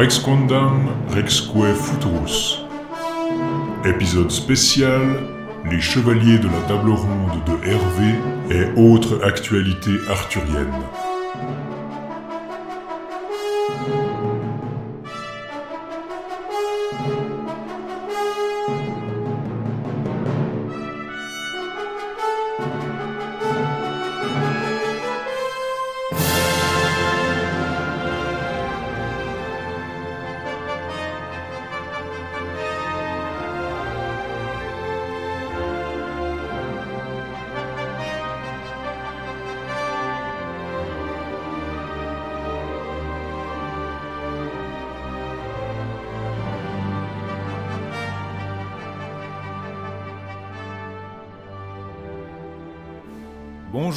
Rex Quandam, Rexque Futurus. Épisode spécial Les Chevaliers de la Table Ronde de Hervé et autres actualités arthuriennes.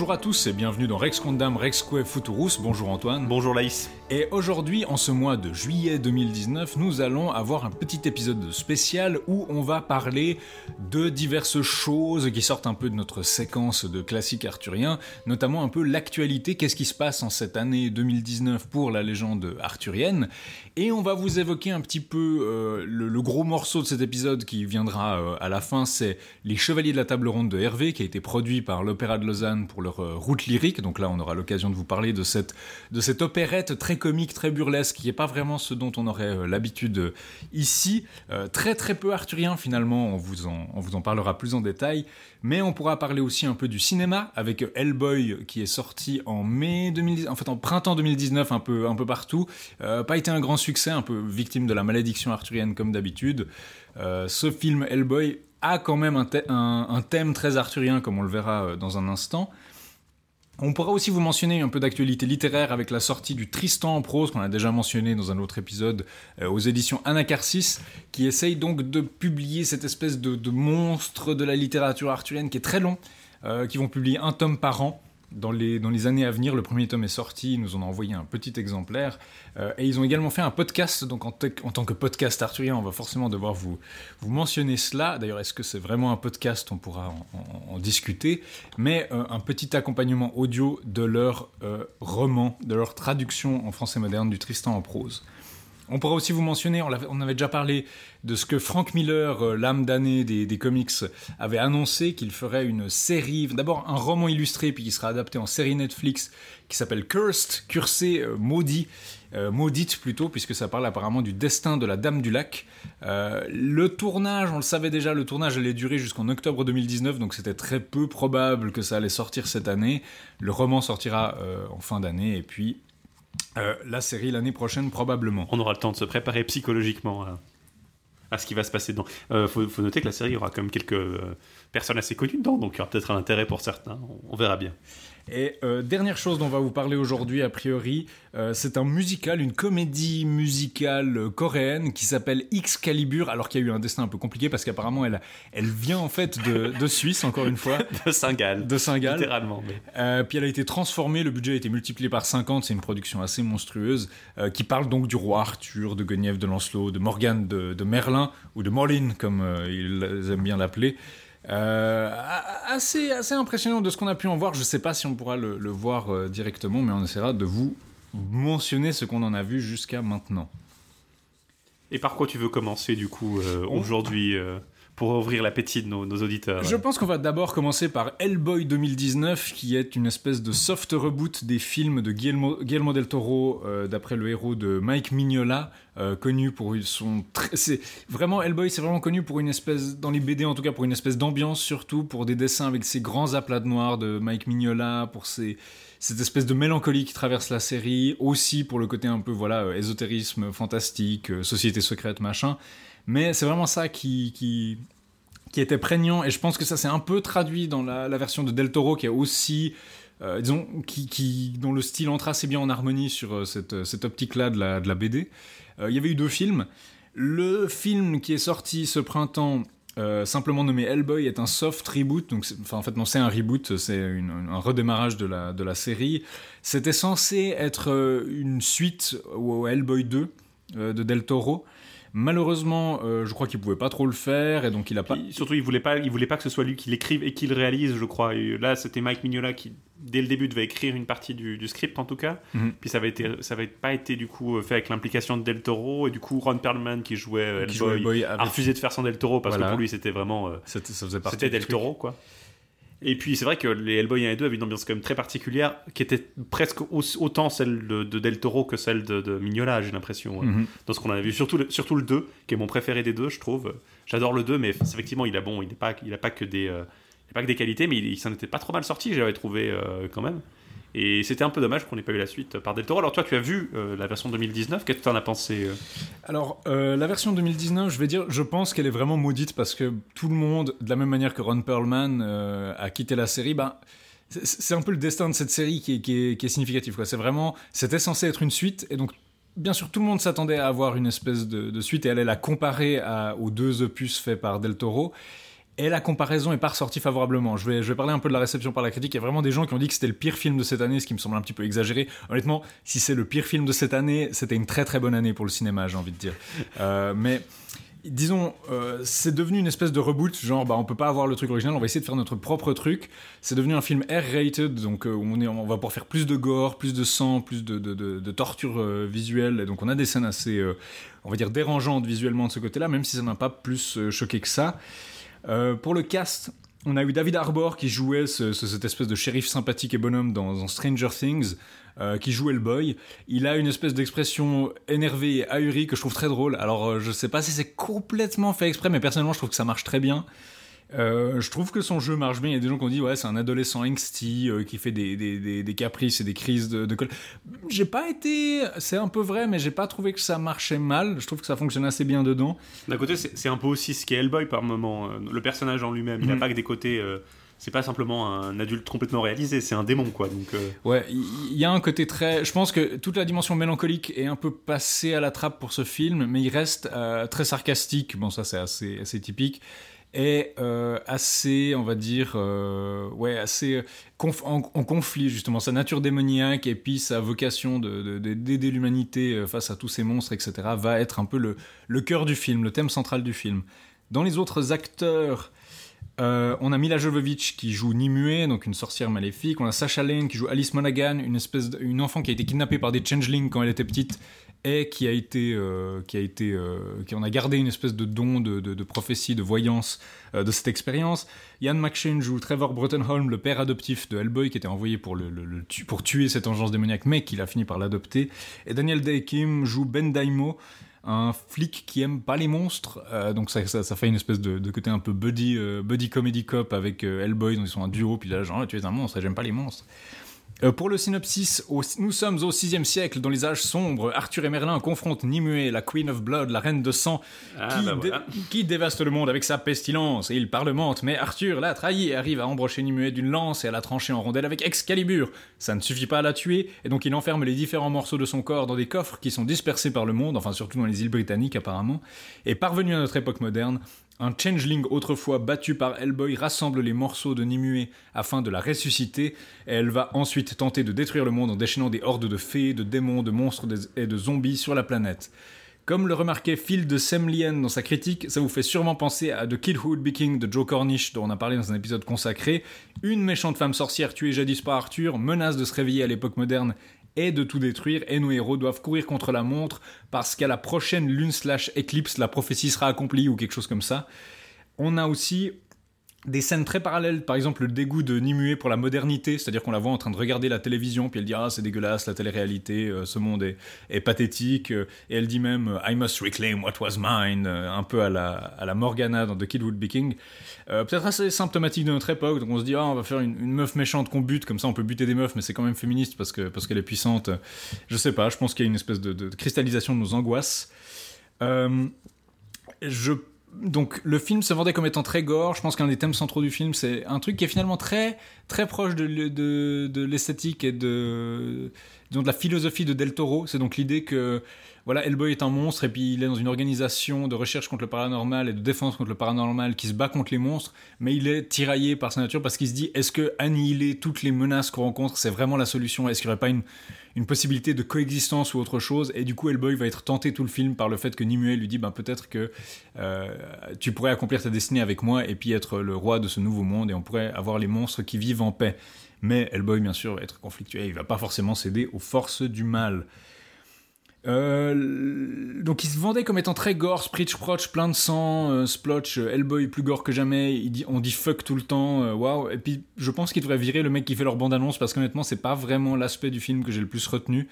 Bonjour à tous et bienvenue dans Rex Condam Rexque Futurus. Bonjour Antoine. Bonjour Laïs. Et aujourd'hui, en ce mois de juillet 2019, nous allons avoir un petit épisode spécial où on va parler de diverses choses qui sortent un peu de notre séquence de classiques arthuriens, notamment un peu l'actualité, qu'est-ce qui se passe en cette année 2019 pour la légende arthurienne. Et on va vous évoquer un petit peu euh, le, le gros morceau de cet épisode qui viendra euh, à la fin, c'est Les Chevaliers de la Table Ronde de Hervé, qui a été produit par l'Opéra de Lausanne pour leur euh, route lyrique. Donc là, on aura l'occasion de vous parler de cette, de cette opérette très comique, très burlesque, qui n'est pas vraiment ce dont on aurait euh, l'habitude euh, ici. Euh, très très peu arthurien finalement, on vous, en, on vous en parlera plus en détail. Mais on pourra parler aussi un peu du cinéma avec Hellboy qui est sorti en mai 2010, en fait en printemps 2019 un peu, un peu partout. Pas été un grand succès, un peu victime de la malédiction arthurienne comme d'habitude. Ce film Hellboy a quand même un, un- un thème très arthurien comme on le verra dans un instant. On pourra aussi vous mentionner un peu d'actualité littéraire avec la sortie du Tristan en prose qu'on a déjà mentionné dans un autre épisode euh, aux éditions Anacarsis, qui essaye donc de publier cette espèce de, monstre de la littérature arthurienne qui est très long, euh, qui vont publier un tome par an. Dans les, dans les années à venir, le premier tome est sorti, ils nous en ont envoyé un petit exemplaire. Euh, et ils ont également fait un podcast, donc en, tant que podcast arthurien, on va forcément devoir vous, vous mentionner cela. D'ailleurs, est-ce que c'est vraiment un podcast? On pourra en, en- en discuter. Mais euh, un petit accompagnement audio de leur euh, roman, de leur traduction en français moderne du Tristan en prose. On pourra aussi vous mentionner, on, avait déjà parlé de ce que Frank Miller, euh, l'âme damnée des, comics, avait annoncé qu'il ferait une série, d'abord un roman illustré, puis qui sera adapté en série Netflix, qui s'appelle Cursed, cursé, euh, maudit, euh, maudite plutôt, puisque ça parle apparemment du destin de la Dame du Lac. Le tournage, on le savait déjà, le tournage allait durer jusqu'en octobre 2019, donc c'était très peu probable que ça allait sortir cette année. Le roman sortira en fin d'année, et puis euh, la série l'année prochaine probablement. On aura le temps de se préparer psychologiquement à, ce qui va se passer dedans. Euh, faut, noter que la série aura quand même quelques euh, personnes assez connues dedans, donc il y aura peut-être un intérêt pour certains. On verra bien. Et euh, dernière chose dont on va vous parler aujourd'hui, a priori, euh, c'est un musical, une comédie musicale euh, coréenne qui s'appelle Excalibur, alors qu'il y a eu un destin un peu compliqué parce qu'apparemment elle, elle vient en fait de, de Suisse, encore une fois, De Saint-Gall. de Saint-Gall. Littéralement. mais- Euh, puis elle a été transformée, le budget a été multiplié par 50, c'est une production assez monstrueuse, qui parle donc du roi Arthur, de Guenièvre de Lancelot, de Morgane de, de Merlin, ou de Morlin, comme ils aiment bien l'appeler. Euh, assez, assez impressionnant de ce qu'on a pu en voir, je sais pas si on pourra le, le voir euh, directement, mais on essaiera de vous mentionner ce qu'on en a vu jusqu'à maintenant. Et par quoi tu veux commencer du coup euh, On- aujourd'hui euh, pour ouvrir l'appétit de nos, nos auditeurs Je pense qu'on va d'abord commencer par Hellboy 2019, qui est une espèce de soft reboot des films de Guillermo, Guillermo del Toro, euh, d'après le héros de Mike Mignola, euh, connu pour son... C'est vraiment Hellboy, c'est vraiment connu pour une espèce, dans les BD en tout cas, pour une espèce d'ambiance surtout, pour des dessins avec ces grands aplats de noir de Mike Mignola, pour ces cette espèce de mélancolie qui traverse la série, aussi pour le côté un peu voilà euh, ésotérisme fantastique, euh, société secrète machin. Mais c'est vraiment ça qui, qui était prégnant et je pense que ça s'est un peu traduit dans la, version de Del Toro qui est aussi euh, disons qui, qui dont le style entre assez bien en harmonie sur euh, cette, cette optique là de la, de la BD. Euh, il y avait eu deux films. Le film qui est sorti ce printemps euh, simplement nommé Hellboy est un soft reboot, donc enfin en fait non c'est un reboot, c'est un redémarrage de la, de la série. C'était censé être euh, une suite au Hellboy 2 euh, de Del Toro, Malheureusement, euh, je crois qu'il pouvait pas trop le faire et donc il a pas. Puis, surtout, il voulait pas, il voulait pas que ce soit lui qui l'écrive et qui le réalise, je crois. Et là, c'était Mike Mignola qui, dès le début, devait écrire une partie du, du script en tout cas. Mhm. Puis ça avait été, ça avait pas été du coup fait avec l'implication de Del Toro et du coup Ron Perlman qui jouait euh, Qui Hellboy, jouait Hellboy a avec- refusé de faire son Del Toro parce Voilà. que pour lui c'était vraiment, euh, ça faisait partie c'était Del truc. Toro quoi. Et puis c'est vrai que les Hellboy 1 et 2 avaient une ambiance quand même très particulière qui était presque au- autant celle de, de Del Toro que celle de, de Mignola, j'ai l'impression. Mhm. dans ce qu'on a vu. Surtout le, surtout le 2, qui est mon préféré des deux, je trouve. J'adore le 2, mais effectivement, il a bon, il n'est pas, il a pas que des, euh, il a pas que des qualités, mais il, il s'en était pas trop mal sorti, j'avais trouvé euh, quand même. Et c'était un peu dommage qu'on n'ait pas eu la suite par Del Toro. Alors toi, tu as vu euh, la version 2019, qu'est-ce que tu en as pensé euh Alors, euh, la version 2019, je vais dire, je pense qu'elle est vraiment maudite parce que tout le monde, de la même manière que Ron Perlman a quitté la série, ben, c'est- un peu le destin de cette série qui est, significatif. C'est vraiment, c'était censé être une suite et donc. Bien sûr, tout le monde s'attendait à avoir une espèce de, suite et elle la comparer aux deux opus faits par Del Toro. Et la comparaison n'est pas ressortie favorablement. Je vais, je vais parler un peu de la réception par la critique. Il y a vraiment des gens qui ont dit que c'était le pire film de cette année, ce qui me semble un petit peu exagéré. Honnêtement, si c'est le pire film de cette année, c'était une très très bonne année pour le cinéma, j'ai envie de dire. Euh, mais disons, euh, c'est devenu une espèce de reboot, genre bah on peut pas avoir le truc original, on va essayer de faire notre propre truc. C'est devenu un film R-rated, donc euh, on, est, on va pouvoir faire plus de gore, plus de sang, plus de, de, de, de torture euh, visuelle, et donc on a des scènes assez, on va dire, dérangeantes visuellement de ce côté-là, même si ça n'a pas plus choqué que ça. Euh, pour le cast, on a eu David Harbour qui jouait ce- ce- cette espèce de shérif sympathique et bonhomme dans, Stranger Things, euh, qui joue Hellboy. Il a une espèce d'expression énervée et ahurie que je trouve très drôle. Alors euh, je sais pas si c'est complètement fait exprès, mais personnellement je trouve que ça marche très bien. Euh, je trouve que son jeu marche bien. Il y a des gens qui ont dit ouais c'est un adolescent angsty euh, qui fait des, des, des, des caprices et des crises de, de colère. J'ai pas été, c'est un peu vrai, mais j'ai pas trouvé que ça marchait mal. Je trouve que ça fonctionne assez bien dedans. D'un côté, c'est un peu aussi ce qu'est Hellboy par moment. euh, Le personnage en lui-même, il n'a Mhm. pas que des côtés. euh, c'est pas simplement un adulte complètement réalisé, c'est un démon quoi. Donc euh, Ouais, il il y a un côté très. Je pense que toute la dimension mélancolique est un peu passée à la trappe pour ce film, mais il reste euh, très sarcastique. Bon, ça c'est assez, assez typique. Et euh, assez, on va dire, euh, ouais, assez conf- en, conflit justement. Sa nature démoniaque et puis sa vocation de- de- de- d'aider l'humanité euh, face à tous ces monstres, etc., va être un peu le, le cœur du film, le thème central du film. Dans les autres acteurs, euh, on a Mila Jovovich qui joue Nimue, donc une sorcière maléfique. On a Sacha Lane qui joue Alice Monaghan, une espèce de- une enfant qui a été kidnappée par des changelings quand elle était petite et qui a été, euh, qui a été, euh, qui en a gardé une espèce de don de, prophétie, de voyance euh, de cette expérience. Ian McShane joue Trevor Brottenholm, le père adoptif de Hellboy, qui était envoyé pour, pour tuer cette engeance démoniaque, mais qu'il a fini par l'adopter. Et Daniel Day Kim joue Ben Daimo, un flic qui aime pas les monstres, donc ça, ça, fait une espèce de, côté un peu buddy, buddy comedy cop avec Hellboy, donc ils sont un duo, puis là genre Ah, tu es un monstre, j'aime pas les monstres. Euh, pour le synopsis, au- nous sommes au 6 siècle, dans les âges sombres. Arthur et Merlin confrontent Nimue, la Queen of Blood, la reine de sang, ah, qui, bah dé- qui dévaste le monde avec sa pestilence. Et il parlemente, mais Arthur l'a trahi et arrive à embrocher Nimue d'une lance et à la trancher en rondelles avec Excalibur. Ça ne suffit pas à la tuer, et donc il enferme les différents morceaux de son corps dans des coffres qui sont dispersés par le monde, enfin surtout dans les îles britanniques apparemment. Et parvenu à notre époque moderne, un changeling autrefois battu par Hellboy rassemble les morceaux de Nimue afin de la ressusciter, et elle va ensuite tenter de détruire le monde en déchaînant des hordes de fées, de démons, de monstres et de zombies sur la planète. Comme le remarquait Phil de Semlien dans sa critique, ça vous fait sûrement penser à The Kid Who Would Be King de Joe Cornish, dont on a parlé dans un épisode consacré. Une méchante femme sorcière tuée jadis par Arthur menace de se réveiller à l'époque moderne et de tout détruire, et nos héros doivent courir contre la montre parce qu'à la prochaine lune slash éclipse, la prophétie sera accomplie ou quelque chose comme ça. On a aussi des scènes très parallèles, par exemple le dégoût de Nimue pour la modernité, c'est-à-dire qu'on la voit en train de regarder la télévision, puis elle dit ah c'est dégueulasse la télé-réalité, euh, ce monde est, pathétique, euh, et elle dit même euh, I must reclaim what was mine, un peu à la, Morgana dans The Kid Would Be King. Peut-être assez symptomatique de notre époque, donc on se dit ah on va faire une, meuf méchante qu'on bute, comme ça on peut buter des meufs, mais c'est quand même féministe parce que parce qu'elle est puissante. Je sais pas, je pense qu'il y a une espèce de, de cristallisation de nos angoisses. Je donc le film se vendait comme étant très gore. Je pense qu'un des thèmes centraux du film, c'est un truc qui est finalement très très proche de, l'esthétique et de de la philosophie de Del Toro. C'est donc l'idée que voilà, Hellboy est un monstre et puis il est dans une organisation de recherche contre le paranormal et de défense contre le paranormal qui se bat contre les monstres, mais il est tiraillé par sa nature parce qu'il se dit est-ce que annihiler toutes les menaces qu'on rencontre c'est vraiment la solution? Est-ce qu'il n'y aurait pas une, possibilité de coexistence ou autre chose? Et du coup, Hellboy va être tenté tout le film par le fait que Nimue lui dit ben, peut-être que euh, tu pourrais accomplir ta destinée avec moi et puis être le roi de ce nouveau monde et on pourrait avoir les monstres qui vivent en paix. Mais Hellboy, bien sûr, va être conflictuel, il va pas forcément céder aux forces du mal. Euh, donc il se vendait comme étant très gore, Spritch Proch, plein de sang, euh, Splotch, euh, Hellboy plus gore que jamais, on dit fuck tout le temps, waouh. Et puis je pense qu'il devrait virer le mec qui fait leur bande-annonce parce qu'honnêtement c'est pas vraiment l'aspect du film que j'ai le plus retenu.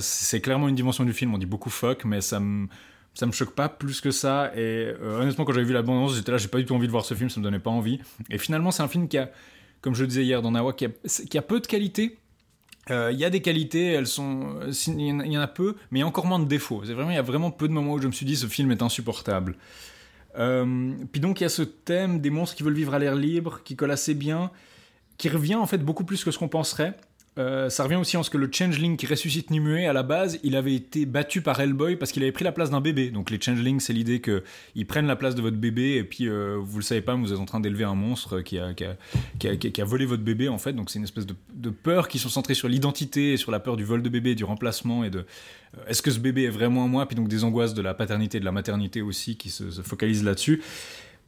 C'est clairement une dimension du film, on dit beaucoup fuck, mais ça me ça me choque pas plus que ça. Et honnêtement quand j'avais vu la bande-annonce j'étais là, j'ai pas du tout envie de voir ce film, ça me donnait pas envie. Et finalement c'est un film qui a, comme je le disais hier dans Nawa, qui a peu de qualité euh, il y a des qualités, elles sont, il y, en a, il y en a peu, mais il y a encore moins de défauts. C'est vraiment, il y a vraiment peu de moments où je me suis dit ce film est insupportable. Euh, puis donc il y a ce thème des monstres qui veulent vivre à l'air libre, qui colle assez bien, qui revient en fait beaucoup plus que ce qu'on penserait. Euh, ça revient aussi en ce que le Changeling qui ressuscite Nimue, à la base, il avait été battu par Hellboy parce qu'il avait pris la place d'un bébé. Donc les Changelings, c'est l'idée qu'ils prennent la place de votre bébé et puis euh, vous le savez pas, vous êtes en train d'élever un monstre qui a, volé votre bébé en fait. Donc c'est une espèce de, peur qui sont centrées sur l'identité et sur la peur du vol de bébé, du remplacement et de euh, est-ce que ce bébé est vraiment moi, puis donc des angoisses de la paternité et de la maternité aussi qui se focalisent là-dessus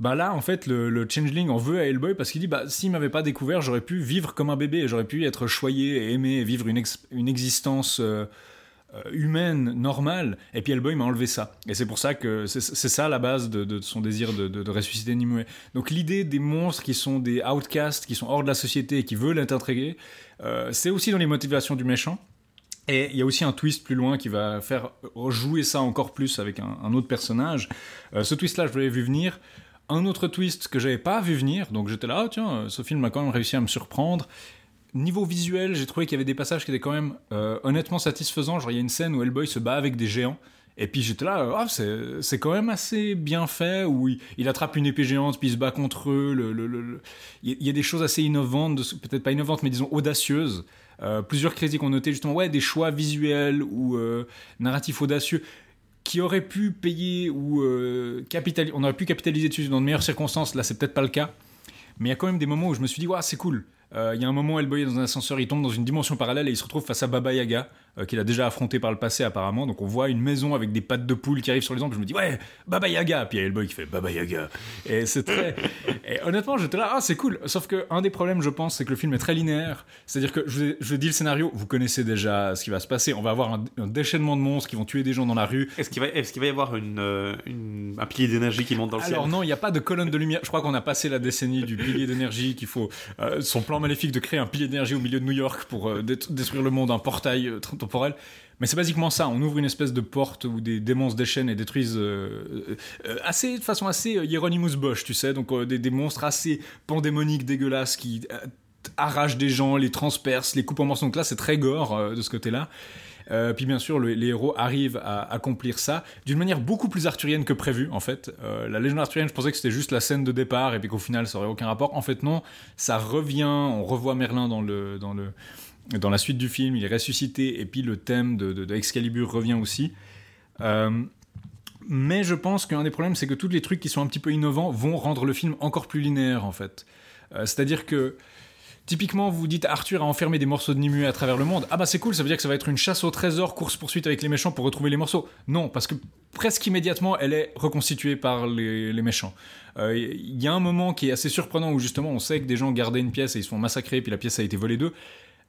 bah là en fait le, changeling en veut à Hellboy parce qu'il dit bah s'il m'avait pas découvert j'aurais pu vivre comme un bébé. J'aurais pu être choyé et aimé vivre une, ex une existence euh, euh, humaine normale. Et puis Hellboy m'a enlevé ça. Et c'est pour ça que c'est ça la base de, son désir de, ressusciter Nimue. Donc l'idée des monstres qui sont des outcasts qui sont hors de la société et qui veulent être intégrés euh, c'est aussi dans les motivations du méchant. Et il y a aussi un twist plus loin qui va faire jouer ça encore plus avec un, autre personnage. Ce twist-là, je l'avais vu venir un autre twist que j'avais pas vu venir, donc j'étais là, oh, tiens, ce film a quand même réussi à me surprendre. Niveau visuel, j'ai trouvé qu'il y avait des passages qui étaient quand même euh, honnêtement satisfaisants. Genre, il y a une scène où Hellboy se bat avec des géants. Et puis j'étais là, oh, c'est quand même assez bien fait, où il, attrape une épée géante, puis il se bat contre eux. Il y a des choses assez innovantes, peut-être pas innovantes, mais disons audacieuses. Euh, plusieurs critiques ont noté justement, ouais, des choix visuels ou euh, narratifs audacieux qui aurait pu payer ou euh, capitaliser, on aurait pu capitaliser dessus dans de meilleures circonstances, là c'est peut-être pas le cas, mais il y a quand même des moments où je me suis dit, ouais, c'est cool. Il euh, y a un moment Hellboy est dans un ascenseur, il tombe dans une dimension parallèle et il se retrouve face à Baba Yaga, euh, qu'il a déjà affronté par le passé apparemment. Donc on voit une maison avec des pattes de poule qui arrivent sur les ombres. Je me dis ouais, Baba Yaga. Puis il y a Hellboy qui fait Baba Yaga. Et c'est très. et honnêtement, j'étais là, ah c'est cool. Sauf que un des problèmes, je pense, c'est que le film est très linéaire. C'est-à-dire que je, je dis le scénario, vous connaissez déjà ce qui va se passer. On va avoir un, un déchaînement de monstres qui vont tuer des gens dans la rue. Est-ce qu'il va, est-ce qu'il va y avoir une, euh, une un pilier d'énergie qui monte dans le Alors, ciel? non, il n'y a pas de colonne de lumière. Je crois qu'on a passé la décennie du pilier d'énergie qu'il faut. Euh, son plan maléfique de créer un pilier d'énergie au milieu de New York pour euh, détruire le monde, un portail euh, temporel. Mais c'est basiquement ça. On ouvre une espèce de porte où des démons se déchaînent et détruisent euh, euh, assez, de façon assez euh, Hieronymus Bosch, tu sais. Donc des, monstres assez pandémoniques, dégueulasses qui arrachent des gens, les transpercent, les coupent en morceaux. Donc là, c'est très gore de ce côté-là. Puis bien sûr, le, les héros arrivent à accomplir ça d'une manière beaucoup plus arthurienne que prévu, en fait. La légende arthurienne, je pensais que c'était juste la scène de départ et puis qu'au final, ça aurait aucun rapport. En fait, non, ça revient, on revoit Merlin dans le... Dans le dans la suite du film, il est ressuscité, et puis le thème de, Excalibur revient aussi. Euh, mais je pense qu'un des problèmes, c'est que tous les trucs qui sont un petit peu innovants vont rendre le film encore plus linéaire, en fait. Euh, C'est-à-dire que Typiquement, vous dites Arthur a enfermé des morceaux de Nimue à travers le monde. Ah bah c'est cool, ça veut dire que ça va être une chasse au trésor, course-poursuite avec les méchants pour retrouver les morceaux. Non, parce que presque immédiatement, elle est reconstituée par les, les méchants. Il euh, y a un moment qui est assez surprenant où justement on sait que des gens gardaient une pièce et ils se font massacrer, puis la pièce a été volée d'eux.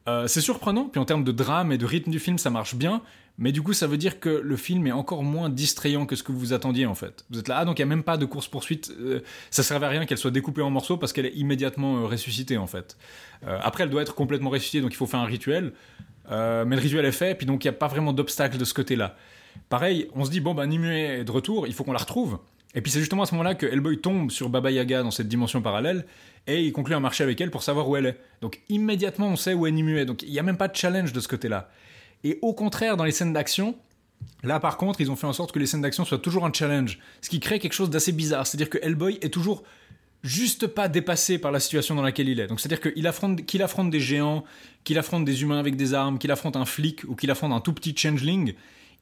Euh, c'est surprenant, puis en termes de drame et de rythme du film, ça marche bien, mais du coup, ça veut dire que le film est encore moins distrayant que ce que vous attendiez en fait. Vous êtes là, ah donc il n'y a même pas de course-poursuite, euh, ça servait à rien qu'elle soit découpée en morceaux parce qu'elle est immédiatement euh, ressuscitée en fait. Euh, après, elle doit être complètement ressuscitée, donc il faut faire un rituel, mais le rituel est fait, puis donc il n'y a pas vraiment d'obstacle de ce côté-là. Pareil, on se dit, bon, bah Nimue est de retour, il faut qu'on la retrouve. Et puis c'est justement à ce moment-là que Hellboy tombe sur Baba Yaga dans cette dimension parallèle et il conclut un marché avec elle pour savoir où elle est. Donc immédiatement on sait où est. Donc il n'y a même pas de challenge de ce côté-là. Et au contraire, dans les scènes d'action, là par contre, ils ont fait en sorte que les scènes d'action soient toujours un challenge. Ce qui crée quelque chose d'assez bizarre. C'est-à-dire que Hellboy est toujours juste pas dépassé par la situation dans laquelle il est. Donc c'est-à-dire qu'il affronte, affronte des géants, qu'il affronte des humains avec des armes, qu'il affronte un flic ou qu'il affronte un tout petit changeling,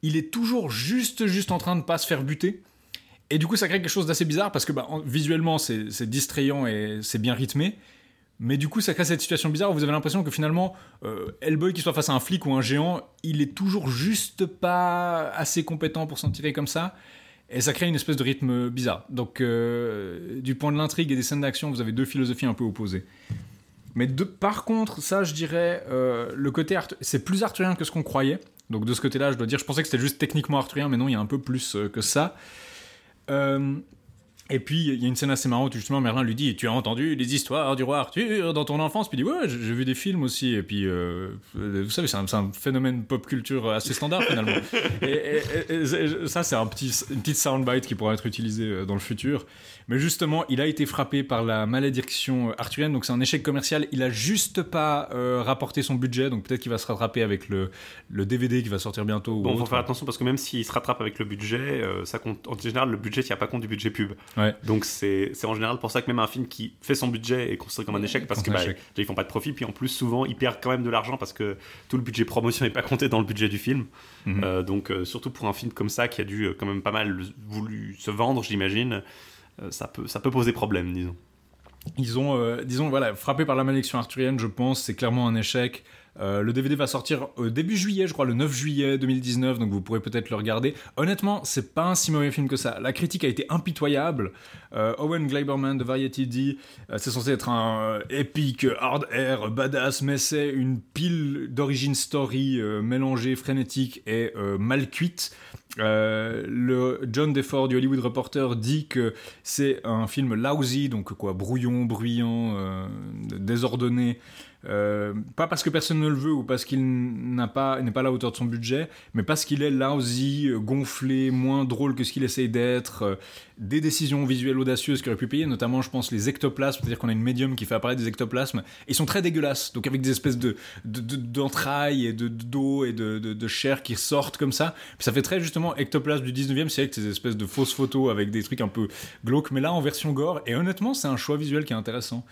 il est toujours juste, juste en train de pas se faire buter. Et du coup, ça crée quelque chose d'assez bizarre parce que bah, visuellement, c'est distrayant et c'est bien rythmé. Mais du coup, ça crée cette situation bizarre où vous avez l'impression que finalement, euh, Hellboy, qui soit face à un flic ou un géant, il est toujours juste pas assez compétent pour s'en tirer comme ça. Et ça crée une espèce de rythme bizarre. Donc, euh, du point de l'intrigue et des scènes d'action, vous avez deux philosophies un peu opposées. Mais par contre, ça, je dirais, euh, le côté c'est plus arthurien que ce qu'on croyait. Donc de ce côté-là, je dois dire, je pensais que c'était juste techniquement arthurien, mais non, il y a un peu plus que ça. Euh, et puis, il y a une scène assez marrante où justement Merlin lui dit Tu as entendu les histoires du roi Arthur dans ton enfance Puis il dit Ouais, j'ai vu des films aussi. Et puis, euh, vous savez, c'est un, phénomène pop culture assez standard finalement. et, ça, c'est un petit, une petite soundbite qui pourra être utilisée euh, dans le futur. Mais justement, il a été frappé par la malédiction arthurienne, donc c'est un échec commercial. Il a juste pas euh, rapporté son budget, donc peut-être qu'il va se rattraper avec le, le DVD qui va sortir bientôt. Bon, il faut faire attention parce que même s'il se rattrape avec le budget, ça compte. En général, le budget, a pas compte du budget pub. Donc c'est en général pour ça que même un film qui fait son budget est considéré comme un échec parce que bah, ils font pas de profit puis en plus souvent ils perdent quand même de l'argent parce que tout le budget promotion n'est pas compté dans le budget du film. Mhm. Euh, donc euh, surtout pour un film comme ça qui a dû euh, quand même pas mal voulu se vendre j'imagine, ça peut ça peut poser problème disons. Ils ont disons voilà frappé par la malédiction arthurienne je pense c'est clairement un échec. Euh, le DVD va sortir au début juillet, je crois, le 9 juillet 2019, donc vous pourrez peut-être le regarder. Honnêtement, c'est pas un si mauvais film que ça. La critique a été impitoyable. Euh, Owen Gleiberman de Variety dit euh, c'est censé être un épique, hard air, badass, mais c'est une pile d'origine story mélangée, frénétique et mal cuite. le John Deford du Hollywood Reporter dit que c'est un film lousy, donc quoi, brouillon, bruyant, désordonné. Euh, pas parce que personne ne le veut ou parce qu'il n'a pas n'est pas à la hauteur de son budget, mais parce qu'il est lousy, gonflé, moins drôle que ce qu'il essaye d'être. Euh, des décisions visuelles audacieuses qu'il aurait pu payer, notamment, je pense, les ectoplasmes, c'est-à-dire qu'on a une médium qui fait apparaître des ectoplasmes. ils sont très dégueulasses, donc avec des espèces de d'entrailles et de d'eau et de, de, chair qui sortent comme ça. Puis ça fait très justement ectoplasme du 19e siècle, ces espèces de fausses photos avec des trucs un peu glauques, mais là en version gore. Et honnêtement, c'est un choix visuel qui est intéressant.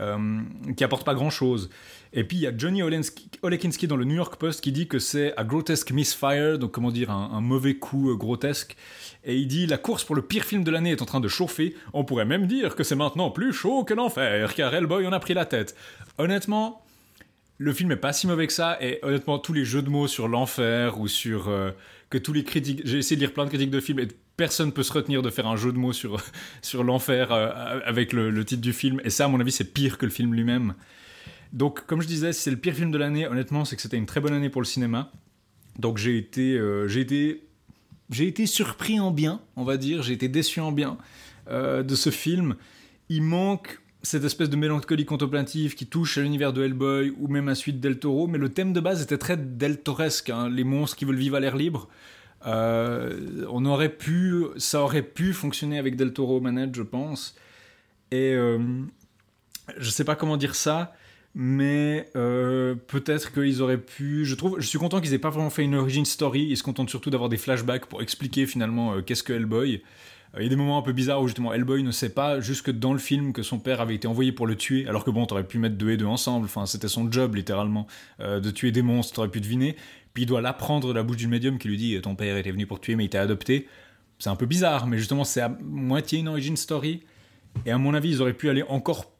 Euh, qui apporte pas grand chose. Et puis il y a Johnny Olekinski dans le New York Post qui dit que c'est un grotesque misfire, donc comment dire, un, mauvais coup euh, grotesque. Et il dit la course pour le pire film de l'année est en train de chauffer. On pourrait même dire que c'est maintenant plus chaud que l'enfer, car Hellboy en a pris la tête. Honnêtement, le film est pas si mauvais que ça, et honnêtement, tous les jeux de mots sur l'enfer ou sur euh, que tous les critiques, j'ai essayé de lire plein de critiques de films et personne peut se retenir de faire un jeu de mots sur, sur l'enfer euh, avec le, titre du film. Et ça, à mon avis, c'est pire que le film lui-même. Donc, comme je disais, c'est le pire film de l'année, honnêtement, c'est que c'était une très bonne année pour le cinéma. Donc, j'ai été, euh, j'ai été, j'ai été surpris en bien, on va dire. J'ai été déçu en bien euh, de ce film. Il manque cette espèce de mélancolie contemplative qui touche à l'univers de Hellboy ou même à suite Del Toro, mais le thème de base était très Del Toresque, hein, les monstres qui veulent vivre à l'air libre. Euh, on aurait pu, ça aurait pu fonctionner avec Del Toro manette, je pense. Et euh, je sais pas comment dire ça, mais euh, peut-être qu'ils auraient pu. Je trouve, je suis content qu'ils aient pas vraiment fait une origin story. Ils se contentent surtout d'avoir des flashbacks pour expliquer finalement qu'est-ce que Hellboy. Il y a des moments un peu bizarres où justement Hellboy ne sait pas jusque dans le film que son père avait été envoyé pour le tuer, alors que bon, t'aurais pu mettre deux et deux ensemble. Enfin, c'était son job littéralement de tuer des monstres. T'aurais pu deviner. Puis il doit l'apprendre de la bouche du médium qui lui dit ton père était venu pour tuer mais il t'a adopté. C'est un peu bizarre, mais justement c'est à moitié une origin story. Et à mon avis, ils auraient pu aller encore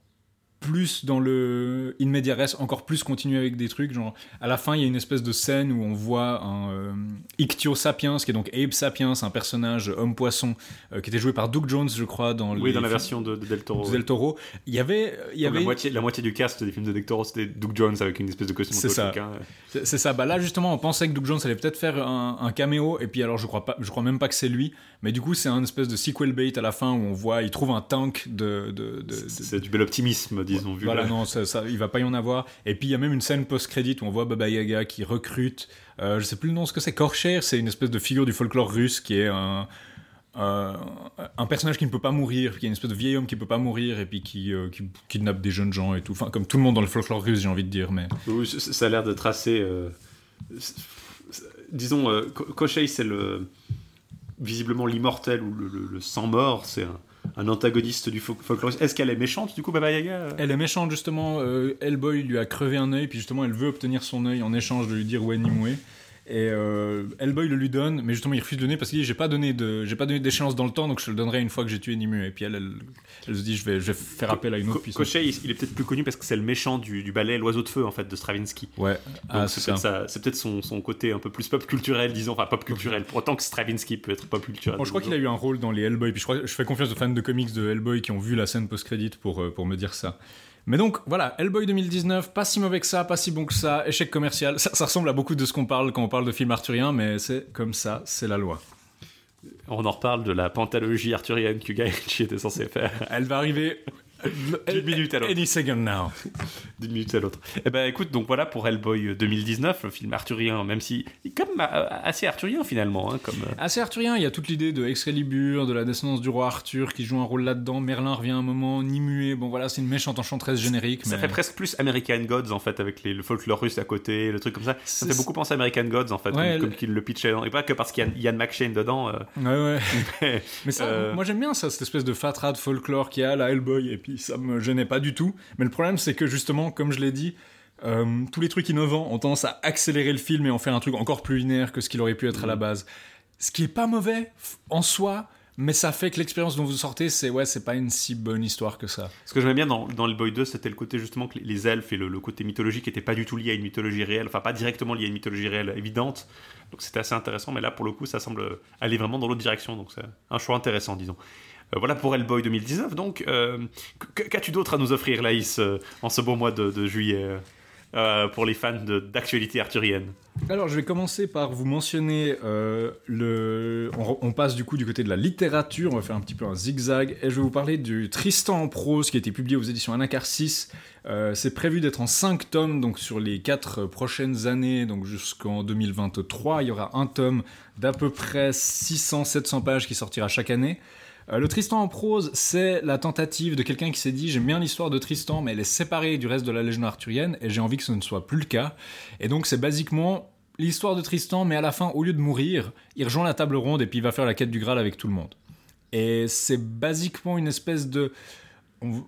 plus dans le in media encore plus continuer avec des trucs. Genre, à la fin, il y a une espèce de scène où on voit un euh, Ictio Sapiens, qui est donc Abe Sapiens, un personnage homme-poisson, euh, qui était joué par Doug Jones, je crois, dans Oui, dans la version de, Del Toro. Del Toro. Il y avait. Il y avait... La, moitié, la moitié du cast des films de Del Toro, c'était Doug Jones avec une espèce de costume C'est ça. C'est ça. Bah là, justement, on pensait que Doug Jones allait peut-être faire un, un, caméo, et puis alors, je crois, pas, je crois même pas que c'est lui, mais du coup, c'est un espèce de sequel bait à la fin où on voit, il trouve un tank de. de, de, c'est du bel optimisme, disons. Vu voilà, non, ça, il va pas y en avoir. Et puis il y a même une scène post-crédit où on voit Baba Yaga qui recrute, euh, je sais plus le nom ce que c'est, Korcher, c'est une espèce de figure du folklore russe qui est un, un personnage qui ne peut pas mourir, qui est une espèce de vieil homme qui ne peut pas mourir et puis qui, euh, qui, kidnappe des jeunes gens et tout. Enfin, comme tout le monde dans le folklore russe, j'ai envie de dire. Mais... Oui, ça a l'air de tracer. Euh, disons, Koshei, c'est le visiblement l'immortel ou le, le, sang mort. C'est un un antagoniste du folklore. Est-ce qu'elle est méchante du coup, Baba Yaga Elle est méchante justement. Euh, Hellboy lui a crevé un œil, puis justement elle veut obtenir son œil en échange de lui dire où est Nimue. Et euh, Hellboy le lui donne, mais justement il refuse de donner parce qu'il dit j'ai pas donné de j'ai pas donné d'échéance dans le temps, donc je le donnerai une fois que j'ai tué Nimue. Et puis elle, elle, se dit je vais, je vais faire appel à une autre puissance. Cochet, il, est peut-être plus connu parce que c'est le méchant du, du ballet L'oiseau de feu en fait de Stravinsky. Ouais. Ah, c'est peut-être son, son, côté un peu plus pop culturel, disons, enfin pop culturel. Pour autant que Stravinsky peut être pop culturel. Bon, je crois qu'il a eu un rôle dans les Hellboy. Puis je, crois, je fais confiance aux fans de comics de Hellboy qui ont vu la scène post-crédit pour, euh, pour me dire ça. Mais donc voilà, Hellboy 2019, pas si mauvais que ça, pas si bon que ça, échec commercial. Ça, ressemble à beaucoup de ce qu'on parle quand on parle de films arthuriens, mais c'est comme ça, c'est la loi. On en reparle de la pentalogie arthurienne que Guy Ritchie était censé faire. Elle va arriver d'une minute à l'autre. Any second now. D'une minute à l'autre. Eh ben écoute, donc voilà pour Hellboy 2019, le film arthurien, même si comme euh, assez arthurien finalement, hein, comme. Euh. Assez arthurien. Il y a toute l'idée de Excalibur, de la descendance du roi Arthur qui joue un rôle là-dedans. Merlin revient un moment, Nimue. Bon voilà, c'est une méchante enchanteresse générique. Ça fait presque plus American Gods en fait avec les, le folklore russe à côté, le truc comme ça. Ça fait beaucoup penser à American Gods en fait, comme, qu'il le pitchait. Et pas que parce qu'il y a Ian McShane dedans. Euh. Ouais ouais. mais, ça, moi j'aime bien ça, cette espèce de fatrade folklore qui a la Hellboy et puis ça me gênait pas du tout. Mais le problème, c'est que justement, comme je l'ai dit, euh, tous les trucs innovants ont tendance à accélérer le film et en faire un truc encore plus linéaire que ce qu'il aurait pu être à la mm. base. Ce qui est pas mauvais en soi, mais ça fait que l'expérience dont vous sortez, c'est ouais, c'est pas une si bonne histoire que ça. Ce que j'aimais bien dans, dans le Boy 2, c'était le côté justement que les elfes et le, côté mythologique n'étaient pas du tout liés à une mythologie réelle, enfin pas directement liés à une mythologie réelle évidente. Donc c'était assez intéressant, mais là pour le coup, ça semble aller vraiment dans l'autre direction, donc c'est un choix intéressant, disons. Euh, voilà pour Hellboy 2019. Donc, euh, qu'as-tu d'autre à nous offrir, Laïs, euh, en ce beau mois de, juillet pour les fans d'actualité arthurienne? Alors, je vais commencer par vous mentionner le. On, passe du coup du côté de la littérature. On va faire un petit peu un zigzag et je vais vous parler du Tristan en prose qui a été publié aux éditions Anacar 6. c'est prévu d'être en 5 tomes, donc sur les 4 prochaines années, donc jusqu'en 2023, il y aura un tome d'à peu près 600-700 pages qui sortira chaque année. Euh, le Tristan en prose, c'est la tentative de quelqu'un qui s'est dit j'aime bien l'histoire de Tristan, mais elle est séparée du reste de la légende arthurienne, et j'ai envie que ce ne soit plus le cas. Et donc c'est basiquement l'histoire de Tristan, mais à la fin, au lieu de mourir, il rejoint la table ronde et puis il va faire la quête du Graal avec tout le monde. Et c'est basiquement une espèce de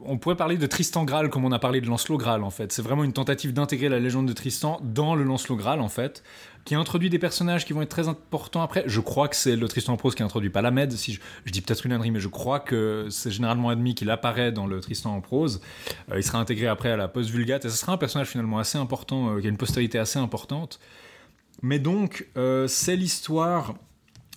on, pourrait parler de Tristan Graal comme on a parlé de Lancelot Graal en fait. C'est vraiment une tentative d'intégrer la légende de Tristan dans le Lancelot Graal en fait, qui introduit des personnages qui vont être très importants après. Je crois que c'est le Tristan en prose qui introduit Palamède, si je, dis peut-être une ânerie, mais je crois que c'est généralement admis qu'il apparaît dans le Tristan en prose. Euh, il sera intégré après à la post-vulgate et ce sera un personnage finalement assez important, euh, qui a une postérité assez importante. Mais donc, euh, c'est l'histoire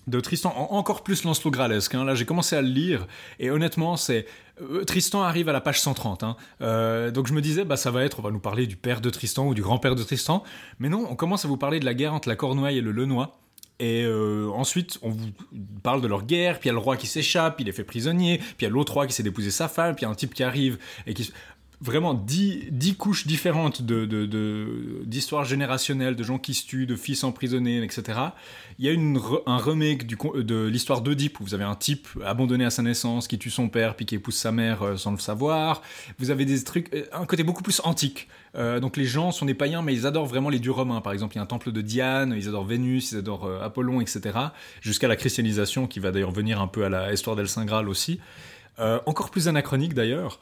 de Tristan, encore plus Lancelot Gralesque. Hein. Là, j'ai commencé à le lire, et honnêtement, c'est euh, Tristan arrive à la page 130. Hein. Euh, donc je me disais, bah ça va être, on va nous parler du père de Tristan ou du grand-père de Tristan, mais non, on commence à vous parler de la guerre entre la Cornouaille et le Lenoir. Et euh, ensuite, on vous parle de leur guerre, puis il y a le roi qui s'échappe, il est fait prisonnier, puis il y a l'autre roi qui s'est d'épouser sa femme, puis il y a un type qui arrive et qui vraiment dix, dix couches différentes de, d'histoires générationnelles, de gens qui se tuent, de fils emprisonnés, etc. Il y a un remake de l'histoire d'Oedipe, où vous avez un type abandonné à sa naissance, qui tue son père, puis qui épouse sa mère euh, sans le savoir. Vous avez des trucs, euh, un côté beaucoup plus antique. Euh, donc les gens sont des païens, mais ils adorent vraiment les dieux romains. Par exemple, il y a un temple de Diane, ils adorent Vénus, ils adorent Apollon, etc. Jusqu'à la christianisation, qui va d'ailleurs venir un peu à la histoire d'El Saint Graal aussi. encore plus anachronique d'ailleurs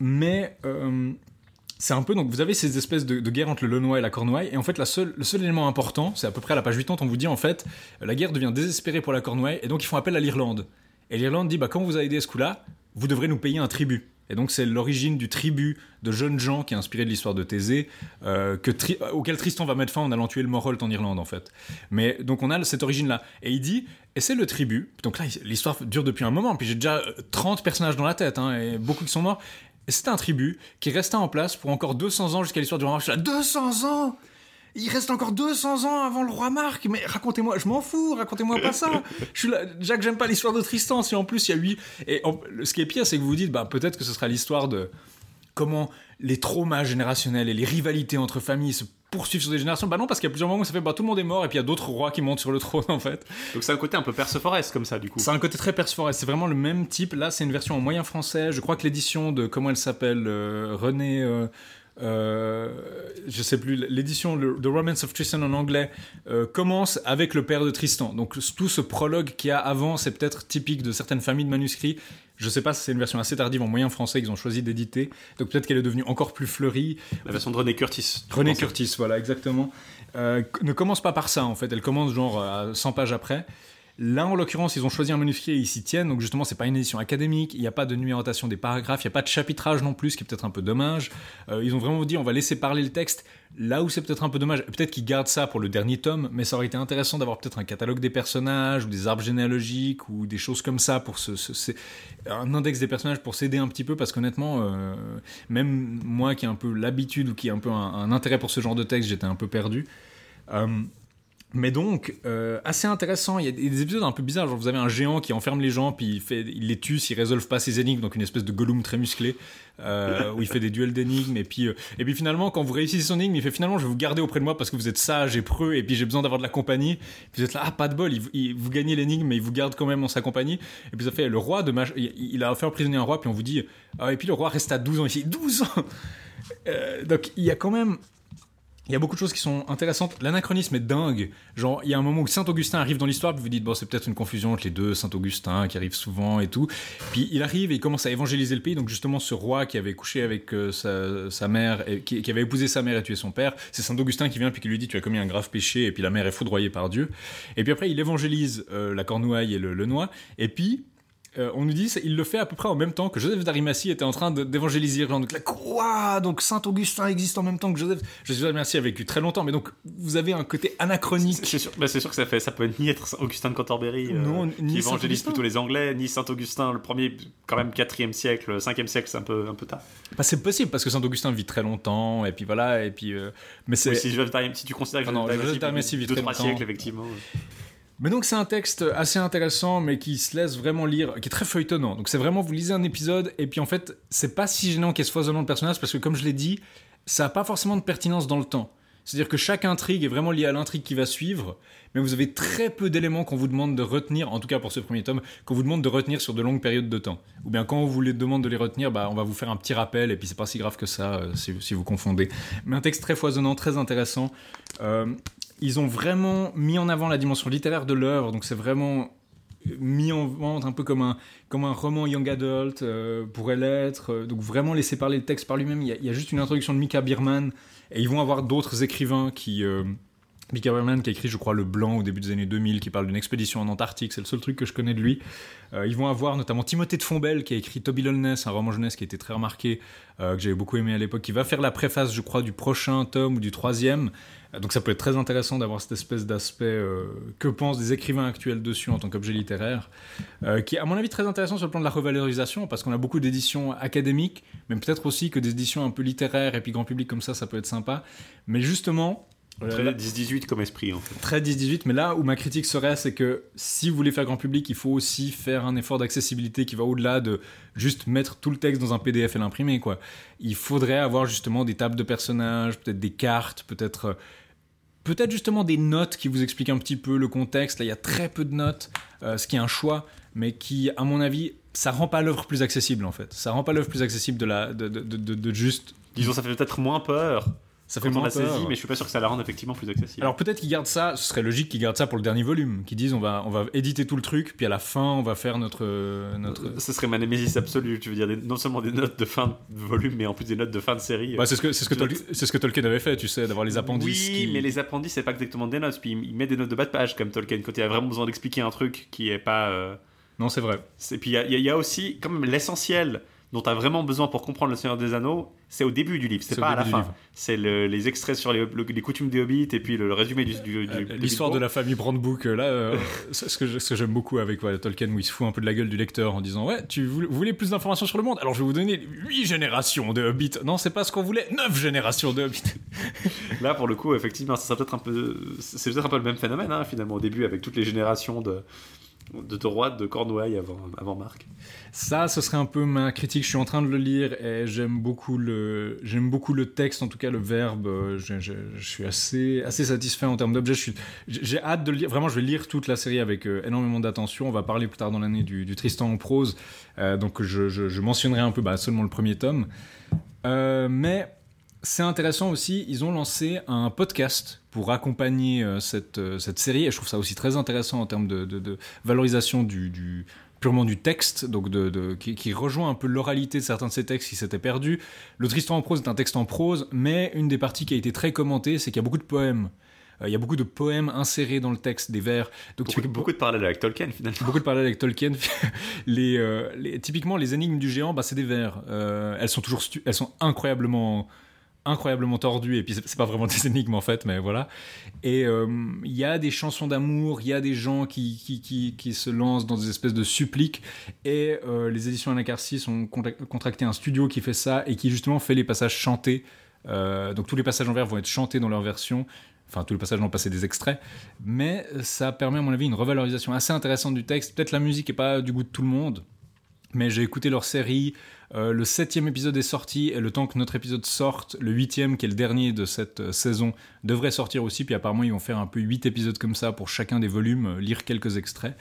mais euh, c'est un peu donc vous avez ces espèces de, guerres entre le Lenoir et la Cornouaille et en fait la seule, le seul élément important c'est à peu près à la page 80 on vous dit en fait la guerre devient désespérée pour la Cornouaille et donc ils font appel à l'Irlande et l'Irlande dit bah quand vous a aidé ce coup-là vous devrez nous payer un tribut et donc c'est l'origine du tribut de jeunes gens qui est inspiré de l'histoire de Thésée, euh, que auquel Tristan va mettre fin en allant tuer le Morholt en Irlande en fait. Mais donc on a cette origine-là. Et il dit, et c'est le tribut, donc là l'histoire dure depuis un moment, puis j'ai déjà 30 personnages dans la tête, hein, et beaucoup qui sont morts, c'est un tribut qui resta en place pour encore 200 ans jusqu'à l'histoire du roi Marc. Je suis là, 200 ans? Il reste encore 200 ans avant le roi Marc, mais racontez-moi, je m'en fous, racontez-moi pas ça. Que j'aime pas l'histoire de Tristan, si en plus il y a lui. Et ce qui est pire, c'est que vous vous dites, bah, peut-être que ce sera l'histoire de comment les traumas générationnels et les rivalités entre familles se poursuivre sur des générations Bah non, parce qu'il y a plusieurs moments où ça fait bah tout le monde est mort et puis il y a d'autres rois qui montent sur le trône en fait. Donc c'est un côté un peu Perseforest comme ça du coup. C'est un côté très Perseforest, c'est vraiment le même type. Là, c'est une version en moyen français. Je crois que l'édition de comment elle s'appelle euh, René euh, euh, je sais plus, l'édition The Romance of Tristan en anglais euh, commence avec le père de Tristan. Donc tout ce prologue qu'il y a avant, c'est peut-être typique de certaines familles de manuscrits. Je sais pas si c'est une version assez tardive en moyen français qu'ils ont choisi d'éditer. Donc peut-être qu'elle est devenue encore plus fleurie. La version de René Curtis. René Curtis, voilà, exactement. Euh, ne commence pas par ça en fait. Elle commence genre à 100 pages après. Là, en l'occurrence, ils ont choisi un manuscrit et ils s'y tiennent. Donc, justement, c'est pas une édition académique. Il n'y a pas de numérotation des paragraphes. Il n'y a pas de chapitrage non plus, ce qui est peut-être un peu dommage. Euh, ils ont vraiment dit, on va laisser parler le texte. Là où c'est peut-être un peu dommage, peut-être qu'ils gardent ça pour le dernier tome, mais ça aurait été intéressant d'avoir peut-être un catalogue des personnages ou des arbres généalogiques ou des choses comme ça pour un index des personnages pour s'aider un petit peu parce qu'honnêtement, euh, même moi qui ai un peu l'habitude ou qui ai un peu un, intérêt pour ce genre de texte, j'étais un peu perdu. Euh, mais donc, euh, assez intéressant. Il y a des épisodes un peu bizarres. Genre, vous avez un géant qui enferme les gens, puis il, fait, il les tue s'ils résolvent pas ses énigmes. Donc, une espèce de Gollum très musclé, euh, où il fait des duels d'énigmes. Et puis, euh, et puis finalement, quand vous réussissez son énigme, il fait finalement, je vais vous garder auprès de moi parce que vous êtes sage et preux, et puis j'ai besoin d'avoir de la compagnie. Vous êtes là, ah, pas de bol. Il, vous gagnez l'énigme, mais il vous garde quand même en sa compagnie. Et puis ça fait le roi il, a fait emprisonner un roi, puis on vous dit, ah, et puis le roi reste à 12 ans ici. 12 ans! donc, il y a quand même il y a beaucoup de choses qui sont intéressantes. L'anachronisme est dingue. Genre, il y a un moment où Saint-Augustin arrive dans l'histoire, puis vous dites, bon, c'est peut-être une confusion entre les deux Saint-Augustin qui arrivent souvent et tout. Puis il arrive et il commence à évangéliser le pays. Donc, justement, ce roi qui avait couché avec euh, sa, mère, et, qui, avait épousé sa mère et tué son père, c'est Saint-Augustin qui vient puis qui lui dit, tu as commis un grave péché, et puis la mère est foudroyée par Dieu. Et puis après, il évangélise euh, la Cornouaille et le, le Noix. Et puis, euh, on nous dit il le fait à peu près en même temps que Joseph d'Arimathie était en train d'évangéliser l'Irlande. Donc la quoi Donc Saint Augustin existe en même temps que Joseph. Joseph d'Arimathie a vécu très longtemps, mais donc vous avez un côté anachronique. C'est sûr, bah, sûr, que ça fait, ça peut ni être Saint Augustin de Canterbury euh, qui évangélise plutôt les Anglais, ni Saint Augustin le premier, quand même 4e siècle, 5e siècle, c'est un peu un peu tard. Bah, c'est possible parce que Saint Augustin vit très longtemps et puis voilà et puis euh, mais c'est. si, si, tu considères que ah Joseph d'Arimathie vit très longtemps. siècles effectivement. Mais donc c'est un texte assez intéressant, mais qui se laisse vraiment lire, qui est très feuilletonnant. Donc c'est vraiment, vous lisez un épisode, et puis en fait, c'est pas si gênant qu'il y ait ce foisonnement de personnages, parce que comme je l'ai dit, ça n'a pas forcément de pertinence dans le temps. C'est-à-dire que chaque intrigue est vraiment liée à l'intrigue qui va suivre, mais vous avez très peu d'éléments qu'on vous demande de retenir, en tout cas pour ce premier tome, qu'on vous demande de retenir sur de longues périodes de temps. Ou bien quand on vous les demande de les retenir, bah, on va vous faire un petit rappel, et puis c'est pas si grave que ça euh, si, vous confondez. Mais un texte très foisonnant, très intéressant. Euh, ils ont vraiment mis en avant la dimension littéraire de l'œuvre, donc c'est vraiment mis en vente un peu comme un, comme un roman young adult euh, pourrait l'être, euh, donc vraiment laisser parler le texte par lui-même. Il y, a juste une introduction de Mika Bierman, et ils vont avoir d'autres écrivains qui... Euh, Mika Bierman qui a écrit, je crois, Le Blanc au début des années 2000, qui parle d'une expédition en Antarctique, c'est le seul truc que je connais de lui. ils vont avoir notamment Timothée de Fombelle qui a écrit Toby Lowness, un roman jeunesse qui été très remarqué, que j'avais beaucoup aimé à l'époque, qui va faire la préface, je crois, du prochain tome ou du troisième. Donc ça peut être très intéressant d'avoir cette espèce d'aspect euh, que pensent des écrivains actuels dessus en tant qu'objet littéraire, euh, qui est à mon avis très intéressant sur le plan de la revalorisation, parce qu'on a beaucoup d'éditions académiques, mais peut-être aussi que des éditions un peu littéraires et puis grand public comme ça, ça peut être sympa. Mais justement, Très 10-18 comme esprit en fait. Très 10-18, mais là où ma critique serait, c'est que si vous voulez faire grand public, il faut aussi faire un effort d'accessibilité qui va au-delà de juste mettre tout le texte dans un PDF et l'imprimer. quoi. Il faudrait avoir justement des tables de personnages, peut-être des cartes, peut-être euh, peut-être justement des notes qui vous expliquent un petit peu le contexte. Là, il y a très peu de notes, euh, ce qui est un choix, mais qui, à mon avis, ça rend pas l'œuvre plus accessible en fait. Ça rend pas l'œuvre plus accessible de la de, de, de, de juste. Disons, ça fait peut-être moins peur ça fait moins peur. mais je suis pas sûr que ça la rende effectivement plus accessible. Alors peut-être qu'ils gardent ça, ce serait logique qu'ils gardent ça pour le dernier volume, qu'ils disent on va, on va éditer tout le truc, puis à la fin on va faire notre. notre... Ce serait ma némésis absolue, tu veux dire non seulement des notes de fin de volume, mais en plus des notes de fin de série. Bah, c'est ce que, c'est ce, que Tolkien, c'est ce que Tolkien avait fait, tu sais, d'avoir les appendices. Oui, mais les appendices c'est pas exactement des notes, puis il met des notes de bas de page comme Tolkien, quand il a vraiment besoin d'expliquer un truc qui est pas. Euh, non, c'est vrai. Et puis il y, y, a aussi, comme l'essentiel dont tu as vraiment besoin pour comprendre Le Seigneur des Anneaux, c'est au début du livre, c'est pas à la fin. C'est les extraits sur les, les, coutumes des hobbits et puis le, résumé du. du, euh, L'histoire de la famille Brandbook, euh, là, euh, c'est ce que j'aime beaucoup avec Tolkien, où il se fout un peu de la gueule du lecteur en disant Ouais, tu voulais, vous voulez plus d'informations sur le monde? Alors je vais vous donner 8 générations de hobbits. Non, c'est pas ce qu'on voulait, 9 générations de hobbits. là, pour le coup, effectivement, ça peut-être un peu. C'est peut-être un peu le même phénomène, hein, finalement, au début, avec toutes les générations de de droite de Cornouailles avant, avant Marc. Ça, ce serait un peu ma critique. Je suis en train de le lire et j'aime beaucoup le, j'aime beaucoup le texte, en tout cas le verbe. Je, je, suis assez, assez satisfait en termes d'objet. J'ai hâte de lire. Vraiment, je vais lire toute la série avec euh, énormément d'attention. On va parler plus tard dans l'année du, Tristan en prose. Euh, donc, je, mentionnerai un peu bah, seulement le premier tome. Euh, mais c'est intéressant aussi, ils ont lancé un podcast pour accompagner euh, cette, euh, cette série, et je trouve ça aussi très intéressant en termes de, de- de valorisation du, du- purement du texte, donc de, de- qui, qui rejoint un peu l'oralité de certains de ces textes qui s'étaient perdus. Le Tristan en prose est un texte en prose, mais une des parties qui a été très commentée, c'est qu'il y a beaucoup de poèmes. Euh, Il y a beaucoup de poèmes insérés dans le texte, des vers. Donc Beaucoup, de parallèles avec Tolkien finalement. beaucoup de parallèles avec Tolkien. les, euh, les- typiquement, les énigmes du géant, bah, c'est des vers. Euh, elles sont toujours, stu- elles sont incroyablement, incroyablement tordues. Et puis c'est pas vraiment des énigmes en fait, mais voilà. Et euh, il y a des chansons d'amour, il y a des gens qui, qui, qui, qui se lancent dans des espèces de suppliques. Et euh, les éditions Anacarsis ont contracté un studio qui fait ça et qui justement fait les passages chantés. Euh, donc tous les passages en vers vont être chantés dans leur version. Enfin, tous les passages vont passer des extraits. Mais ça permet, à mon avis, une revalorisation assez intéressante du texte. Peut-être la musique n'est pas du goût de tout le monde. Mais j'ai écouté leur série. Euh, le septième épisode est sorti. Et le temps que notre épisode sorte, le huitième, qui est le dernier de cette euh, saison, devrait sortir aussi. Puis apparemment, ils vont faire un peu huit épisodes comme ça pour chacun des volumes, euh, lire quelques extraits.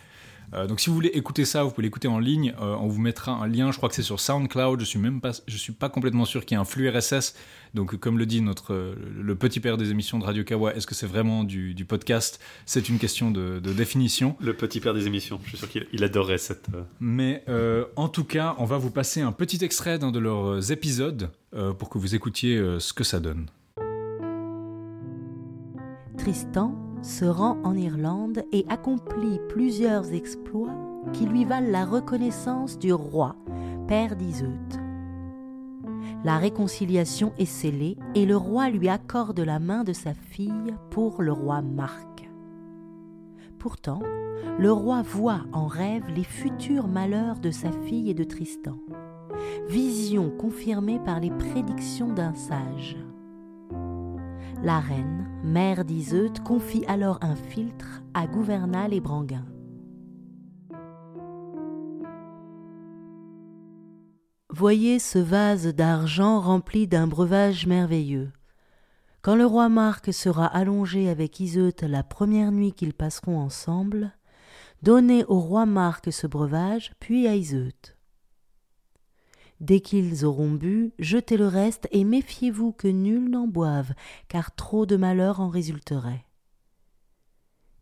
Euh, donc si vous voulez écouter ça, vous pouvez l'écouter en ligne. Euh, on vous mettra un lien. Je crois que c'est sur SoundCloud. Je suis même pas, je suis pas complètement sûr qu'il y ait un flux RSS. Donc comme le dit notre euh, le petit père des émissions de Radio Kawa, est-ce que c'est vraiment du, du podcast? C'est une question de, de définition. Le petit père des émissions. Je suis sûr qu'il il adorerait cette. euh, Mais euh, en tout cas, on va vous passer un petit extrait d'un de leurs épisodes euh, pour que vous écoutiez euh, ce que ça donne. Tristan se rend en Irlande et accomplit plusieurs exploits qui lui valent la reconnaissance du roi, père d'Iseut. La réconciliation est scellée et le roi lui accorde la main de sa fille pour le roi Marc. Pourtant, le roi voit en rêve les futurs malheurs de sa fille et de Tristan. Vision confirmée par les prédictions d'un sage. La reine, mère d'Iseut, confie alors un filtre à Gouvernal et Branguin. Voyez ce vase d'argent rempli d'un breuvage merveilleux. Quand le roi Marc sera allongé avec Iseut la première nuit qu'ils passeront ensemble, donnez au roi Marc ce breuvage, puis à Iseut. Dès qu'ils auront bu, jetez le reste et méfiez-vous que nul n'en boive, car trop de malheur en résulterait.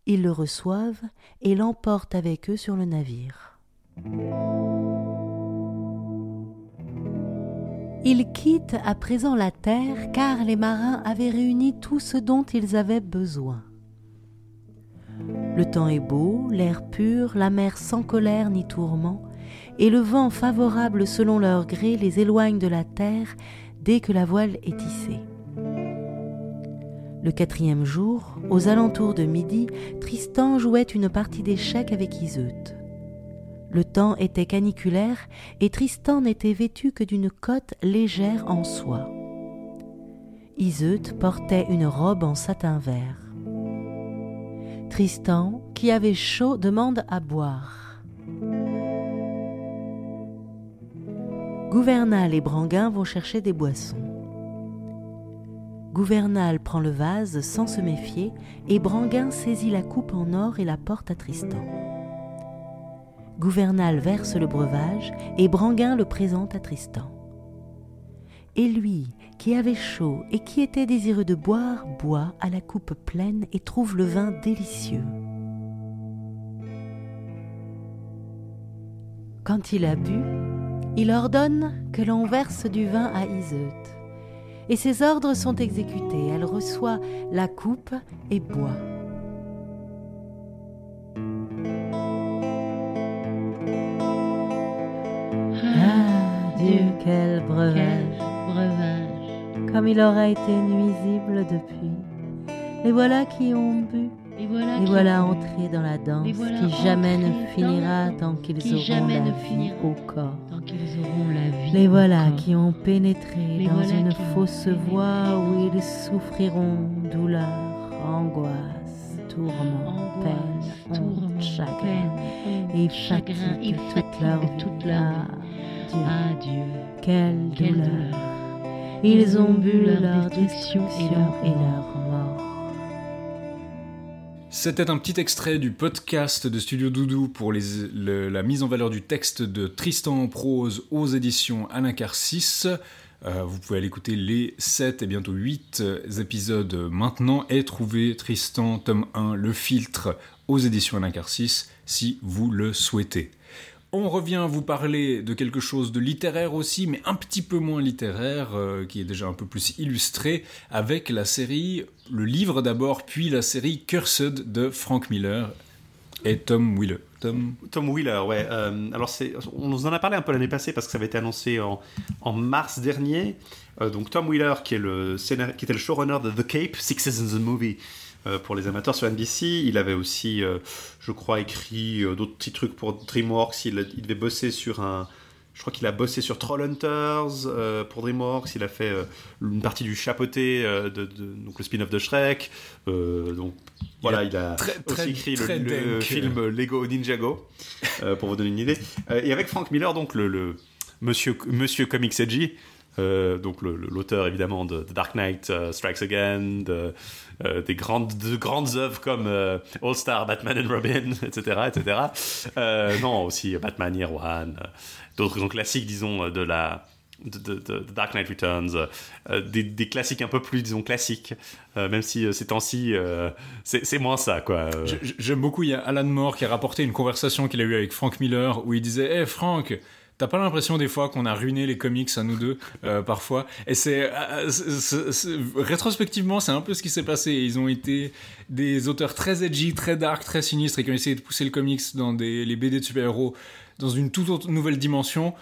Ils le reçoivent et l'emportent avec eux sur le navire. Ils quittent à présent la terre car les marins avaient réuni tout ce dont ils avaient besoin. Le temps est beau, l'air pur, la mer sans colère ni tourment, et le vent favorable selon leur gré les éloigne de la terre dès que la voile est tissée. Le quatrième jour, aux alentours de midi, Tristan jouait une partie d'échecs avec Iseut. Le temps était caniculaire et Tristan n'était vêtu que d'une cotte légère en soie. Iseut portait une robe en satin vert. Tristan, qui avait chaud, demande à boire. Gouvernal et Branguin vont chercher des boissons. Gouvernal prend le vase sans se méfier et Branguin saisit la coupe en or et la porte à Tristan. Gouvernal verse le breuvage et Branguin le présente à Tristan. Et lui, qui avait chaud et qui était désireux de boire, boit à la coupe pleine et trouve le vin délicieux. Quand il a bu, il ordonne que l'on verse du vin à Iseut. Et ses ordres sont exécutés. Elle reçoit la coupe et boit. Ah, Dieu, quel breuvage, breuvage. comme il aurait été nuisible depuis. Les voilà qui ont bu, Et voilà, les voilà entrés dans la danse voilà qui jamais ne finira tant qu'ils qui auront jamais la vie au corps. Tant qu'ils auront la vie. Les voilà qui ont pénétré Les dans voilà une fausse voie où ils souffriront douleur, angoisse, tourment, Angoisse, peine, tourment, chagrin et chagrin fatigue et toute leur toute leur vie. Ah, Dieu, Ah Dieu, quelle, quelle douleur. douleur. Ils ont bu leur destruction destruction et leur et leur. C'était un petit extrait du podcast de Studio Doudou pour la mise en valeur du texte de Tristan en prose aux éditions Anacar 6. Euh, vous pouvez aller écouter les 7 et bientôt 8 épisodes maintenant et trouver Tristan, tome 1, Le filtre aux éditions Anacarsis si vous le souhaitez. On revient vous parler de quelque chose de littéraire aussi, mais un petit peu moins littéraire, euh, qui est déjà un peu plus illustré, avec la série, le livre d'abord, puis la série Cursed de Frank Miller et Tom Wheeler. Tom... Tom Wheeler, ouais. Euh, alors, c'est, on en a parlé un peu l'année passée parce que ça avait été annoncé en, mars dernier. Euh, donc, Tom Wheeler, qui, est le était le showrunner de The Cape, Six Seasons the Movie, pour les amateurs sur NBC. Il avait aussi, euh, je crois, écrit euh, d'autres petits trucs pour DreamWorks. Il, il devait bosser sur un. Je crois qu'il a bossé sur Trollhunters euh, pour DreamWorks. Il a fait euh, une partie du chapeauté, euh, de, de- donc le spin-off de Shrek. Euh, donc voilà, il a très- aussi très- écrit très le, film Lego Ninjago, euh, pour vous donner une idée. Euh, et avec Frank Miller, donc le, le monsieur, monsieur Comics Edgy, euh, donc l'auteur évidemment de, de Dark Knight euh, Strikes Again, de, euh, des grandes, de grandes œuvres comme euh, All Star, Batman and Robin, etc. etc. Euh, non, aussi Batman Year One, euh, d'autres classiques, disons, de la. De, Dark Knight Returns, euh, des, des classiques un peu plus, disons, classiques, euh, même si euh, ces temps-ci, euh, c'est moins ça, quoi. Euh, J'aime beaucoup, il y a Alan Moore qui a rapporté une conversation qu'il a eue avec Frank Miller où il disait Hé Frank, t'as pas l'impression des fois qu'on a ruiné les comics à nous deux, euh, parfois Et c'est. euh, c'est- Rétrospectivement, c'est un peu ce qui s'est passé. Ils ont été des auteurs très edgy, très dark, très sinistres et qui ont essayé de pousser le comics dans des, les BD de super-héros dans une toute autre nouvelle dimension.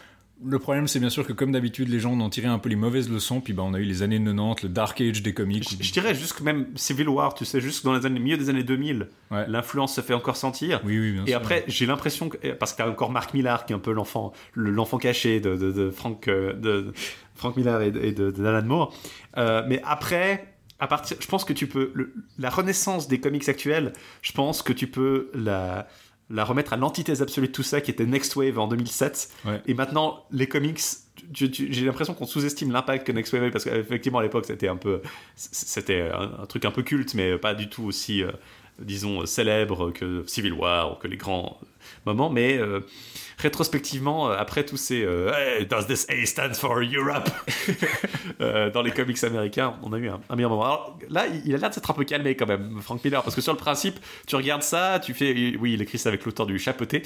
Le problème, c'est bien sûr que, comme d'habitude, les gens en ont tiré un peu les mauvaises leçons. Puis bah, on a eu les années 90, le Dark Age des comics. Je, je dirais jusque même Civil War, tu sais, jusque dans les années, milieu des années 2000, Ouais. l'influence se fait encore sentir. Oui, oui, bien Et sûr. après, j'ai l'impression que parce qu'il y a encore Mark Millar qui est un peu l'enfant, le- l'enfant caché de, de, de Frank, euh, de, Frank Millar et de, et de- de Alan Moore. Euh, mais après, à partir, je pense que tu peux le- la renaissance des comics actuels. Je pense que tu peux la la remettre à l'antithèse absolue de tout ça qui était Next Wave en 2007 Ouais. et maintenant les comics j'ai l'impression qu'on sous-estime l'impact que Next Wave a eu parce qu'effectivement à l'époque c'était un peu c'était un, un truc un peu culte mais pas du tout aussi euh, disons célèbre que Civil War ou que les grands moments mais euh, rétrospectivement euh, après tous ces euh, Hey, does this A stand for Europe? Dans les comics américains on a eu un, un meilleur moment. Alors là il a l'air de s'être un peu calmé quand même Frank Miller parce que sur le principe tu regardes ça tu fais oui il écrit ça avec l'auteur du chapeauté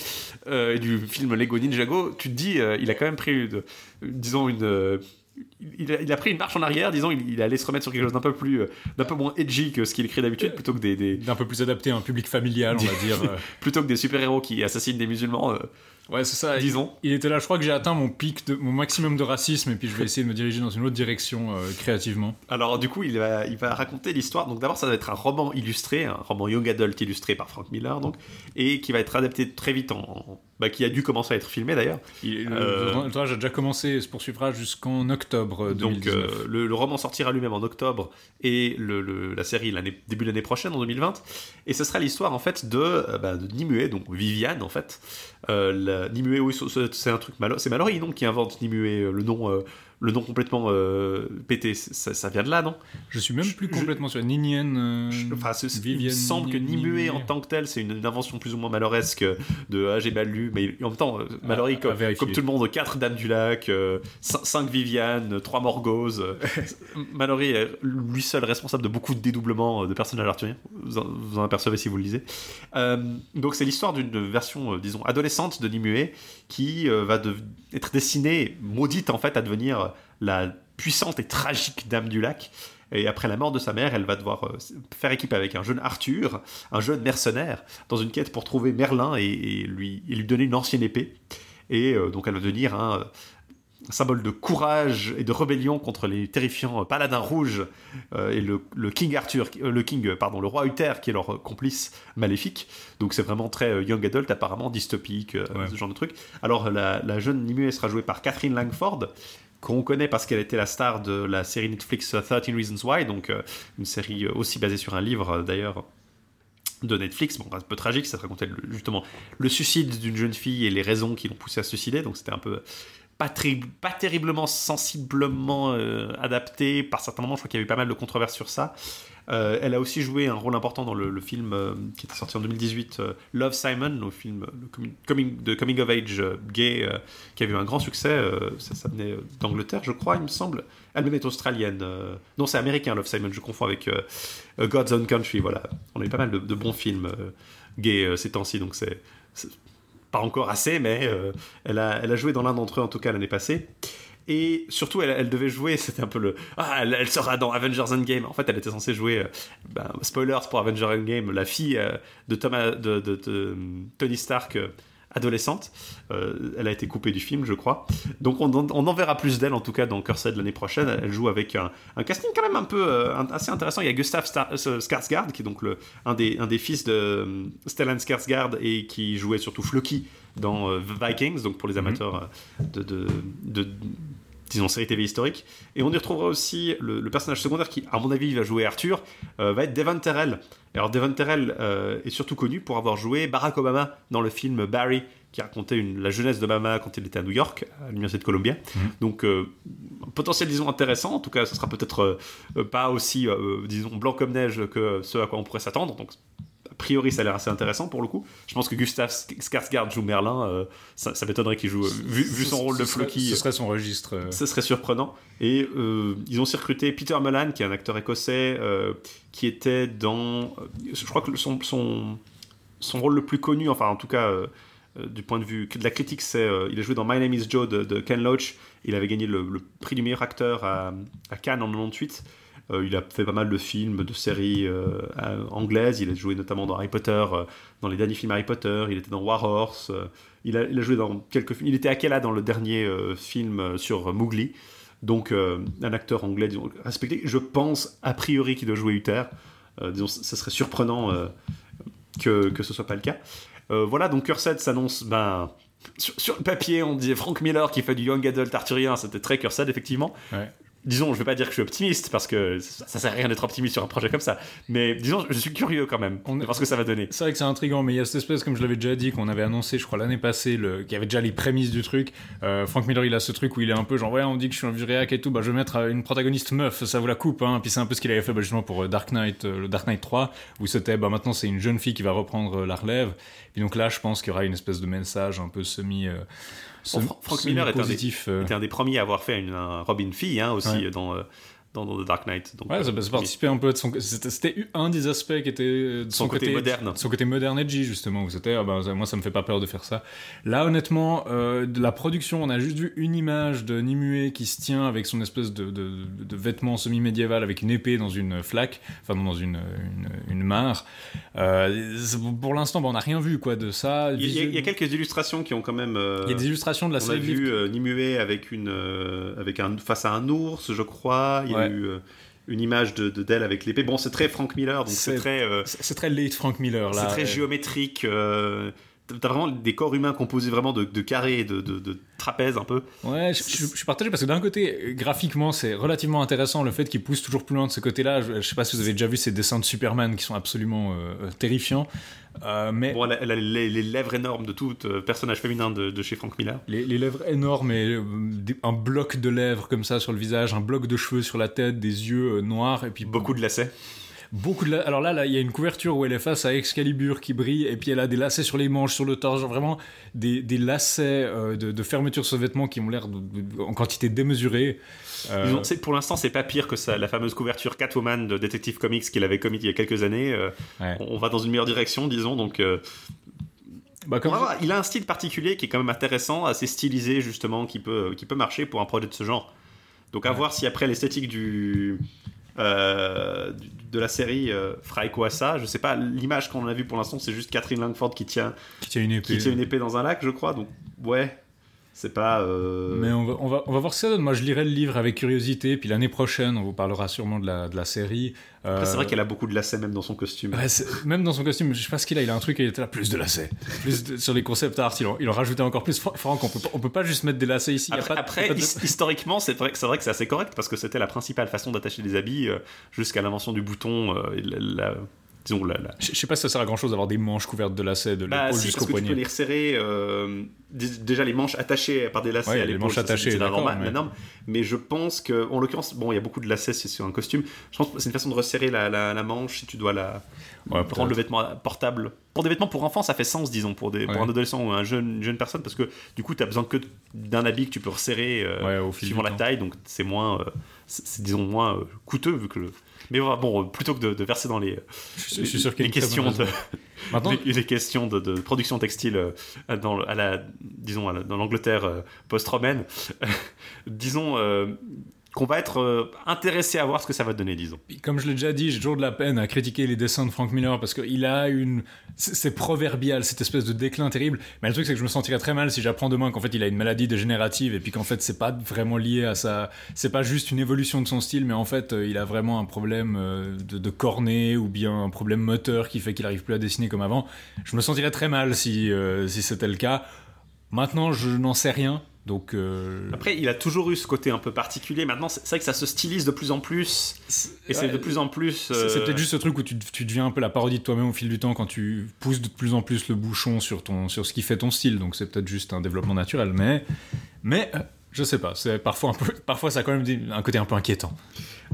et du film Lego Ninjago tu te dis il a quand même pris une- disons une il a, il a pris une marche en arrière, disons, il, il allait se remettre sur quelque chose d'un peu plus, euh, d'un peu moins edgy que ce qu'il écrit d'habitude, plutôt que des, des- D'un peu plus adapté à un public familial, on va dire. euh. plutôt que des super-héros qui assassinent des musulmans, euh, Ouais, c'est ça. disons. Il était là, je crois que j'ai atteint mon pic, de, mon maximum de racisme, et puis je vais essayer de me diriger dans une autre direction euh, créativement. Alors du coup, il va, il va raconter l'histoire. Donc d'abord, ça va être un roman illustré, un roman young adult illustré par Frank Miller, donc, et qui va être adapté très vite en, bah, qui a dû commencer à être filmé d'ailleurs. Il, le, Euh, le tournage a déjà commencé, se poursuivra jusqu'en octobre euh, Donc 2019. euh, le, le roman sortira lui-même en octobre et le, le- la série début de l'année prochaine en 2020 et ce sera l'histoire en fait de, bah, de Nimue donc Viviane en fait euh, la, Nimue oui, c'est- un truc c'est Mallory donc qui invente Nimue euh, le nom euh, le nom complètement euh, pété ça, ça vient de là non? Je suis même plus je- complètement sûr. Ninienne. euh, Je- Enfin, c'est- il me semble que Nimue. En tant que tel, c'est une, une invention plus ou moins maloresque de ah, j'ai mal lu, mais en même temps, euh, Mallory, comme, tout le monde, 4 Dames du Lac, 5 Viviane, 3 Morgose. euh, Mallory est lui seul responsable de beaucoup de dédoublements euh, de personnages arthuriens. Vous en, vous en apercevez si vous le lisez. Euh, donc, c'est l'histoire d'une version, euh, disons, adolescente de Nimue qui euh, va de- être destinée, maudite en fait, à devenir la puissante et tragique Dame du Lac. Et après la mort de sa mère, elle va devoir euh, faire équipe avec un jeune Arthur, un jeune mercenaire, dans une quête pour trouver Merlin et, et lui, et lui donner une ancienne épée. Et euh, donc elle va devenir un, euh, un symbole de courage et de rébellion contre les terrifiants paladins rouges euh, et le, le King Arthur, euh, le King, pardon, le roi Uther qui est leur complice maléfique. Donc c'est vraiment très young adult apparemment, dystopique, euh, Ouais. ce genre de truc. Alors la, la jeune Nimue sera jouée par Catherine Langford qu'on connaît parce qu'elle était la star de la série Netflix euh, 13 Reasons Why, donc euh, une série euh, aussi basée sur un livre euh, d'ailleurs de Netflix, un peu tragique, ça racontait justement le suicide d'une jeune fille et les raisons qui l'ont poussé à se suicider, donc c'était un peu pas, terriblement sensiblement euh, adapté. Par certains moments, je crois qu'il y avait pas mal de controverses sur ça. Euh, elle a aussi joué un rôle important dans le, film euh, qui était sorti en 2018, euh, Love Simon, le film le coming, de coming of age gay, qui a eu un grand succès. ça, venait d'Angleterre, je crois, il me semble. Elle-même est australienne. non, c'est américain, Love Simon, je confonds avec God's Own Country. Voilà, on a eu pas mal de, bons films gays ces temps-ci, donc c'est pas encore assez, mais elle a joué dans l'un d'entre eux, en tout cas, l'année passée. Et surtout, elle, elle devait jouer, c'était un peu le. Ah, elle, elle sera dans Avengers Endgame. En fait, elle était censée jouer, euh, ben, spoilers pour Avengers Endgame, la fille euh, de, Thomas, de, de- de Tony Stark euh, adolescente. Elle a été coupée du film, je crois. Donc, on, en- on en verra plus d'elle, en tout cas, dans Cursed l'année prochaine. Elle joue avec un, un casting quand même un peu un- assez intéressant. Il y a Gustav Star- Skarsgård, qui est donc le, un, des, un des fils de Stellan Skarsgård et qui jouait surtout Floki dans Vikings, donc pour les amateurs de, de, de- disons série TV historique. Et on y retrouvera aussi le, le personnage secondaire qui, à mon avis, va jouer Arthur, euh, va être Devon Terrell. Alors Devon Terrell euh, est surtout connu pour avoir joué Barack Obama dans le film Barry, qui racontait une- la jeunesse d'Obama quand il était à New York, à l'université de Columbia. Donc euh, potentiel, disons, intéressant. En tout cas, ce sera peut-être pas aussi, disons, blanc comme neige que ce à quoi on pourrait s'attendre. Donc priori, ça a l'air assez intéressant pour le coup. Je pense que Gustav Skarsgård joue Merlin. euh, ça, ça m'étonnerait qu'il joue. euh, vu, vu son rôle de Floki, Ce serait son registre. euh, ce serait surprenant. Et euh, ils ont aussi recruté Peter Mullan, qui est un acteur écossais, euh, qui était dans. euh, Je crois que son, son, son rôle le plus connu, enfin en tout cas euh, euh, du point de vue de la critique, c'est. euh, il a joué dans My Name is Joe de, de Ken Loach. Il avait gagné le, le prix du meilleur acteur à, à Cannes en 98. Euh, il a fait pas mal de films, de séries euh, euh, anglaises. Il a joué notamment dans Harry Potter, dans les derniers films Harry Potter. Il était dans War Horse. il, a, joué dans quelques films. Il était à Kella dans le dernier film sur Mowgli. Donc, un acteur anglais disons, respecté. Je pense, a priori, qu'il doit jouer Uther. Disons, ce serait surprenant que, que ce soit pas le cas. Voilà, donc Cursed s'annonce, ben, sur, sur le papier, on disait Frank Miller qui fait du young adult arthurien, c'était très Cursed, effectivement. Ouais. Disons, je vais pas dire que je suis optimiste, parce que ça, ça sert à rien d'être optimiste sur un projet comme ça, mais disons, je suis curieux quand même, On de voir ce que ça va donner. C'est vrai que c'est intriguant, mais il y a cette espèce, comme je l'avais déjà dit, qu'on avait annoncé, je crois, l'année passée, le... qu'il y avait déjà les prémices du truc. Euh, Frank Miller, il a ce truc où il est un peu genre, ouais, on dit que je suis un vieux réac et tout, bah, je vais mettre euh, une protagoniste meuf, ça vous la coupe, hein. Puis c'est un peu ce qu'il avait fait, bah, justement, pour euh, Dark Knight, euh, le Dark Knight 3, où c'était, bah, maintenant c'est une jeune fille qui va reprendre la relève. Puis donc là, je pense qu'il y aura une espèce de message un peu semi, euh, Bon, Fra- Frank Miller est un des- positif. euh. Un des premiers à avoir fait une, un Robin fille hein, aussi Ouais. euh, dans, euh, dans, dans The Dark Knight. Donc, Ouais, ça, euh, ça participait un peu de son. C'était un des aspects qui était euh, de Son côté moderne. de son côté moderne edgy justement où c'était ah ben, moi ça me fait pas peur de faire ça. Là honnêtement euh, de la production on a juste vu une image de Nimue qui se tient avec son espèce de, de, de vêtement semi médiéval avec une épée dans une flaque enfin dans une une, une mare. Euh, pour l'instant ben, on n'a rien vu quoi de ça. il, y a, il y a Visuel- quelques illustrations qui ont quand même. euh, il y a des illustrations de la on a série de livres vu Nimue avec une, avec un, face à un ours, je crois. Il y a Ouais. Eu euh, une image de de- d'elle avec l'épée. Bon, c'est très Frank Miller, donc c'est C'est- très, euh, C'est très late Frank Miller là. c'est très géométrique. euh, T'as vraiment des corps humains composés vraiment de, de carrés, et de, de, trapèzes un peu. Ouais, je, je- je suis partagé parce que d'un côté, graphiquement, c'est relativement intéressant le fait qu'il pousse toujours plus loin de ce côté-là. Je, je sais pas si vous avez déjà vu ces dessins de Superman qui sont absolument euh, terrifiants. Euh, mais Bon, elle a, elle a les, les lèvres énormes de tout euh, personnage féminin de, de chez Frank Miller. les, les lèvres énormes et euh, des- un bloc de lèvres comme ça sur le visage, un bloc de cheveux sur la tête, des yeux noirs et puis Beaucoup de lacets. Beaucoup de la- alors là là il y a une couverture où elle est face à Excalibur qui brille et puis elle a des lacets sur les manches sur le torse genre vraiment des, des lacets euh, de, de fermeture sur vêtements qui ont l'air en quantité démesurée Euh, ont- pour l'instant, c'est pas pire que ça, la fameuse couverture Catwoman de Detective Comics qu'il avait commis il y a quelques années. euh, Ouais. on, on va dans une meilleure direction, disons. Donc, bah, comme va il a un style particulier qui est quand même intéressant, assez stylisé justement, qui peut, qui peut marcher pour un projet de ce genre. Donc, à Ouais. voir si après l'esthétique du, euh, du- de la série euh, fera écho à ça. Je sais pas. L'image qu'on a vue pour l'instant, c'est juste Catherine Langford qui tient, qui tient une épée qui tient une épée dans un lac, je crois. Donc, ouais, c'est pas. euh, Mais on va, on, va, on va voir ce que ça donne. Moi, je lirai le livre avec curiosité. Puis l'année prochaine, on vous parlera sûrement de la, de la série. Euh, après, c'est vrai qu'elle a beaucoup de lacets même dans son costume. ouais, même dans son costume, je sais pas ce qu'il a. Il a un truc, il était là, plus de lacets. Plus de- sur les concept art, il en, il en rajoutait encore plus. Fra- Franck, on peut, on peut pas juste mettre des lacets ici. Il y a Après, pas après, y a pas de- his- historiquement, c'est vrai, que- c'est vrai que c'est assez correct parce que c'était la principale façon d'attacher des habits euh, jusqu'à l'invention du bouton euh, la- disons, Je je sais pas si ça sert à grand chose d'avoir des manches couvertes de lacets de Bah, l'épaule si, jusqu'au parce que tu peux poignet. les resserrer, euh, dé- déjà les manches attachées par des lacets Ouais, à les manches attachées, c'est la mais- la norme. Mais je pense que, en l'occurrence, bon, il y a beaucoup de lacets c'est sur un costume. Je pense que c'est une façon de resserrer la, la- la manche si tu dois la Ouais, rendre peut-être. le vêtement portable. Pour des vêtements pour enfants, ça fait sens, disons, pour, des, pour Ouais. un adolescent ou un jeune, une jeune personne, parce que du coup, tu as besoin que d'un habit que tu peux resserrer euh, Ouais, au fil suivant la temps. taille, donc c'est moins, euh, c'est disons, moins euh, coûteux vu que le. Mais bon, euh, plutôt que de, de verser dans les, Je je suis sûr très questions de, raison. Maintenant, les, les questions de, de production textile euh, dans, à la, disons, à la- dans l'Angleterre euh, post-romaine, disons euh, qu'on va être euh, intéressé à voir ce que ça va donner, disons. comme je l'ai déjà dit, j'ai toujours de la peine à critiquer les dessins de Frank Miller parce qu'il a une. C'est proverbial, cette espèce de déclin terrible. Mais le truc, c'est que je me sentirais très mal si j'apprends demain qu'en fait il a une maladie dégénérative et puis qu'en fait c'est pas vraiment lié à ça. C'est pas juste une évolution de son style, mais en fait euh, il a vraiment un problème euh, de, de cornée ou bien un problème moteur qui fait qu'il arrive plus à dessiner comme avant. Je me sentirais très mal si, euh, si c'était le cas. Maintenant, je n'en sais rien. Donc, euh, Après, il a toujours eu ce côté un peu particulier. Maintenant, c'est vrai que ça se stylise de plus en plus. Et c'est Ouais, de plus en plus. C'est c'est euh, peut-être juste ce truc où tu, tu deviens un peu la parodie de toi-même au fil du temps quand tu pousses de plus en plus le bouchon sur, ton, sur ce qui fait ton style. Donc c'est peut-être juste un développement naturel. Mais, mais euh, je sais pas. C'est parfois, un peu, parfois ça a quand même un côté un peu inquiétant.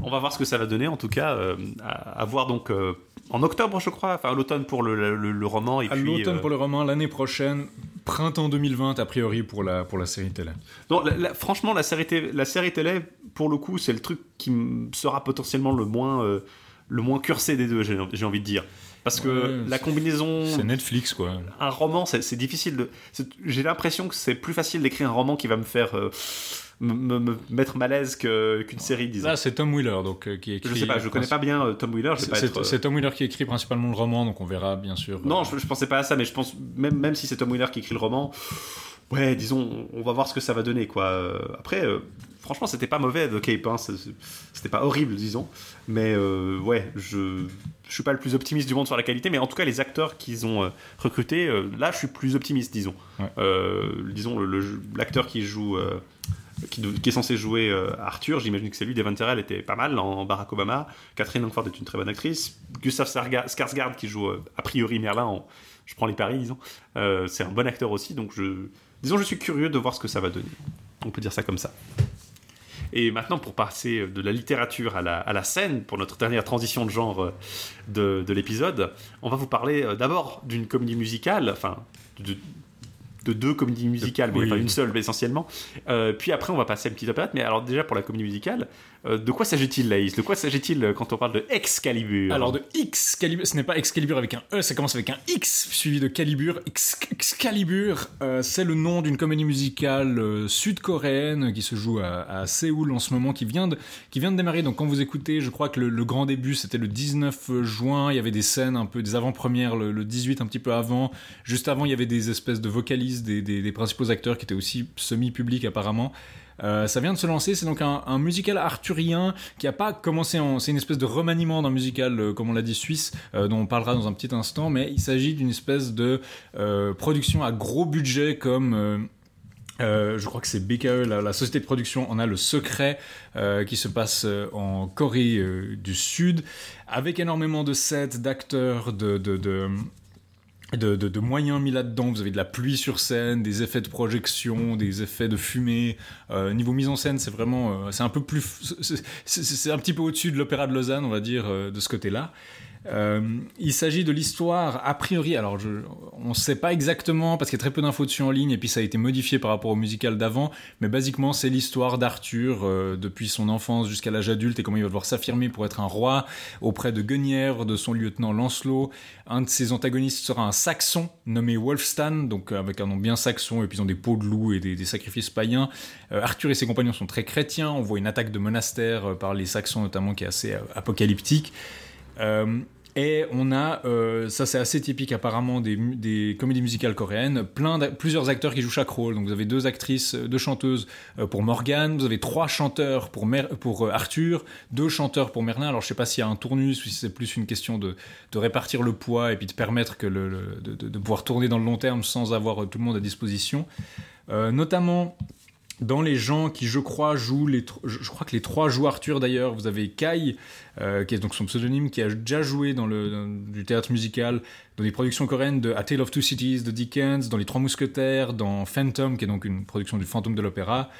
On va voir ce que ça va donner, en tout cas, euh, à, à voir donc euh, en octobre, je crois, enfin à l'automne pour le, le- le roman. Et À puis, l'automne euh, pour le roman, l'année prochaine, printemps 2020 a priori pour la, pour la série télé. Non, la- la- franchement, la série, télé, la série télé, pour le coup, c'est le truc qui sera potentiellement le moins, euh, le moins cursé des deux, j'ai j'ai envie de dire. Parce que Ouais, la combinaison. C'est Netflix quoi. Un roman, c'est difficile de. J'ai l'impression que c'est plus facile d'écrire un roman qui va me faire. euh, me, me- me mettre mal à l'aise qu'une série, disons. Là c'est Tom Wheeler donc, euh, qui écrit. je sais pas, je connais pas bien euh, Tom Wheeler, C'est Tom Wheeler qui écrit principalement le roman, donc on verra bien sûr. Non, je, je pensais pas à ça, mais je pense, même, même si c'est Tom Wheeler qui écrit le roman, ouais, disons, on va voir ce que ça va donner, quoi. Après, franchement, c'était pas mauvais, The Cape, hein, c'était pas horrible, disons, mais euh, ouais, je, je suis pas le plus optimiste du monde sur la qualité, mais en tout cas, les acteurs qu'ils ont euh, recrutés, euh, là, je suis plus optimiste, disons. Ouais. Euh, disons, le- le- l'acteur qui joue. euh, qui, qui est censé jouer euh, Arthur, j'imagine que c'est lui. Devon Terrell était pas mal en Barack Obama. Catherine Langford est une très bonne actrice. Gustav Skarsgård qui joue euh, a priori Merlin, en- je prends les paris, disons. Euh, c'est un bon acteur aussi, donc je, disons, je suis curieux de voir ce que ça va donner. On peut dire ça comme ça. Et maintenant, pour passer de la littérature à la, à la scène, pour notre dernière transition de genre euh, de, de l'épisode, on va vous parler euh, d'abord d'une comédie musicale, enfin, de, de deux comédies musicales, mais oui. enfin une seule essentiellement. Euh, puis après, on va passer à une petite opérette. Mais alors, déjà, pour la comédie musicale, euh, de quoi s'agit-il, Laïs? De quoi s'agit-il euh, quand on parle de Excalibur? Alors de Excalibur, ce n'est pas Excalibur avec un E, ça commence avec un X suivi de Calibur. Ex- Excalibur, euh, c'est le nom d'une comédie musicale sud-coréenne qui se joue à, Séoul en ce moment, qui vient de, démarrer. Donc quand vous écoutez, je crois que le, grand début c'était le 19 juin, il y avait des scènes un peu, des avant-premières le, le 18 un petit peu avant. Juste avant, il y avait des espèces de vocalistes, des, des- des principaux acteurs qui étaient aussi semi-publics apparemment. Euh, ça vient de se lancer, c'est donc un, musical arthurien qui a pas commencé en... C'est une espèce de remaniement d'un musical, euh, comme on l'a dit, suisse, euh, dont on parlera dans un petit instant, mais il s'agit d'une espèce de production à gros budget comme... je crois que c'est BKE, la, société de production, on a le secret qui se passe en Corée du Sud, avec énormément de sets, d'acteurs, de, de, de- de moyens mis là-dedans. Vous avez de la pluie sur scène, des effets de projection, des effets de fumée. Euh, niveau mise en scène, c'est vraiment, euh, c'est un peu plus, c'est- un petit peu au-dessus de l'opéra de Lausanne, on va dire, euh, de ce côté-là. Euh, il s'agit de l'histoire, a priori, alors je, on ne sait pas exactement parce qu'il y a très peu d'infos dessus en ligne et puis ça a été modifié par rapport au musical d'avant, mais basiquement c'est l'histoire d'Arthur euh, depuis son enfance jusqu'à l'âge adulte et comment il va devoir s'affirmer pour être un roi auprès de Guenièvre, de son lieutenant Lancelot. Un de ses antagonistes sera un saxon nommé Wolfstan, donc avec un nom bien saxon et puis ils ont des peaux de loup et des, sacrifices païens. Euh, Arthur et ses compagnons sont très chrétiens, on voit une attaque de monastère par les saxons notamment qui est assez apocalyptique. Euh, et on a, euh, ça c'est assez typique apparemment des, comédies musicales coréennes, plein plusieurs acteurs qui jouent chaque rôle. Donc vous avez deux actrices, euh, deux chanteuses pour Morgane, vous avez trois chanteurs pour, pour Arthur, deux chanteurs pour Merlin. Alors je sais pas s'il y a un tournus ou si c'est plus une question de, de répartir le poids et puis de permettre que de, pouvoir tourner dans le long terme sans avoir tout le monde à disposition. Notamment dans les gens qui, je crois, jouent les, je crois que les trois jouent Arthur d'ailleurs. Vous avez Kai, euh, qui est donc son pseudonyme, qui a déjà joué dans le du théâtre musical, dans des productions coréennes de A Tale of Two Cities de Dickens, dans Les Trois Mousquetaires, dans Phantom, qui est donc une production du fantôme de l'opéra.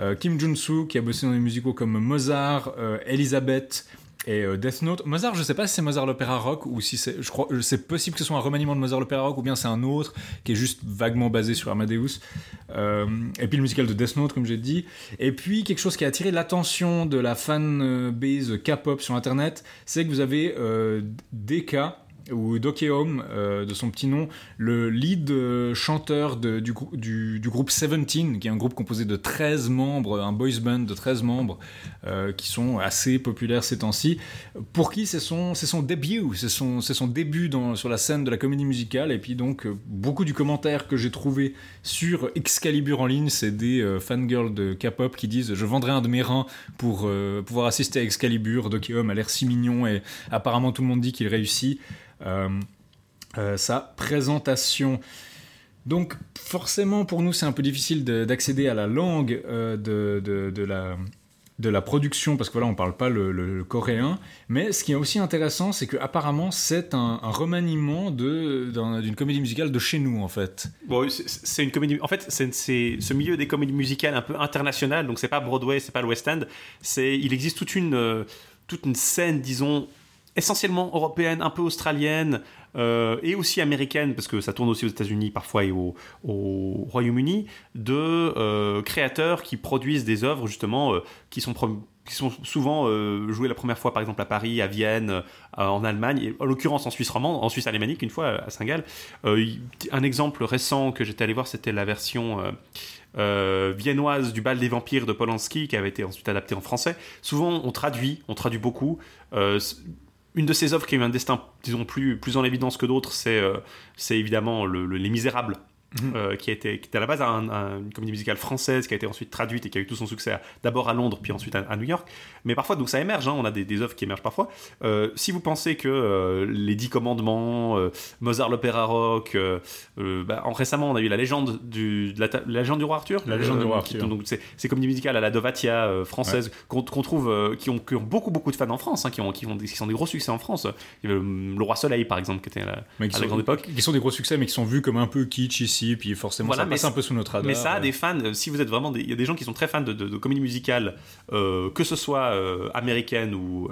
Euh, Kim Jun-soo, qui a bossé dans des musicaux comme Mozart, euh, Elizabeth et euh, Death Note. Mozart, je sais pas si c'est Mozart l'opéra rock ou si c'est, je crois, euh, c'est possible que ce soit un remaniement de Mozart l'opéra rock ou bien c'est un autre qui est juste vaguement basé sur Amadeus. Euh, et puis le musical de Death Note, comme j'ai dit. Et puis quelque chose qui a attiré l'attention de la fan base K-pop sur Internet, c'est que vous avez euh, Ou Dokeom euh, de son petit nom, le lead euh, chanteur du, grou- du, du groupe Seventeen, qui est un groupe composé de 13 membres, un boys band de 13 membres, euh, qui sont assez populaires ces temps-ci, pour qui c'est son, c'est son début, c'est son, c'est son début sur la scène de la comédie musicale, et puis donc beaucoup du commentaire que j'ai trouvé sur Excalibur en ligne, c'est des fangirls de K-pop qui disent « je vendrai un de mes reins pour pouvoir assister à Excalibur, Dokeom a l'air si mignon, et apparemment tout le monde dit qu'il réussit ». Euh, euh, sa présentation. Donc forcément pour nous c'est un peu difficile de- d'accéder à la langue euh, de, de- la, de la production parce que voilà on parle pas le, coréen mais ce qui est aussi intéressant c'est que apparemment c'est un, un remaniement d'une comédie musicale de chez nous en fait Bon, c'est- une comédie. En fait, c'est ce milieu des comédies musicales un peu international. Donc, c'est pas Broadway, c'est pas le West End. C'est il existe toute une toute une scène, disons, essentiellement européenne, un peu australienne euh, et aussi américaine, parce que ça tourne aussi aux États-Unis parfois et au, au Royaume-Uni, de euh, créateurs qui produisent des œuvres justement euh, qui sont qui sont souvent jouées la première fois par exemple à Paris, à Vienne, en Allemagne, et en l'occurrence en Suisse romande, en Suisse alémanique une fois à Saint-Gall. Un exemple récent que j'étais allé voir, c'était la version viennoise du bal des vampires de Polanski qui avait été ensuite adaptée en français. Souvent, on traduit, on traduit beaucoup. Une de ces œuvres qui a eu un destin, disons, plus, en évidence que d'autres, c'est euh, évidemment le- le- Les Misérables. Mhm. euh, qui, était à la base un- un- une comédie musicale française qui a été ensuite traduite et qui a eu tout son succès d'abord à Londres puis ensuite à, à New York. Mais parfois donc ça émerge hein, on a des, des œuvres qui émergent parfois. Euh, si vous pensez que euh, les Dix Commandements Mozart l'opéra rock bah, en- récemment on a eu la légende du, de la, ta- la légende du roi Arthur. La légende du roi qui- Arthur. donc c'est c'est comédie musicale à la Dovatia française qu'on trouve qui, ont, qui ont beaucoup beaucoup de fans en France hein, qui, ont, qui, ont des- qui sont des gros succès en France. Il y avait, euh, le roi Soleil par exemple qui était à la, mais qui, à la sont, grande époque. qui sont des gros succès mais qui sont vus comme un peu kitsch ici puis forcément Voilà, ça passe un peu sous notre radar Mais ça a euh. des fans, euh, si vous êtes vraiment. Il y a des gens qui sont très fans de, de, de comédie musicale, euh, que ce soit euh, américaine ou,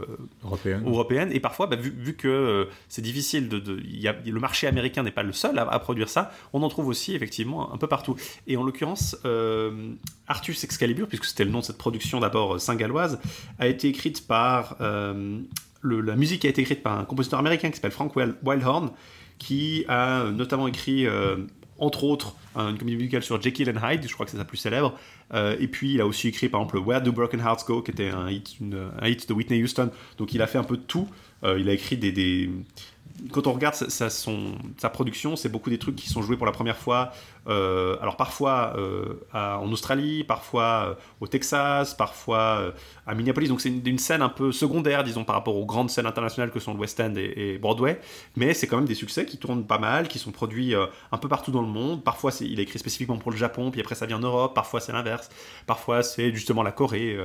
européenne, et parfois, bah, vu, vu que c'est difficile, de, de- il y a, le marché américain n'est pas le seul à, à produire ça, on en trouve aussi effectivement un peu partout. Et en l'occurrence, Artus Excalibur, puisque c'était le nom de cette production d'abord saint-galloise, a été écrite par. le- la musique a été écrite par un compositeur américain qui s'appelle Frank Wild- Wildhorn, qui a notamment écrit, euh, entre autres, une comédie musicale sur Jekyll and Hyde, je crois que c'est sa plus célèbre. Euh, et puis il a aussi écrit par exemple Where Do Broken Hearts Go, qui était un hit, de Whitney Houston. Donc il a fait un peu de tout. Euh, il a écrit des- Quand on regarde sa, production, c'est beaucoup des trucs qui sont joués pour la première fois. euh, alors parfois euh, en Australie, parfois euh, au Texas, parfois à Minneapolis. Donc c'est une, scène un peu secondaire, disons, par rapport aux grandes scènes internationales que sont le West End et, Broadway. Mais c'est quand même des succès qui tournent pas mal, qui sont produits un peu partout dans le monde. Parfois, il a écrit spécifiquement pour le Japon, puis après ça vient en Europe. Parfois, c'est l'inverse. Parfois, c'est justement la Corée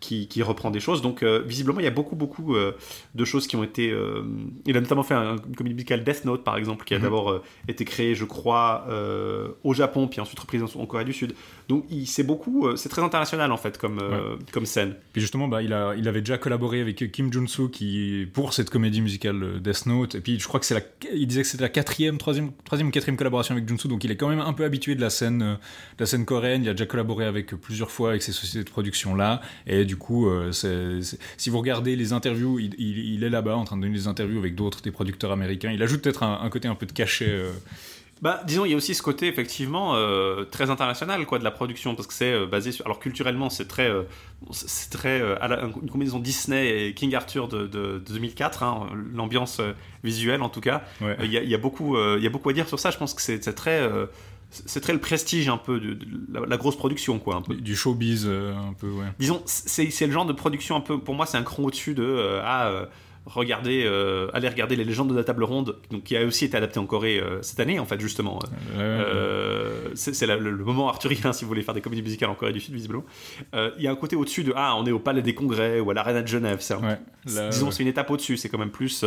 qui, qui reprend des choses. Donc, visiblement, il y a beaucoup, beaucoup de choses qui ont été. il a notamment fait un, une comédie musicale Death Note, par exemple, qui a Mhm. d'abord euh, été créée, je crois, euh, au Japon, puis ensuite reprise en, en Corée du Sud. Donc, il c'est beaucoup. euh, c'est très international en fait comme comme scène. Puis justement, bah, il, a, il avait déjà collaboré avec Kim Jun-soo qui, pour cette comédie musicale Death Note. Et puis je crois que c'est la, il disait que c'était la quatrième, troisième, troisième ou quatrième collaboration avec Jun-soo. Donc il est quand même un peu habitué de la scène, de la scène coréenne. Il a déjà collaboré avec plusieurs fois avec ces sociétés de production là. Et du coup, si vous regardez les interviews, il, il- il est là-bas en train de donner des interviews avec d'autres des producteurs américains. Il ajoute peut-être un, un côté un peu de cachet. euh, Bah, disons, il y a aussi ce côté effectivement euh, très international quoi de la production parce que c'est euh, basé sur. Alors culturellement, c'est très, euh, c'est- très à la- une combinaison Disney et King Arthur de, de- de 2004, hein, l'ambiance visuelle en tout cas. ouais. Il y, a- il y a beaucoup, il y a beaucoup à dire sur ça. Je pense que c'est très, c'est très le prestige un peu de, de la, la grosse production quoi un peu. Du showbiz euh, un peu, ouais. Disons, c'est c'est le genre de production un peu. Pour moi, c'est un cran au-dessus de euh, ah. Regardez, euh, allez regarder les légendes de la table ronde, donc qui a aussi été adapté en Corée euh, cette année en fait justement. Euh, c'est le, le moment arthurien si vous voulez faire des comédies musicales en Corée du Sud visiblement. Euh, Il y a un côté au-dessus de ah on est au Palais des Congrès ou à l'Arena de Genève. C'est Ouais, là, disons ouais. c'est une étape au-dessus. C'est quand même plus.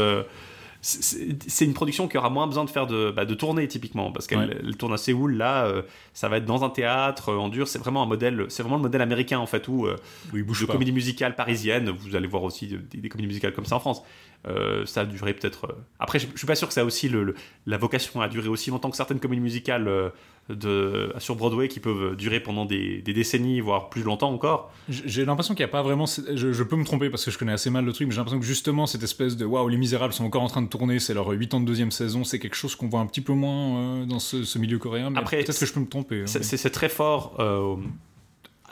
C'est- une production qui aura moins besoin de faire de, bah, de tournée typiquement parce qu'elle Ouais. tourne à Séoul là euh, ça va être dans un théâtre euh, en dur c'est vraiment un modèle c'est vraiment le modèle américain en fait où euh, il bouge de pas. comédie musicale parisienne. Vous allez voir aussi des, des comédies musicales comme ça en France. Euh, ça a duré peut-être. Après, je, je suis pas sûr que ça a aussi le, le- la vocation à durer aussi longtemps que certaines comédies musicales de, sur Broadway qui peuvent durer pendant des, des décennies, voire plus longtemps encore. J'ai l'impression qu'il n'y a pas vraiment. Je, je peux me tromper parce que je connais assez mal le truc, mais j'ai l'impression que justement cette espèce de waouh, les Misérables sont encore en train de tourner, c'est leur 82e saison, c'est quelque chose qu'on voit un petit peu moins euh, dans ce, ce milieu coréen. Mais Après, peut-être que je peux me tromper. hein, C'est- c'est très fort euh,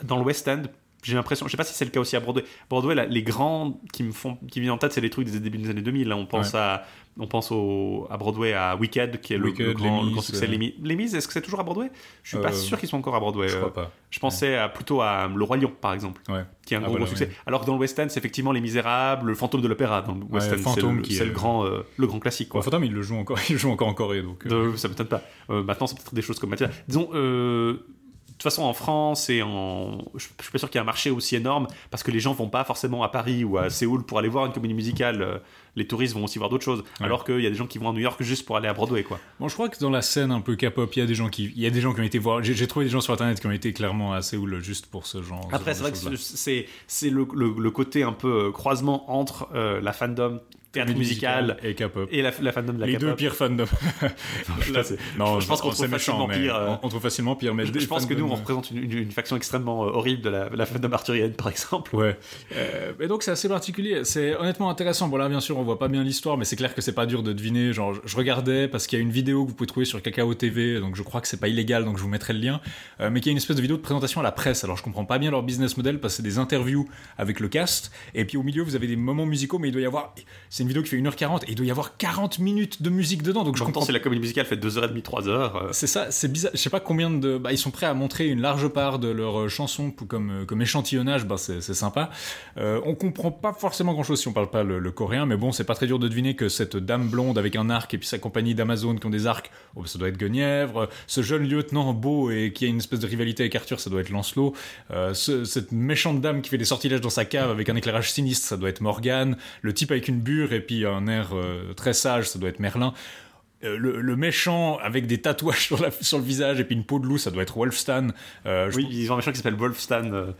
dans le West End. J'ai l'impression, je sais pas si c'est le cas aussi à Broadway. Broadway, là, les grands qui me font, qui viennent en tête, c'est les trucs des débuts des années 2000. Là, on pense à, on pense au, à Broadway à Wicked, qui est le, Wicked, le grand, le succès. euh. Les Mis, Les Mis, est-ce que c'est toujours à Broadway? Je suis pas Euh, sûr qu'ils sont encore à Broadway. Je euh, crois pas. Je pensais à- plutôt à Le Roi Lion, par exemple, Ouais. qui est un Ah, gros, voilà, gros succès. Alors que dans le West End, c'est effectivement Les Misérables, Le Fantôme de l'Opéra. Dans le West End, c'est Fantôme le, qui c'est est- le grand, euh, le grand classique. Quoi. Bon, Fantôme, il le joue encore, il le joue encore en Corée, donc. euh, ça m'étonne pas. Euh, maintenant, c'est peut-être des choses comme Mathilda. Disons, euh, toute façon, en France et en. Je, je suis pas sûr qu'il y ait un marché aussi énorme parce que les gens vont pas forcément à Paris ou à Séoul pour aller voir une comédie musicale. Euh, Les touristes vont aussi voir d'autres choses. Ouais. Alors qu'il y a des gens qui vont à New York juste pour aller à Broadway, quoi. Bon, je crois que dans la scène un peu K-pop, il y a des gens qui, il y a des gens qui ont été voir. J'ai trouvé des gens sur internet qui ont été clairement à Séoul juste pour ce genre. Après, c'est de vrai que c'est le, le, le côté un peu euh, croisement entre euh, la fandom théâtre musical et K-pop. et la, la fandom de la Les deux pires fandoms. Là, non, je pense qu'on trouve facilement mais pire, euh, on, trouve facilement pire. Mais Je, pense que nous, on représente une, une- une faction extrêmement euh, horrible de la, la fandom arthurienne, par exemple. Ouais. Euh, et donc c'est assez particulier. C'est honnêtement intéressant. Bon là bien sûr on voit pas bien l'histoire, mais c'est clair que c'est pas dur de deviner. Genre je- regardais parce qu'il y a une vidéo que vous pouvez trouver sur Kakao TV, donc je crois que c'est pas illégal, donc je vous mettrai le lien. Euh, mais qui est une espèce de vidéo de présentation à la presse. Alors je comprends pas bien leur business model parce que c'est des interviews avec le cast, et puis au milieu vous avez des moments musicaux, mais il doit y avoir. C'est une vidéo qui fait 1h40 et il doit y avoir 40 minutes de musique dedans, donc je comprends si la comédie musicale fait 2h30, 3h. c'est ça, c'est bizarre. Je sais pas combien de. Bah, ils sont prêts à montrer une large part de leurs euh, chansons comme, euh, comme échantillonnage, bah, c'est c'est sympa. Euh, on comprend pas forcément grand chose si on parle pas le, le coréen, mais bon, c'est pas très dur de deviner que cette dame blonde avec un arc et puis sa compagnie d'Amazon qui ont des arcs, oh, bah, ça doit être Guenièvre. Ce jeune lieutenant beau et qui a une espèce de rivalité avec Arthur, ça doit être Lancelot. Euh, ce- cette méchante dame qui fait des sortilèges dans sa cave avec un éclairage sinistre, ça doit être Morgane. Le type avec une bure et puis un air euh, très sage, ça doit être Merlin. Euh, le, le méchant avec des tatouages sur, la- sur le visage et puis une peau de loup, ça doit être Wolfstan. Euh, Oui, ils ont un méchant qui s'appelle Wolfstan. euh,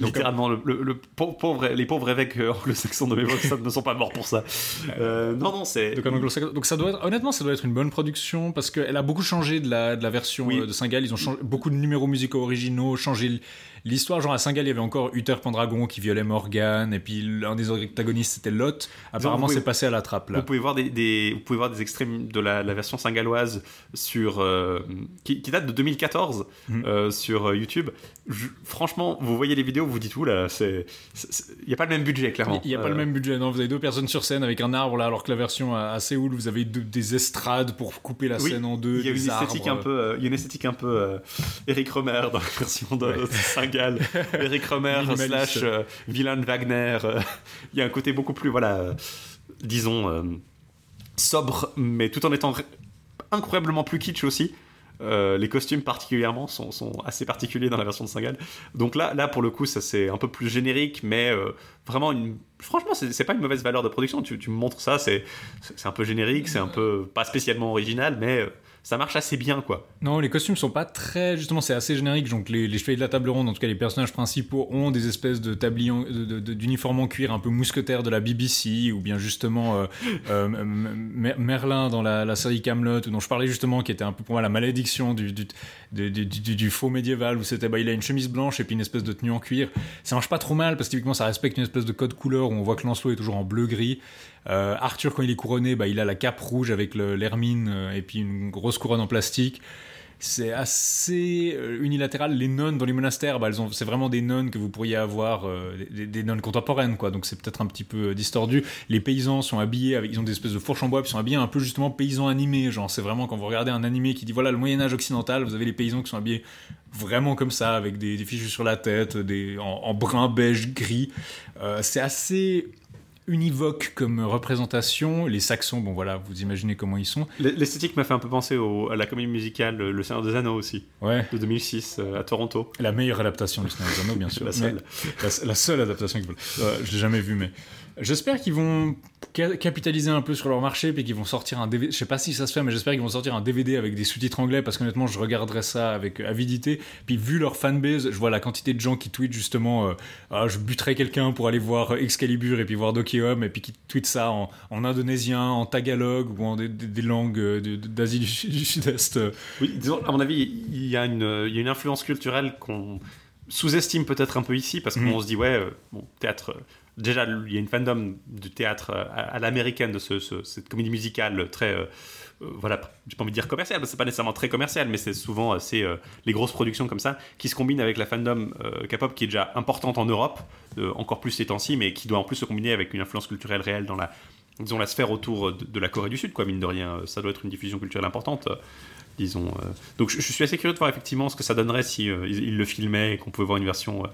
littéralement, le, le- le pau- pauvre, les pauvres évêques anglo-saxons de Wolfstan ne sont pas morts pour ça. Non, non, c'est. Donc, ça doit être, honnêtement, ça doit être une bonne production parce qu'elle a beaucoup changé de la, de la version Oui. de Saint-Gall. Ils ont changé beaucoup de numéros musicaux originaux, changé l'histoire. Genre à Saint-Gall, il y avait encore Uther Pendragon qui violait Morgane et puis l'un des antagonistes c'était Lot. Apparemment, vous c'est passé à la trappe là. Vous pouvez voir des, des- vous pouvez voir des extraits de la, la version singaloise sur euh, qui, qui date de 2014 Mhm. euh, sur euh, YouTube. Je- franchement, vous voyez les vidéos, vous dites ouh là, il y a pas le même budget clairement. Il n'y a pas le même budget, non. Vous avez deux personnes sur scène avec un arbre là, alors que la version à, à Séoul, vous avez deux- des estrades pour couper la Oui, scène en deux. Il y a une esthétique un peu, il y a une esthétique un peu Eric Romer dans la version de, de Eric Romer slash euh, Wieland Wagner. euh, il y a un côté beaucoup plus, voilà, euh, disons sobre, mais tout en étant incroyablement plus kitsch aussi. Euh, les costumes particulièrement sont, sont assez particuliers dans la version de Saint-Gall. Donc là, là pour le coup, ça c'est un peu plus générique, mais euh, vraiment une. Franchement, c'est pas une mauvaise valeur de production. Tu, tu me montres ça, c'est c'est un peu générique, c'est un peu pas spécialement original, mais euh, ça marche assez bien quoi. Non, les costumes sont pas très. Justement, c'est assez générique. Donc, les, les chevaliers de la table ronde, en tout cas les personnages principaux, ont des espèces de tabliers, d'uniformes en cuir un peu mousquetaires de la BBC, ou bien justement euh, euh, Merlin dans la, la série Camelot, dont je parlais justement, qui était un peu pour moi la malédiction du, du, du, du- du- du faux médiéval, où c'était, bah, il a une chemise blanche et puis une espèce de tenue en cuir. Ça marche pas trop mal parce que typiquement ça respecte une espèce de code couleur où on voit que Lancelot est toujours en bleu-gris. Euh, Arthur, quand il est couronné, bah, il a la cape rouge avec l'hermine euh, et puis une grosse couronne en plastique. C'est assez euh, unilatéral. Les nonnes dans les monastères, bah, c'est vraiment des nonnes que vous pourriez avoir, des, nonnes contemporaines, quoi. Donc c'est peut-être un petit peu distordu. Les paysans sont habillés avec, ils ont des espèces de fourches en bois, puis ils sont habillés un peu justement paysans animés. Genre, c'est vraiment quand vous regardez un animé qui dit voilà le Moyen Âge occidental, vous avez les paysans qui sont habillés vraiment comme ça, avec des, des fichus sur la tête, en, brun, beige, gris. C'est assez univoque comme représentation. Les Saxons, bon voilà, vous imaginez comment ils sont. L'esthétique m'a fait un peu penser au- à la comédie musicale euh, Le Seigneur des Anneaux aussi, Ouais, de 2006 euh, à Toronto. la meilleure adaptation du Seigneur des Anneaux, bien sûr. La seule. La, la seule adaptation veulent. Euh, je l'ai jamais vu, mais j'espère qu'ils vont ca- capitaliser un peu sur leur marché, puis qu'ils vont sortir un DVD. Je sais pas si ça se fait, mais j'espère qu'ils vont sortir un DVD avec des sous-titres anglais, parce qu'honnêtement, je regarderai ça avec avidité. Puis vu leur fanbase, je vois la quantité de gens qui tweetent justement, euh, ah, je buterai quelqu'un pour aller voir Excalibur et puis voir Doki Home, et puis qui tweetent ça en, en indonésien, en tagalog ou en des, langues euh, d'Asie du, Sud- du Sud-Est. euh. Oui, disons, à mon avis, il y a une, il y a une influence culturelle qu'on sous-estime peut-être un peu ici, parce qu'on Mhm. se dit, ouais, euh, bon, théâtre. euh, Déjà, il y a une fandom du théâtre euh, à, l'américaine, de ce, ce- cette comédie musicale très. euh, euh, voilà, j'ai pas envie de dire commerciale, parce que c'est pas nécessairement très commercial, mais c'est souvent euh, les grosses productions comme ça qui se combinent avec la fandom K-pop qui est déjà importante en Europe, encore plus ces temps-ci, mais qui doit en plus se combiner avec une influence culturelle réelle dans la, disons, la sphère autour de, la Corée du Sud, quoi, mine de rien. Ça doit être une diffusion culturelle importante, disons. Donc je, suis assez curieux de voir effectivement ce que ça donnerait si ils, le filmaient et qu'on pouvait voir une version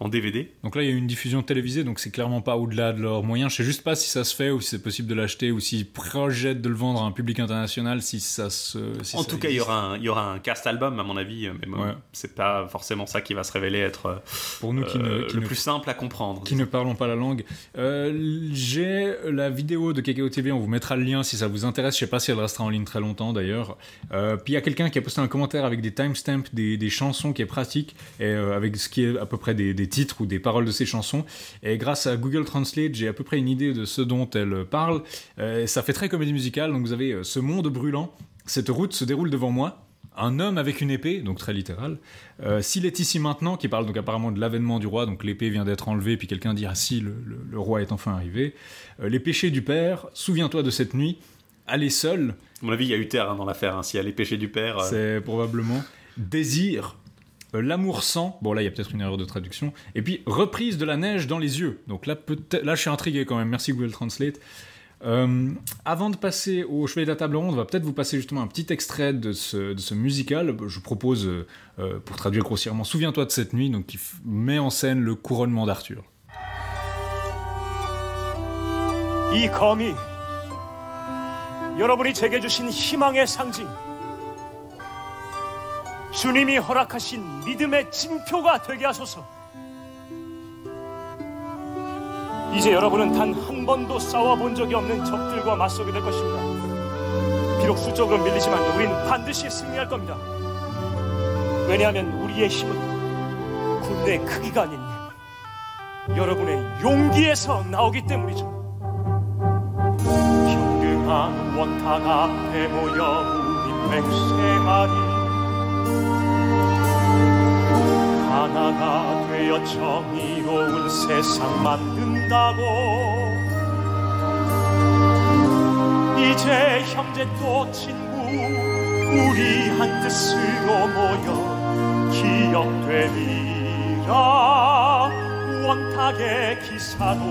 en DVD. Donc là, il y a une diffusion télévisée, donc c'est clairement pas au-delà de leurs moyens. Je sais juste pas si ça se fait ou si c'est possible de l'acheter ou s'ils projettent de le vendre à un public international, si ça se. si en ça tout cas, il y aura un, il y aura un cast album, à mon avis, mais bon, Ouais. c'est pas forcément ça qui va se révéler être euh, Pour nous qui, ne, qui le ne- plus simple à comprendre. qui ne parlons pas la langue. Euh, J'ai la vidéo de KKO TV, on vous mettra le lien si ça vous intéresse. Je sais pas si elle restera en ligne très longtemps d'ailleurs. Euh, puis il y a quelqu'un qui a posté un commentaire avec des timestamps, des, des chansons qui est pratique, et avec ce qui est à peu près des, des titres ou des paroles de ces chansons. Et grâce à Google Translate, j'ai à peu près une idée de ce dont elle parle. Euh, ça fait très comédie musicale, donc vous avez euh, ce monde brûlant. Cette route se déroule devant moi. Un homme avec une épée, donc très littéral. Euh, S'il est ici maintenant, qui parle donc apparemment de l'avènement du roi, donc l'épée vient d'être enlevée, puis quelqu'un dit Ah si, le, le- le roi est enfin arrivé. Euh, les péchés du père, souviens-toi de cette nuit, allez seul, À mon avis, il y a eu terre hein, dans l'affaire. hein. Y a les péchés du père, euh, c'est probablement désir, l'amour sans, bon là il y a peut-être une erreur de traduction, et puis reprise de la neige dans les yeux. Donc là, peut-être, là je suis intrigué quand même, merci Google Translate. Euh, avant de passer au chevet de la table ronde, on va peut-être vous passer justement un petit extrait de ce, de ce musical. Je propose, euh, euh, pour traduire grossièrement, Souviens-toi de cette nuit, donc qui f- met en scène le couronnement d'Arthur. 이 검이 여러분이 제게 주신 희망의 상징, 주님이 허락하신 믿음의 징표가 되게 하소서. 이제 여러분은 단 한 번도 싸워본 적이 없는 적들과 맞서게 될 것입니다. 비록 수적으로 밀리지만 우린 반드시 승리할 겁니다. 왜냐하면 우리의 힘은 군대의 크기가 아닌 여러분의 용기에서 나오기 때문이죠. 평등한 원탁 앞에 모여 우리 백세 마리 하나가 되어 정의로운 세상 만든다고. 이제 형제 또 친구 우리 한 뜻으로 모여 기억되리라. 원탁의 기사도.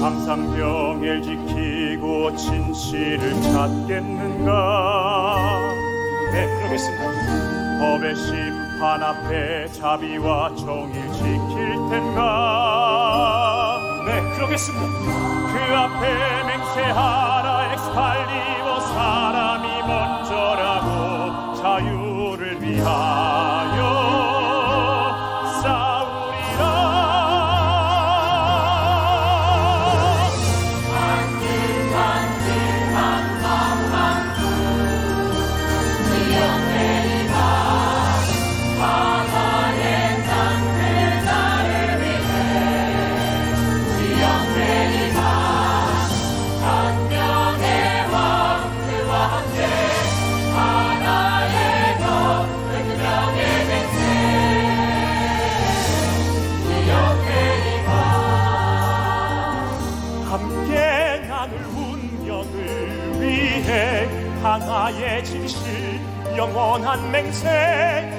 항상 병을 지키고 진실을 찾겠는가 네 그러겠습니다. 법의 심판 앞에 자비와 정의를 지킬 텐가? 네 그러겠습니다. 그 앞에 맹세하라 엑스칼리 让我难明星。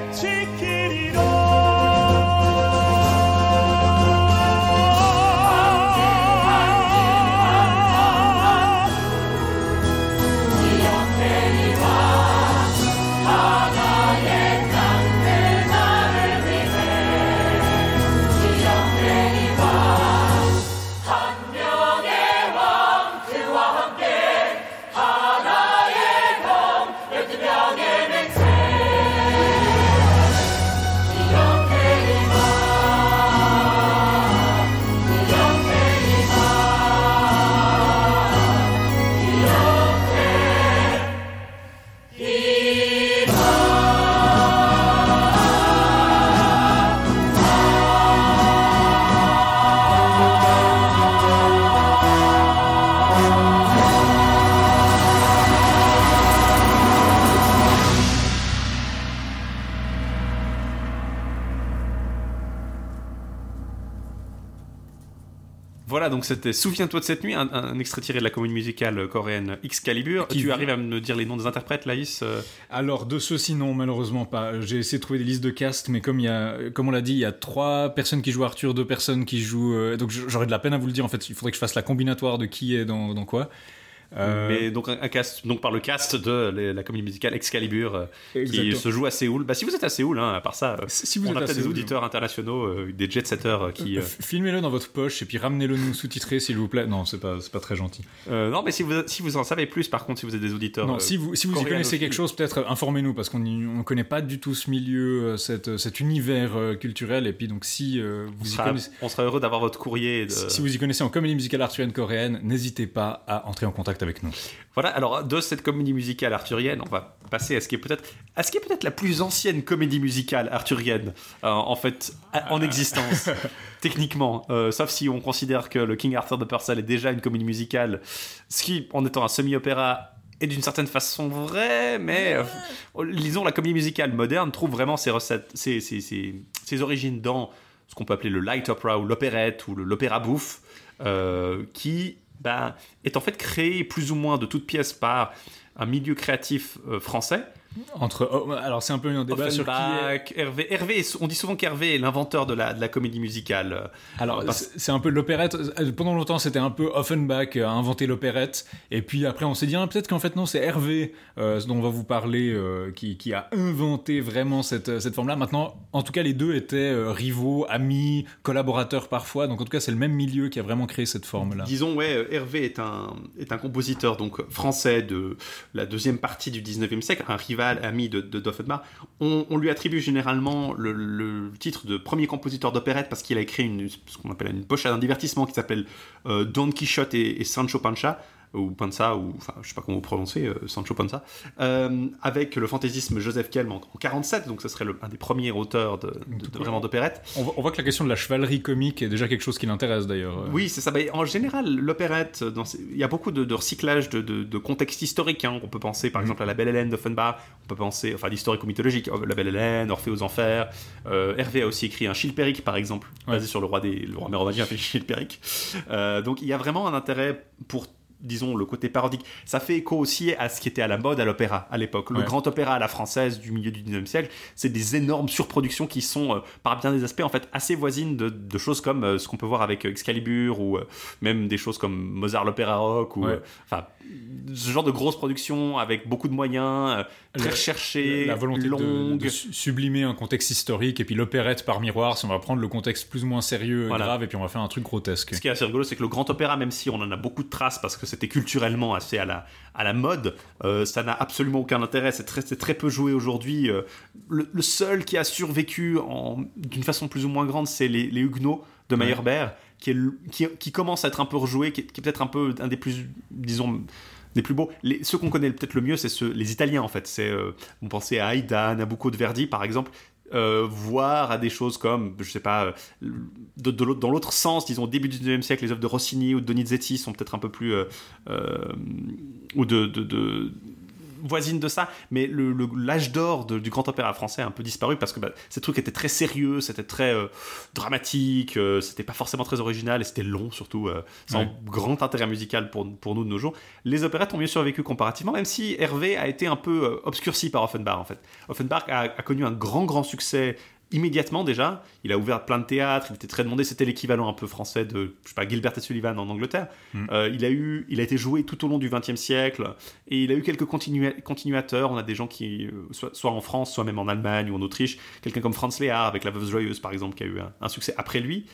Donc c'était Souviens-toi de cette nuit, un, un extrait tiré de la comédie musicale coréenne Excalibur. Qui- Tu arrives à me dire les noms des interprètes, Laïs euh, Alors de ceux-ci non malheureusement pas. J'ai essayé de trouver des listes de cast, mais comme il y a, comme on l'a dit, il y a trois personnes qui jouent Arthur, deux personnes qui jouent. euh, donc j'aurais de la peine à vous le dire. En fait, il faudrait que je fasse la combinatoire de qui est dans, dans quoi. Euh, Mais donc un, un cast, donc par le cast de la, la comédie musicale Excalibur euh, qui se joue à Séoul. Bah si vous êtes à Séoul, hein, à part ça, euh, Si vous on êtes a peut-être des auditeurs internationaux, des jet-setters euh, qui. Filmez-le dans votre poche et puis ramenez-le nous sous-titré s'il vous plaît. Non, c'est pas, c'est pas très gentil. non, mais si vous si vous en savez plus, par contre, si vous êtes des auditeurs. non, si vous, si vous y connaissez quelque chose, peut-être informez-nous parce qu'on on connaît pas du tout ce milieu, cette, cet univers culturel. Et puis donc si euh, on vous y sera, connaissez. on sera heureux d'avoir votre courrier. et De... Si si vous y connaissez en comédie musicale arthurienne coréenne, n'hésitez pas à entrer en contact avec nous. Voilà, alors de cette comédie musicale arthurienne, on va passer à ce qui est peut-être à ce qui est peut-être la plus ancienne comédie musicale arthurienne euh, en fait en existence techniquement, euh, sauf si on considère que le King Arthur de Purcell est déjà une comédie musicale, ce qui en étant un semi-opéra est d'une certaine façon vrai, mais euh, lisons la comédie musicale moderne trouve vraiment ses recettes, ses, ses- ses- ses origines dans ce qu'on peut appeler le light opera ou l'opérette ou l'opéra bouffe, euh, qui bah, est en fait créé plus ou moins de toutes pièces par un milieu créatif euh, français. Entre, oh, alors c'est un peu un débat sur qui est. Hervé. Hervé, on dit souvent qu'Hervé est l'inventeur de la, de la comédie musicale. Alors, Parce- c'est un peu l'opérette. Euh, Pendant longtemps, c'était un peu Offenbach euh, a inventé l'opérette. Et puis après, on s'est dit, ah, peut-être qu'en fait, non, c'est Hervé, euh, dont on va vous parler, euh, qui, qui a inventé vraiment cette, euh, cette forme-là. Maintenant, en tout cas, les deux étaient euh, rivaux, amis, collaborateurs parfois. Donc, en tout cas, c'est le même milieu qui a vraiment créé cette forme-là. Disons, ouais, euh, Hervé est un, est un compositeur donc français de la deuxième partie du 19e siècle, un rival ami de, de d'Offenbach. On, on lui attribue généralement le, titre de premier compositeur d'opérette parce qu'il a écrit ce qu'on appelle une pochade d'un divertissement qui s'appelle euh, Don Quichotte et, et Sancho Panza ou Panza, ou enfin, je sais pas comment vous prononcez, euh, Sancho Panza, euh, avec le fantaisisme Joseph Kelm en, en 47, donc ce serait le- un des premiers auteurs de, de- de- vraiment d'opérette. On, voit- on voit que la question de la chevalerie comique est déjà quelque chose qui l'intéresse d'ailleurs. Euh, Oui, c'est ça. Bah, en général, l'opérette, il y a beaucoup de, de recyclage de, de, de contexte historique. hein. On peut penser, par exemple, à la Belle Hélène d'Offenbach. On peut penser, enfin, l'historico-mythologique. La Belle Hélène, Orphée aux Enfers. Euh, Hervé a aussi écrit un Chilpéric, par exemple, Ouais. basé sur le roi des, le roi mérovingien, Chilpéric. Euh, donc, il y a vraiment un intérêt pour disons le côté parodique ça fait écho aussi à ce qui était à la mode à l'opéra à l'époque le Ouais. grand opéra à la française du milieu du 19e siècle c'est des énormes surproductions qui sont euh, par bien des aspects en fait assez voisines de, de choses comme euh, ce qu'on peut voir avec euh, Excalibur ou euh, même des choses comme Mozart l'opéra rock ou Ouais. enfin ce genre de grosses productions avec beaucoup de moyens très Le- recherchés la volonté de, longues de su- sublimer un contexte historique et puis l'opérette par miroir, si on va prendre le contexte plus ou moins sérieux, Voilà. grave, et puis on va faire un truc grotesque. Ce qui est assez rigolo, c'est que le grand opéra, même si on en a beaucoup de traces parce que c'était culturellement assez à la, à la mode, euh, ça n'a absolument aucun intérêt. C'est très, très peu joué aujourd'hui. Euh, le, le seul qui a survécu d'une façon plus ou moins grande, c'est les, les Huguenots de Ouais. Meyerbeer, qui, est qui, qui commence à être un peu rejoué, qui est, peut-être un peu un des plus, disons, des plus beaux. Les, ceux qu'on connaît peut-être le mieux, c'est les Italiens en fait. C'est, euh, on pensait à Aida, Nabucco de Verdi par exemple. Euh, voire à des choses comme, je sais pas, euh, dans l'autre sens, disons au début du 19e siècle, les œuvres de Rossini ou de Donizetti sont peut-être un peu plus euh, euh, ou de- voisines de ça, mais le- le- l'âge d'or du grand opéra français a un peu disparu parce que bah, ces trucs étaient très sérieux, c'était très euh, dramatique, euh, c'était pas forcément très original et c'était long surtout, euh, sans Ouais. grand intérêt musical pour, pour nous de nos jours. Les opérettes ont mieux survécu comparativement, même si Hervé a été un peu obscurci par Offenbach en fait. Offenbach a, a connu un grand grand succès immédiatement déjà. Il a ouvert plein de théâtres, il était très demandé, c'était l'équivalent un peu français de, je sais pas, Gilbert et Sullivan en Angleterre. Mm. Euh, il, a eu, il a été joué tout au long du XXe siècle et il a eu quelques continua- continuateurs. On a des gens qui, euh, soit, soit en France, soit même en Allemagne ou en Autriche, quelqu'un comme Franz Lehár avec La Veuve Joyeuse par exemple, qui a eu un, un succès après lui.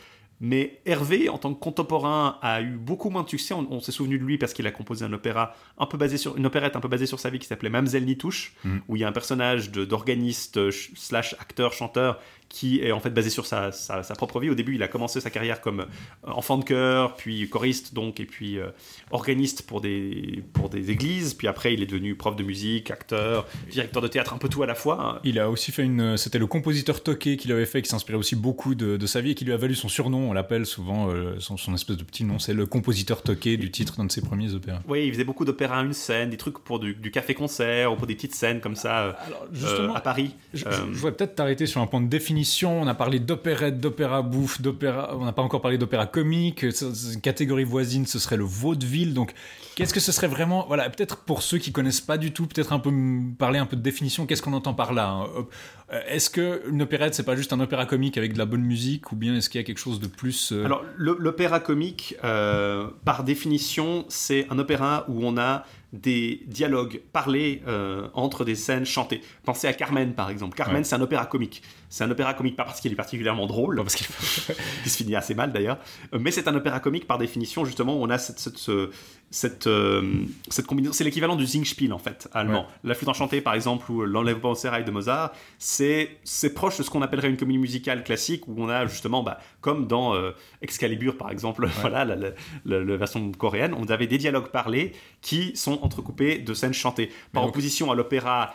Mais Hervé, en tant que contemporain, a eu beaucoup moins de succès. On, on s'est souvenu de lui parce qu'il a composé un opéra un peu basé sur une opérette un peu basée sur sa vie qui s'appelait Mamselle Nitouche, Mhm. où il y a un personnage d'organiste euh, slash acteur chanteur qui est en fait basé sur sa, sa, sa propre vie. Au début, il a commencé sa carrière comme euh, enfant de chœur, puis choriste donc, et puis euh, organiste pour des pour des églises. Puis après, il est devenu prof de musique, acteur, directeur de théâtre, un peu tout à la fois. Il a aussi fait une. C'était le compositeur Toqué qui l'avait fait, qui s'inspirait aussi beaucoup de, de sa vie et qui lui a valu son surnom. On l'appelle souvent euh, son, son espèce de petit nom. C'est le compositeur Toqué du titre d'un de ses premiers opéras. Oui, il faisait beaucoup d'opéra à une scène, des trucs pour du, du café-concert ou pour des petites scènes comme ça euh, à Paris. je, je- je voudrais peut-être t'arrêter sur un point de définition définition, on a parlé d'opérette, d'opéra bouffe, d'opéra. On n'a pas encore parlé d'opéra comique. Une catégorie voisine, ce serait le vaudeville. Donc, qu'est-ce que ce serait vraiment Voilà, peut-être pour ceux qui connaissent pas du tout, peut-être un peu parler un peu de définition. Qu'est-ce qu'on entend par là hein Euh, Est-ce que une opérette, c'est pas juste un opéra comique avec de la bonne musique, ou bien est-ce qu'il y a quelque chose de plus euh, Alors, l'opéra comique, euh, par définition, c'est un opéra où on a des dialogues parlés euh, entre des scènes chantées. Pensez à Carmen, par exemple. Carmen, Ouais. c'est un opéra comique. C'est un opéra comique pas parce qu'il est particulièrement drôle, parce qu'il- qui se finit assez mal d'ailleurs, euh, mais c'est un opéra comique par définition, justement, où on a cette, cette, ce- cette, euh, cette combinaison. C'est l'équivalent du Singspiel, en fait, allemand. Ouais. La flûte enchantée, par exemple, ou l'enlèvement au sérail de Mozart, c'est c'est proche de ce qu'on appellerait une comédie musicale classique, où on a justement, bah, comme dans euh, Excalibur, par exemple, voilà, la, la- la- la version coréenne, on avait des dialogues parlés qui sont entrecoupés de scènes chantées, par opposition à l'opéra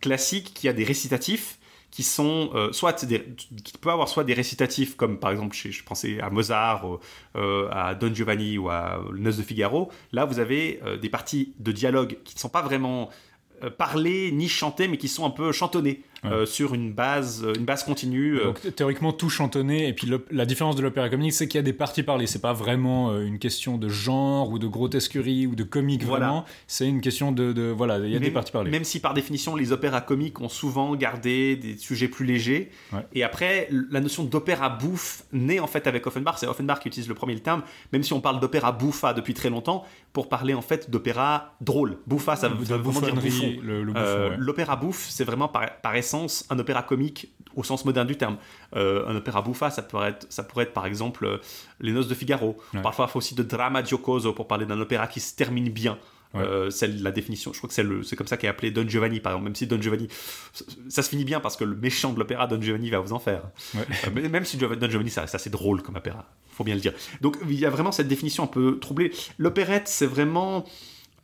classique qui a des récitatifs qui sont euh, soit qui avoir soit des récitatifs comme par exemple chez, je pensais à Mozart euh, euh, à Don Giovanni ou à Noce de Figaro là vous avez euh, des parties de dialogue qui ne sont pas vraiment euh, parlées ni chantées mais qui sont un peu chantonnées Ouais. euh, sur une base une base continue euh, Donc théoriquement tout chantonné et puis la différence de l'opéra comique c'est qu'il y a des parties parlées c'est pas vraiment euh, une question de genre ou de grotesquerie ou de comique Voilà. vraiment c'est une question de, de- voilà il y a des même, parties parlées même si par définition les opéras comiques ont souvent gardé des sujets plus légers. Ouais. Et après, la notion d'opéra bouffe naît en fait avec Offenbach. C'est Offenbach qui utilise le premier terme, même si on parle d'opéra bouffa depuis très longtemps, pour parler en fait d'opéra drôle. Bouffa, ça veut, de ça veut vraiment dire bouffon. Euh, ouais. L'opéra bouffe, c'est vraiment par, par essence un opéra comique au sens moderne du terme. Euh, un opéra bouffa, ça pourrait être, ça pourrait être par exemple euh, Les Noces de Figaro. Ouais. Parfois, il faut aussi de drama giocoso pour parler d'un opéra qui se termine bien. Ouais. Euh, c'est la définition. Je crois que c'est le- c'est comme ça qu'est appelé Don Giovanni, par exemple. Même si Don Giovanni, ça, ça se finit bien parce que le méchant de l'opéra, Don Giovanni, va vous en faire. Ouais. Euh, mais même si Don Giovanni, ça reste assez drôle comme opéra, faut bien le dire. Donc il y a vraiment cette définition un peu troublée. L'opérette, c'est vraiment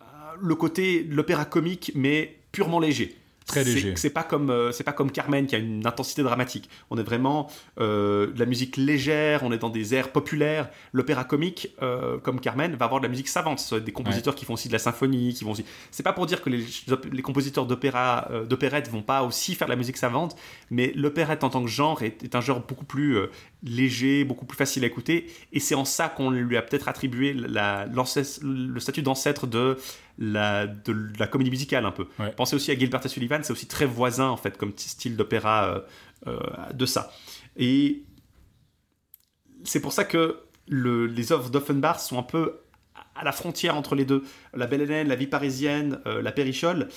euh, le côté de l'opéra comique, mais purement léger. Très C'est- léger. C'est pas comme euh, c'est pas comme Carmen qui a une intensité dramatique. On est vraiment euh, de la musique légère. On est dans des airs populaires. L'opéra comique, euh, comme Carmen, va avoir de la musique savante. Ce sont des compositeurs qui font aussi de la symphonie, qui vont aussi. C'est pas pour dire que les, les compositeurs d'opéra d'opérette vont pas aussi faire de la musique savante, mais l'opérette en tant que genre est, est un genre beaucoup plus léger, beaucoup plus facile à écouter. Et c'est en ça qu'on lui a peut-être attribué la, le statut d'ancêtre de la, de la comédie musicale un peu. Ouais. Pensez aussi à Gilbert et Sullivan, c'est aussi très voisin en fait comme style d'opéra euh, euh, de ça. Et c'est pour ça que le- les œuvres d'Offenbach sont un peu à la frontière entre les deux. La Belle Hélène, la Vie parisienne, euh, la Périchole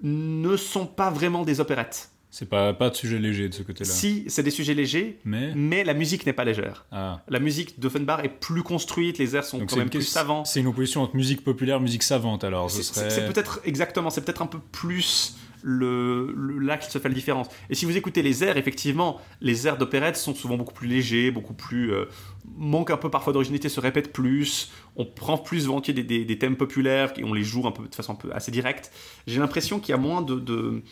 ne sont pas vraiment des opérettes. C'est pas pas de sujet léger de ce côté là Si, c'est des sujets légers, mais mais la musique n'est pas légère. ah. La musique d'Offenbach est plus construite, les airs sont Donc quand même une plus savants. c'est une opposition entre musique populaire musique savante alors ce C'est serait c'est- c'est peut-être exactement, c'est peut-être un peu plus le, là qu'il se fait la différence. Et si vous écoutez les airs, effectivement, les airs d'opérette sont souvent beaucoup plus légers, beaucoup plus euh, manquent un peu parfois d'originalité, se répètent plus. On prend plus volontiers des, des- des thèmes populaires et on les joue un peu de façon un peu assez directe. J'ai l'impression qu'il y a moins de, de-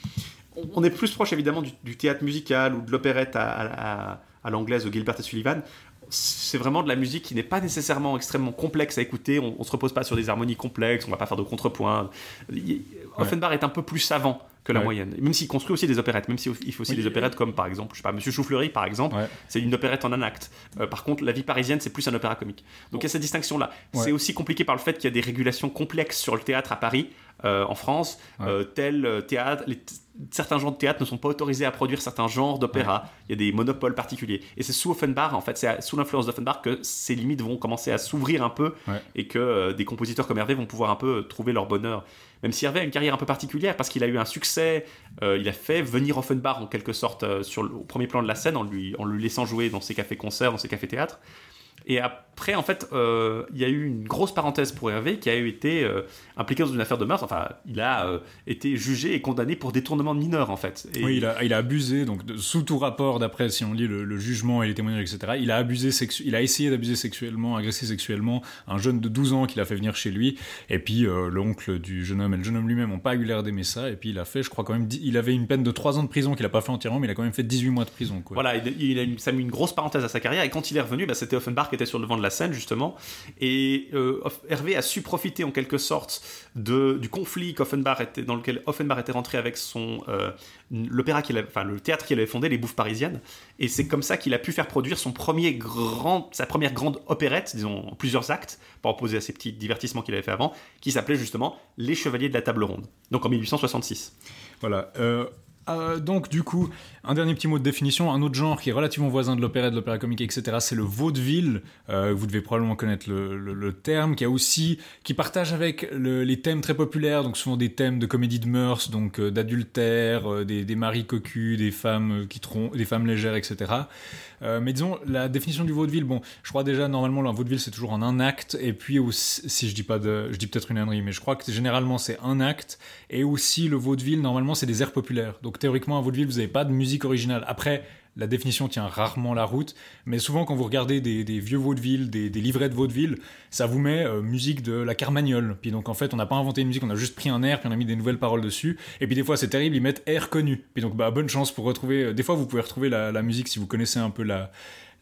on- on est plus proche évidemment du, du théâtre musical ou de l'opérette à, à- à- à l'anglaise de Gilbert et Sullivan. C'est vraiment de la musique qui n'est pas nécessairement extrêmement complexe à écouter. On, on se repose pas sur des harmonies complexes. On va pas faire de contrepoint. Il- Offenbach est un peu plus savant que la Ouais. moyenne. Même s'il construit aussi des opérettes, même s'il il fait aussi Oui. des opérettes comme par exemple, je sais pas, Monsieur Choufleury par exemple, Ouais. c'est une opérette en un acte. Euh, par contre, La vie parisienne, c'est plus un opéra comique. Donc il y a cette distinction-là. Ouais. C'est aussi compliqué par le fait qu'il y a des régulations complexes sur le théâtre à Paris, euh, en France. Ouais. Euh, tel euh, théâtre, les t- certains genres de théâtre ne sont pas autorisés à produire certains genres d'opéra. Il y a des monopoles particuliers. Et c'est sous Offenbach, en fait, c'est sous l'influence d'Offenbach que ces limites vont commencer à s'ouvrir un peu Ouais. et que euh, des compositeurs comme Hervé vont pouvoir un peu trouver leur bonheur. Même si Hervé a une carrière un peu particulière parce qu'il a eu un succès, euh, il a fait venir Offenbach en quelque sorte euh, sur le, au premier plan de la scène en lui, en lui laissant jouer dans ses cafés-concerts, dans ses cafés-théâtres. Et après, en fait, euh, il y a eu une grosse parenthèse pour Hervé qui a été euh, impliqué dans une affaire de meurtre. Enfin, il a euh, été jugé et condamné pour détournement de mineurs, en fait. Et- Oui, il a, il a abusé, donc sous tout rapport, d'après si on lit le, le jugement et les témoignages, etc., il a abusé sexu- il a essayé d'abuser sexuellement, agressé sexuellement un jeune de 12 ans qu'il a fait venir chez lui, et puis l'oncle du jeune homme et le jeune homme lui-même n'ont pas eu l'air d'aimer ça, et puis il a fait, je crois quand même, il avait une peine de 3 ans de prison qu'il a pas fait entièrement, mais il a quand même fait 18 mois de prison, quoi. Voilà, il, il a, une- ça a mis une grosse parenthèse à sa carrière. Et quand il est revenu, bah, c'était Offenbach Qui était sur le devant de la scène justement, et euh, Hervé a su profiter en quelque sorte de, du conflit qu'Offenbach était, dans lequel Offenbach était rentré avec son euh, l'opéra qu'il enfin le théâtre qu'il avait fondé, les Bouffes parisiennes, et c'est comme ça qu'il a pu faire produire son premier grand, sa première grande opérette, disons en plusieurs actes, par opposer à ses petits divertissements qu'il avait fait avant, qui s'appelait justement Les Chevaliers de la Table Ronde, donc en 1866. Voilà. euh, euh, donc du coup, un dernier petit mot de définition, un autre genre qui est relativement voisin de l'opéra, de l'opéra comique, etc. C'est le vaudeville. Euh, vous devez probablement connaître le, terme, qui a aussi, qui partage avec le- les thèmes très populaires, donc souvent des thèmes de comédie de mœurs, donc euh, d'adultère, des, maris cocus, des femmes qui des femmes légères, etc. Mais disons la définition du vaudeville. Bon, je crois déjà normalement le vaudeville c'est toujours en un acte, et puis aussi, si je dis pas de, je dis peut-être une ânerie, mais je crois que généralement c'est un acte. Et aussi, le vaudeville, normalement, c'est des airs populaires. Donc, théoriquement, un vaudeville, vous n'avez pas de musique originale. Après, la définition tient rarement la route, mais souvent, quand vous regardez des, vieux vaudevilles, des, livrets de vaudeville, ça vous met euh, musique de la Carmagnole. Puis donc, en fait, on n'a pas inventé une musique, on a juste pris un air, puis on a mis des nouvelles paroles dessus. Et puis, des fois, c'est terrible, ils mettent air connu. Puis donc, bah, bonne chance pour retrouver. euh, Des fois, vous pouvez retrouver la, musique si vous connaissez un peu la.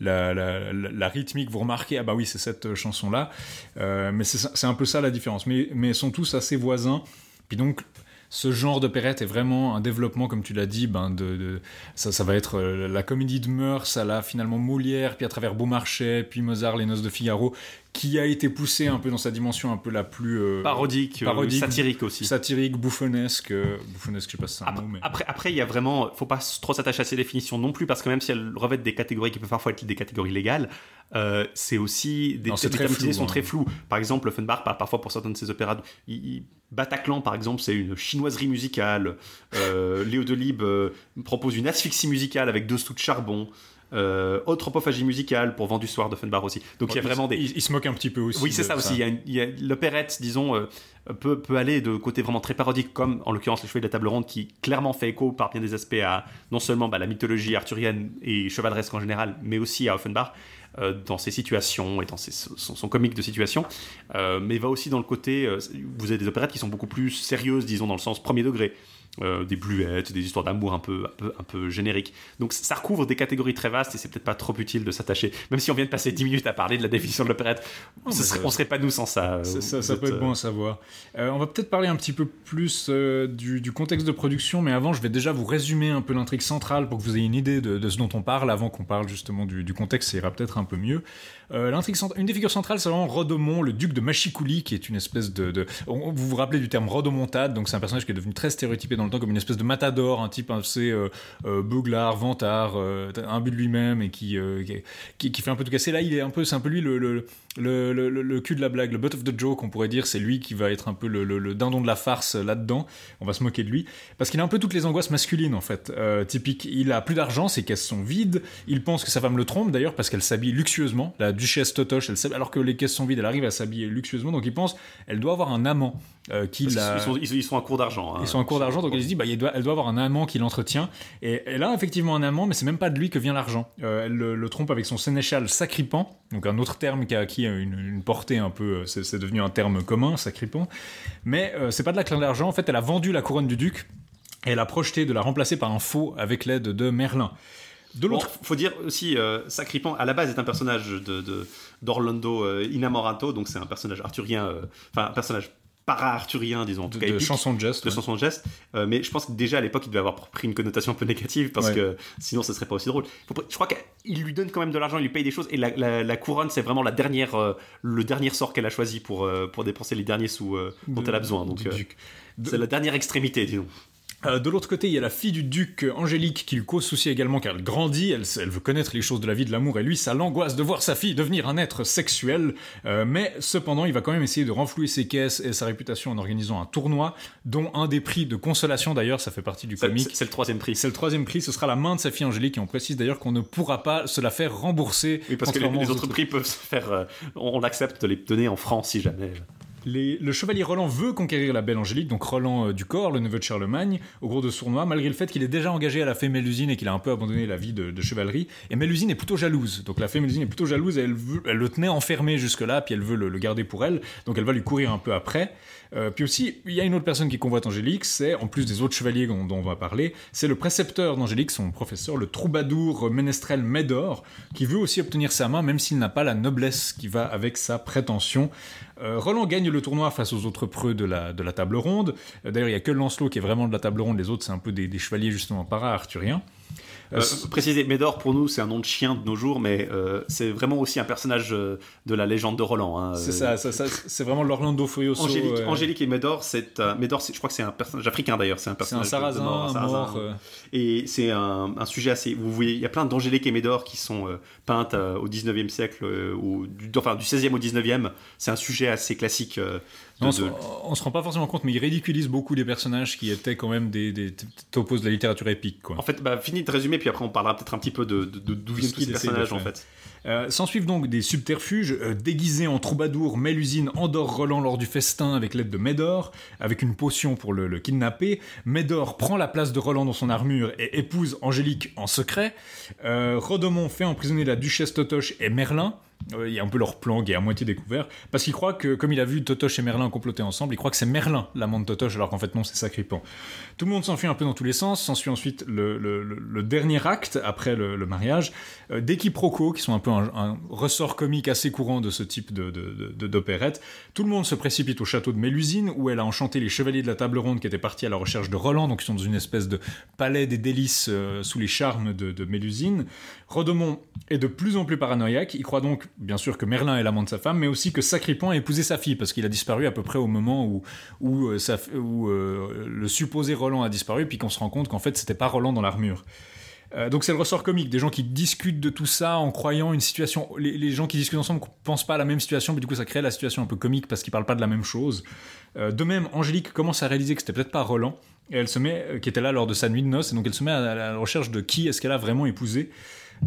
La, rythmique, vous remarquez, ah bah oui, c'est cette euh, chanson-là. Mais c'est un peu ça la différence. Mais, mais ils sont tous assez voisins. Puis donc, ce genre d'opérette est vraiment un développement, comme tu l'as dit, ben de, de- ça, ça va être euh, la comédie de mœurs à la finalement Molière, puis à travers Beaumarchais, puis Mozart, Les Noces de Figaro, qui a été poussé un peu dans sa dimension un peu la plus euh, Parodique, euh, parodique, satirique aussi. satirique, bouffonnesque, euh, bouffonnesque, je sais pas si c'est un Après, mot, mais après, après, il y a vraiment, faut pas trop s'attacher à ces définitions non plus, parce que même si elles revêtent des catégories qui peuvent parfois être des catégories légales, euh, c'est aussi des Non, les très flou, sont hein. très flous. Par exemple, Offenbach parle parfois pour certains de ses opéras, il- il- Bataclan par exemple, c'est une chinoiserie musicale. Léo Delibes propose une asphyxie musicale avec deux sous de charbon. Euh, Anthropophagie musicale pour Vent du soir d'Offenbach aussi. Donc il y a vraiment des, il, il se moque un petit peu aussi. oui, c'est de ça aussi. L'opérette, disons, euh, peut, peut aller de côté vraiment très parodique, comme en l'occurrence les Chevaliers de la Table Ronde, qui clairement fait écho par bien des aspects à non seulement bah, la mythologie arthurienne et chevaleresque en général, mais aussi à Offenbach euh, dans ses situations et dans ses, son, son comique de situation. Euh, mais va aussi dans le côté, euh, vous avez des opérettes qui sont beaucoup plus sérieuses, disons, dans le sens premier degré. Euh, des bluettes, des histoires d'amour un peu, un, peu, un peu génériques. Donc ça recouvre des catégories très vastes et c'est peut-être pas trop utile de s'attacher. Même si on vient de passer 10 minutes à parler de la définition de l'opérette, mais serait- on serait pas nous sans ça. euh, Ça, ça- vous ça peut être euh, bon à savoir. Euh, on va peut-être parler un petit peu plus du, du contexte de production, mais avant, je vais déjà vous résumer un peu l'intrigue centrale pour que vous ayez une idée de, de ce dont on parle avant qu'on parle justement du, du contexte, ça ira peut-être un peu mieux. Euh, une des figures centrales, c'est vraiment Rodomont, le duc de Machicoulis, qui est une espèce de, vous vous rappelez du terme Rodomontade, donc c'est un personnage qui est devenu très stéréotypé dans le temps comme une espèce de matador, un type assez euh, euh, vantard, euh, imbu de lui-même et qui, euh, qui, qui- fait un peu tout casser. Là, il est un peu, c'est un peu lui le, le, le, le- cul de la blague, le butt of the joke, on pourrait dire. C'est lui qui va être un peu le, dindon de la farce là-dedans. On va se moquer de lui. Parce qu'il a un peu toutes les angoisses masculines, en fait. Typique, il a plus d'argent, ses caisses sont vides. Il pense que sa femme le trompe, d'ailleurs, parce qu'elle s'habille luxueusement. La duchesse Totoche, elle alors que les caisses sont vides, elle arrive à s'habiller luxueusement. Donc il pense, elle doit avoir un amant euh, qui la... qu'ils sont, ils, ils sont à court d'argent. hein. Ils sont en cours d'argent, donc elle se dit, bah, il doit- elle doit avoir un amant qui l'entretient. Et elle a effectivement un amant, mais c'est même pas de lui que vient l'argent. Euh, elle le, le trompe avec son sénéchal Sacripan, donc un autre terme qui a acquis une, une portée un peu, euh, c'est devenu un terme commun, Sacripan. Mais euh, c'est pas de la classe d'argent, en fait, elle a vendu la couronne du duc, et elle a projeté de la remplacer par un faux avec l'aide de Merlin. De Bon, l'autre faut dire aussi, euh, Sacripan, à la base, est un personnage de, d'Orlando euh, Inamorato, donc c'est un personnage arthurien, euh, enfin un personnage para-arthurien, disons, en tout de, cas de épique, chanson de geste. de ouais. chanson de geste. Euh, mais je pense que déjà à l'époque, il devait avoir pris une connotation un peu négative parce Ouais. que sinon, ce serait pas aussi drôle. Je crois qu'il lui donne quand même de l'argent, il lui paye des choses, et la, la- la couronne, c'est vraiment la dernière, euh, le dernier sort qu'elle a choisi pour, pour dépenser les derniers sous dont De- elle a besoin. Donc, c'est la dernière extrémité, disons. Euh, de l'autre côté, il y a la fille du duc euh, Angélique qui lui cause souci également car elle grandit, elle, elle veut connaître les choses de la vie de l'amour et lui, ça l'angoisse de voir sa fille devenir un être sexuel. Euh, mais cependant, il va quand même essayer de renflouer ses caisses et sa réputation en organisant un tournoi dont un des prix de consolation d'ailleurs, ça fait partie du comique. c'est- le troisième prix. C'est le troisième prix, ce sera la main de sa fille Angélique et on précise d'ailleurs qu'on ne pourra pas se la faire rembourser. Oui, parce que les, autres prix peuvent se faire. on, on accepte de les donner en francs si jamais. Le chevalier Roland veut conquérir la belle Angélique, donc Roland euh, du corps, le neveu de Charlemagne, au cours de ce tournoi, malgré le fait qu'il est déjà engagé à la fée Mélusine et qu'il a un peu abandonné la vie de, chevalerie. Et Mélusine est plutôt jalouse. Donc la fée Mélusine est plutôt jalouse elle, le tenait enfermé jusque-là, puis elle veut le, garder pour elle. Donc elle va lui courir un peu après. Euh, puis aussi, il y a une autre personne qui convoite Angélique, c'est, en plus des autres chevaliers dont, dont on va parler, c'est le précepteur d'Angélique, son professeur, le troubadour ménestrel Médor, qui veut aussi obtenir sa main, même s'il n'a pas la noblesse qui va avec sa prétention. Euh, Roland gagne le tournoi face aux autres preux de la, de la table ronde. Euh, D'ailleurs, il y a que Lancelot qui est vraiment de la table ronde, les autres, c'est un peu des, des chevaliers justement para-arthuriens. Euh, Euh, préciser, Médor pour nous c'est un nom de chien de nos jours, mais euh, c'est vraiment aussi un personnage euh, de la légende de Roland. hein. c'est ça, ça- ça- c'est vraiment l'Orlando Furioso. Angélique, Angélique et Médor, c'est Médor, je crois que c'est un personnage africain d'ailleurs, c'est un c'est un personnage de- mort, un sarrasin. mort. Et c'est un, un sujet assez. Vous voyez, il y a plein d'Angélique et Médor qui sont euh, peintes euh, au 19e siècle, euh, ou du, enfin du 16e au 19e. C'est un sujet assez classique. de- Non, on, se, de- on se rend pas forcément compte, mais il ridiculise beaucoup des personnages qui étaient quand même des, des topos de la littérature épique. Quoi. En fait, bah, fini de résumer, puis après on parlera peut-être un petit peu de d'où viennent tous ces personnages en fait. Euh, S'en suivent donc des subterfuges. euh, déguisés en troubadour, Mélusine endort Roland lors du festin avec l'aide de Médor, avec une potion pour le, le kidnapper. Médor prend la place de Roland dans son armure et épouse Angélique en secret. Euh, Rodomont fait emprisonner la duchesse Totoche et Merlin. Il y a un peu leur plan qui est à moitié découvert, parce qu'il croit que, comme il a vu Totoche et Merlin comploter ensemble, il croit que c'est Merlin l'amant de Totoche, alors qu'en fait non, c'est Sacripant. Tout le monde s'enfuit un peu dans tous les sens, s'ensuit ensuite le, dernier acte après le, mariage, euh, des quiproquos qui sont un peu un, ressort comique assez courant de ce type de, de- d'opérette. Tout le monde se précipite au château de Mélusine, où elle a enchanté les chevaliers de la table ronde qui étaient partis à la recherche de Roland, donc ils sont dans une espèce de palais des délices euh, sous les charmes de Mélusine. Rodomont est de plus en plus paranoïaque, il croit donc bien sûr que Merlin est l'amant de sa femme, mais aussi que Sacripant a épousé sa fille, parce qu'il a disparu à peu près au moment où, euh, euh, le supposé Roland a disparu, puis qu'on se rend compte qu'en fait c'était pas Roland dans l'armure. Euh, donc c'est le ressort comique, des gens qui discutent de tout ça en croyant une situation. Les, gens qui discutent ensemble pensent pas à la même situation, mais du coup ça crée la situation un peu comique parce qu'ils parlent pas de la même chose. De même, Angélique commence à réaliser que c'était peut-être pas Roland, et elle se met, qui était là lors de sa nuit de noces, et donc elle se met à la recherche de qui est-ce qu'elle a vraiment épousé.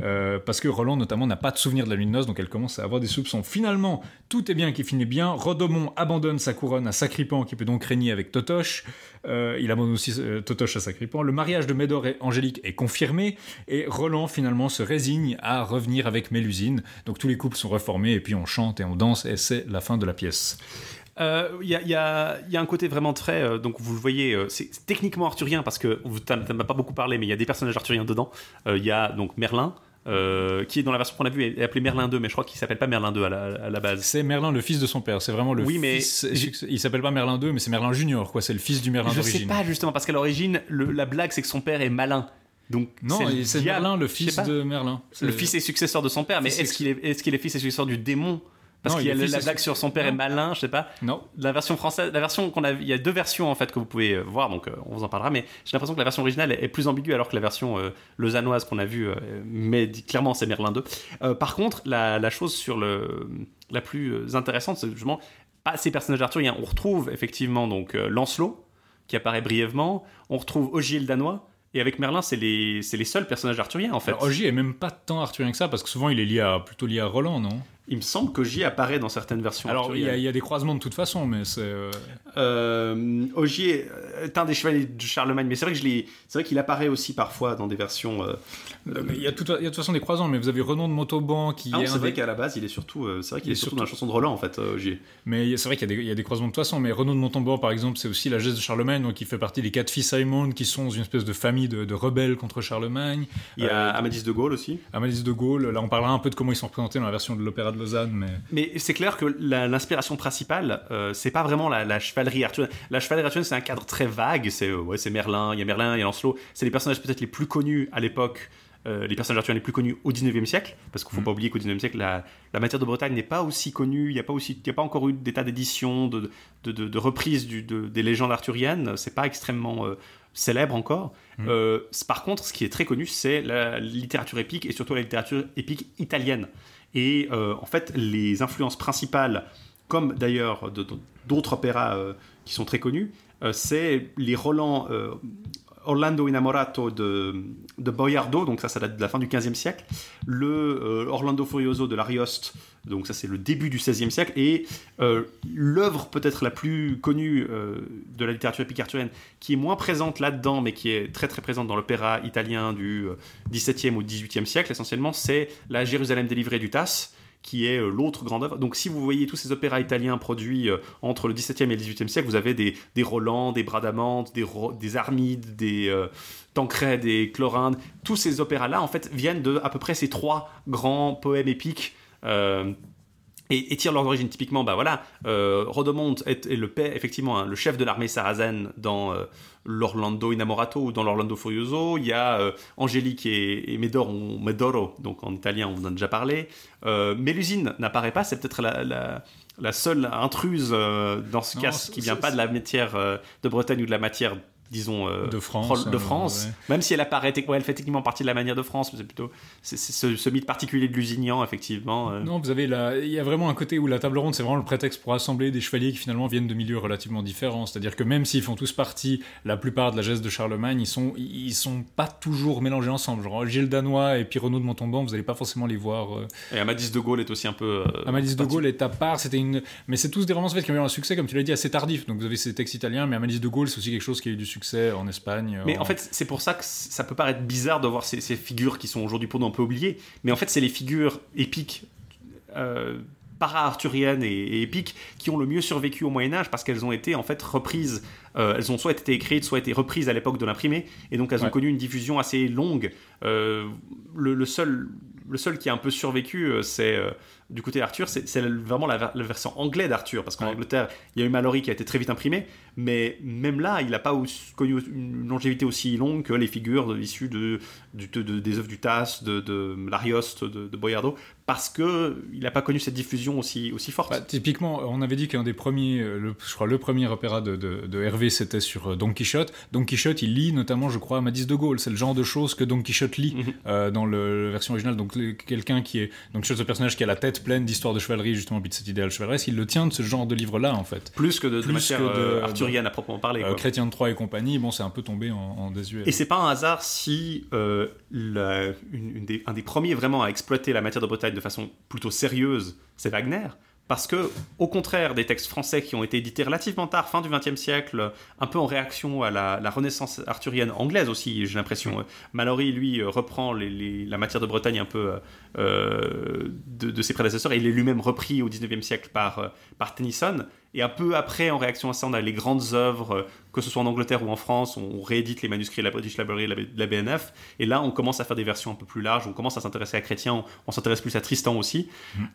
Euh, parce que Roland notamment n'a pas de souvenir de la nuit de donc elle commence à avoir des soupçons. Finalement, tout est bien qui finit bien. Rodomont abandonne sa couronne à Sacripant, qui peut donc régner avec Totoche. Euh, il abandonne aussi euh, Totoche à Sacripant. Le mariage de Médor et Angélique est confirmé, et Roland finalement se résigne à revenir avec Mélusine. Donc tous les couples sont reformés, et puis on chante et on danse, et c'est la fin de la pièce. Euh, Il y, a, il y a- il y a un côté vraiment très. euh, donc, vous le voyez, euh, c'est techniquement arthurien parce que t'en as pas beaucoup parlé, mais il y a des personnages arthuriens dedans. Euh, Il y a donc Merlin. euh, qui est dans la version qu'on a vue est est appelé Merlin 2 mais je crois qu'il s'appelle pas Merlin 2 à la, à la base C'est Merlin, le fils de son père. C'est vraiment le Oui, mais-. Il s'appelle pas Merlin 2, mais c'est Merlin Junior, quoi. C'est le fils du Merlin je sais d'origine. pas justement parce qu'à l'origine la blague c'est que son père est malin donc Non, c'est. Merlin, le fils de Merlin. le fils et successeur de son père mais est-ce qu'il est, est fils et successeur du démon parce qu'il y a la blague sur son père est malin je sais pas Non. la version française, la version qu'on a, il y a deux versions en fait que vous pouvez euh, voir, donc euh, on vous en parlera. Mais j'ai l'impression que la version originale est, est plus ambiguë alors que la version euh, lausannoise qu'on a vue, euh, mais dit clairement c'est Merlin 2. Euh, par contre, la, la chose sur le, la plus intéressante, c'est justement pas ces personnages arthuriens. On retrouve effectivement donc Lancelot qui apparaît brièvement. On retrouve Ogier le danois. Et avec Merlin, c'est les, les seuls personnages arthuriens en fait. Alors, Ogier est même pas tant arthurien que ça, parce que souvent il est lié à, plutôt lié à Roland, non? Il me semble qu'Ogier apparaît dans certaines versions Alors il y, a, y des croisements de toute façon, mais c'est. euh, Euh, Ogier un des chevaliers de Charlemagne, mais c'est vrai que je l'ai, c'est vrai qu'il apparaît aussi parfois dans des versions. euh, mais Il y, a tout- il y a de toute façon des croisements, mais vous avez Renan de Montauban qui Ah c'est un vrai des- qu'à la base, il est surtout, euh, c'est vrai qu'il Il est est surtout dans la chanson de Roland en fait, euh. Mais c'est vrai qu'il y, a des- il y a des croisements de toute façon, mais Renaud de Montauban, par exemple, c'est aussi la geste de Charlemagne, donc il fait partie des quatre fils Simon qui sont dans une espèce de famille de, de rebelles contre Charlemagne. Il y a Euh, Amadis de Gaulle aussi. Amadis de Gaulle, là on parlera un peu de comment ils sont représentés dans la version de l'Opéra de Lausanne, mais. Mais c'est clair que l'inspiration principale, euh, c'est pas vraiment la, la chevalerie arthurienne. La chevalerie arthurienne, c'est un cadre très vague. C'est euh, ouais, c'est Merlin, il y a Merlin, il y a Lancelot. C'est les personnages peut-être les plus connus à l'époque. euh, les personnages arthuriens les plus connus au 19e siècle, parce qu'il faut Mhm. pas oublier qu'au 19e siècle, la, la matière de Bretagne n'est pas aussi connue, il n'y a, pas aussi- il y a pas encore eu d'état d'édition, de, de, de, de reprise du, de- des légendes arthuriennes, c'est pas extrêmement euh, célèbre encore. Euh, c- par contre, ce qui est très connu, c'est la littérature épique, et surtout la littérature épique italienne. Et en fait, les influences principales, comme d'ailleurs d'autres opéras qui sont très connus, c'est les Roland, euh, Orlando Innamorato de, de Boiardo, donc ça, ça date de la fin du 15e siècle. Le euh, Orlando Furioso de l'Arioste, donc ça, c'est le début du 16e siècle. Et euh, l'œuvre peut-être la plus connue euh, de la littérature épique arthurienne, qui est moins présente là-dedans, mais qui est très très présente dans l'opéra italien du euh, 17e ou 18e siècle, essentiellement, c'est la Jérusalem délivrée du Tasse qui est euh, l'autre grande œuvre. Donc si vous voyez tous ces opéras italiens produits euh, entre le XVIIe et le XVIIIe siècle, vous avez des, des Roland, des Bradamante, des, des Armides, des euh, Tancred, des Clorindes. Tous ces opéras-là, en fait, viennent de à peu près ces trois grands poèmes épiques. euh, et, tirent leurs origines typiquement, bah voilà, Rodomonte est, le effectivement, hein, le chef de l'armée sarrasine dans l'Orlando Innamorato ou dans l'Orlando Furioso. Il y a euh, Angélique et, et ou Medoro, donc en italien on en a déjà parlé. Euh, Mélusine n'apparaît pas, c'est peut-être la, la, la seule intruse euh, dans ce cas qui vient pas de la matière de Bretagne ou de la matière disons euh, De France, de euh, France. ouais. même si elle apparaît ouais, elle fait techniquement partie de la manière de France mais c'est plutôt c'est c'est ce, ce mythe particulier de Lusignan effectivement euh. Non, vous avez la... il y a vraiment un côté où la table ronde, c'est vraiment le prétexte pour assembler des chevaliers qui finalement viennent de milieux relativement différents. C'est-à-dire que même s'ils font tous partie, la plupart de la geste de Charlemagne, ils sont, ils sont pas toujours mélangés ensemble. Genre Gilles Danois et Renaud de Montauban, vous n'allez pas forcément les voir. et Amadis de Gaulle est aussi un peu Amadis de Gaulle est à part, c'était une. Mais c'est tous des romances en fait, qui ont eu un succès, comme tu l'as dit, assez tardif. Donc vous avez ces textes italiens, mais Amadis de Gaulle, c'est aussi quelque chose qui a eu du succès en Espagne. Mais en fait, c'est pour ça que ça peut paraître bizarre de voir ces, ces figures qui sont aujourd'hui pour nous un peu oubliées. Mais en fait, c'est les figures épiques, euh, para-arthuriennes et, et épiques qui ont le mieux survécu au Moyen-Âge parce qu'elles ont été en fait reprises. euh, elles ont soit été écrites, soit été reprises à l'époque de l'imprimé. Et donc, elles ont connu une diffusion assez longue. Euh, le, le seul. Le seul qui a un peu survécu, c'est du côté d'Arthur, c'est c'est vraiment la, ver- le versant anglais d'Arthur, parce qu'en Ouais. Angleterre, il y a eu Mallory qui a été très vite imprimé, mais même là, il n'a pas connu une longévité aussi longue que les figures issues de, du- de- de- des œuvres du Tasse, de, de l'Arioste, de, de Boiardo, parce que il n'a pas connu cette diffusion aussi, aussi forte. Bah, typiquement, on avait dit qu'un des premiers, le- je crois le premier opéra de, de, de Hervé, c'était sur euh, Don Quichotte. Don Quichotte, il lit notamment, je crois, Amadis de Gaulle. C'est le genre de choses que Don Quichotte lit Mhm. euh, dans le, la version originale. Donc quelqu'un qui est, Don Quichotte, ce personnage qui a la tête pleine d'histoires de chevalerie, justement, puis de cet idéal chevaleresque, il le tient de ce genre de livre-là, en fait. plus que de, de plus matière que de- euh, arthurienne à proprement parler. Euh, quoi. Chrétien de Troyes et compagnie, bon, c'est un peu tombé en, en désuet. Et c'est pas un hasard si euh, la- une- une des- un des premiers vraiment à exploiter la matière de Bretagne de façon plutôt sérieuse, c'est Wagner. Parce que, au contraire des textes français qui ont été édités relativement tard, fin du XXe siècle, un peu en réaction à la, la renaissance arthurienne anglaise aussi, j'ai l'impression. euh, Mallory, lui, euh, reprend les- les- la matière de Bretagne un peu euh, de, de ses prédécesseurs et il est lui-même repris au XIXe siècle par, par Tennyson. Et un peu après, en réaction à ça, on a les grandes œuvres, euh, que ce soit en Angleterre ou en France, on réédite les manuscrits de la British Library et de la, BNF. Et là, on commence à faire des versions un peu plus larges, on commence à s'intéresser à Chrétien, on, on s'intéresse plus à Tristan aussi.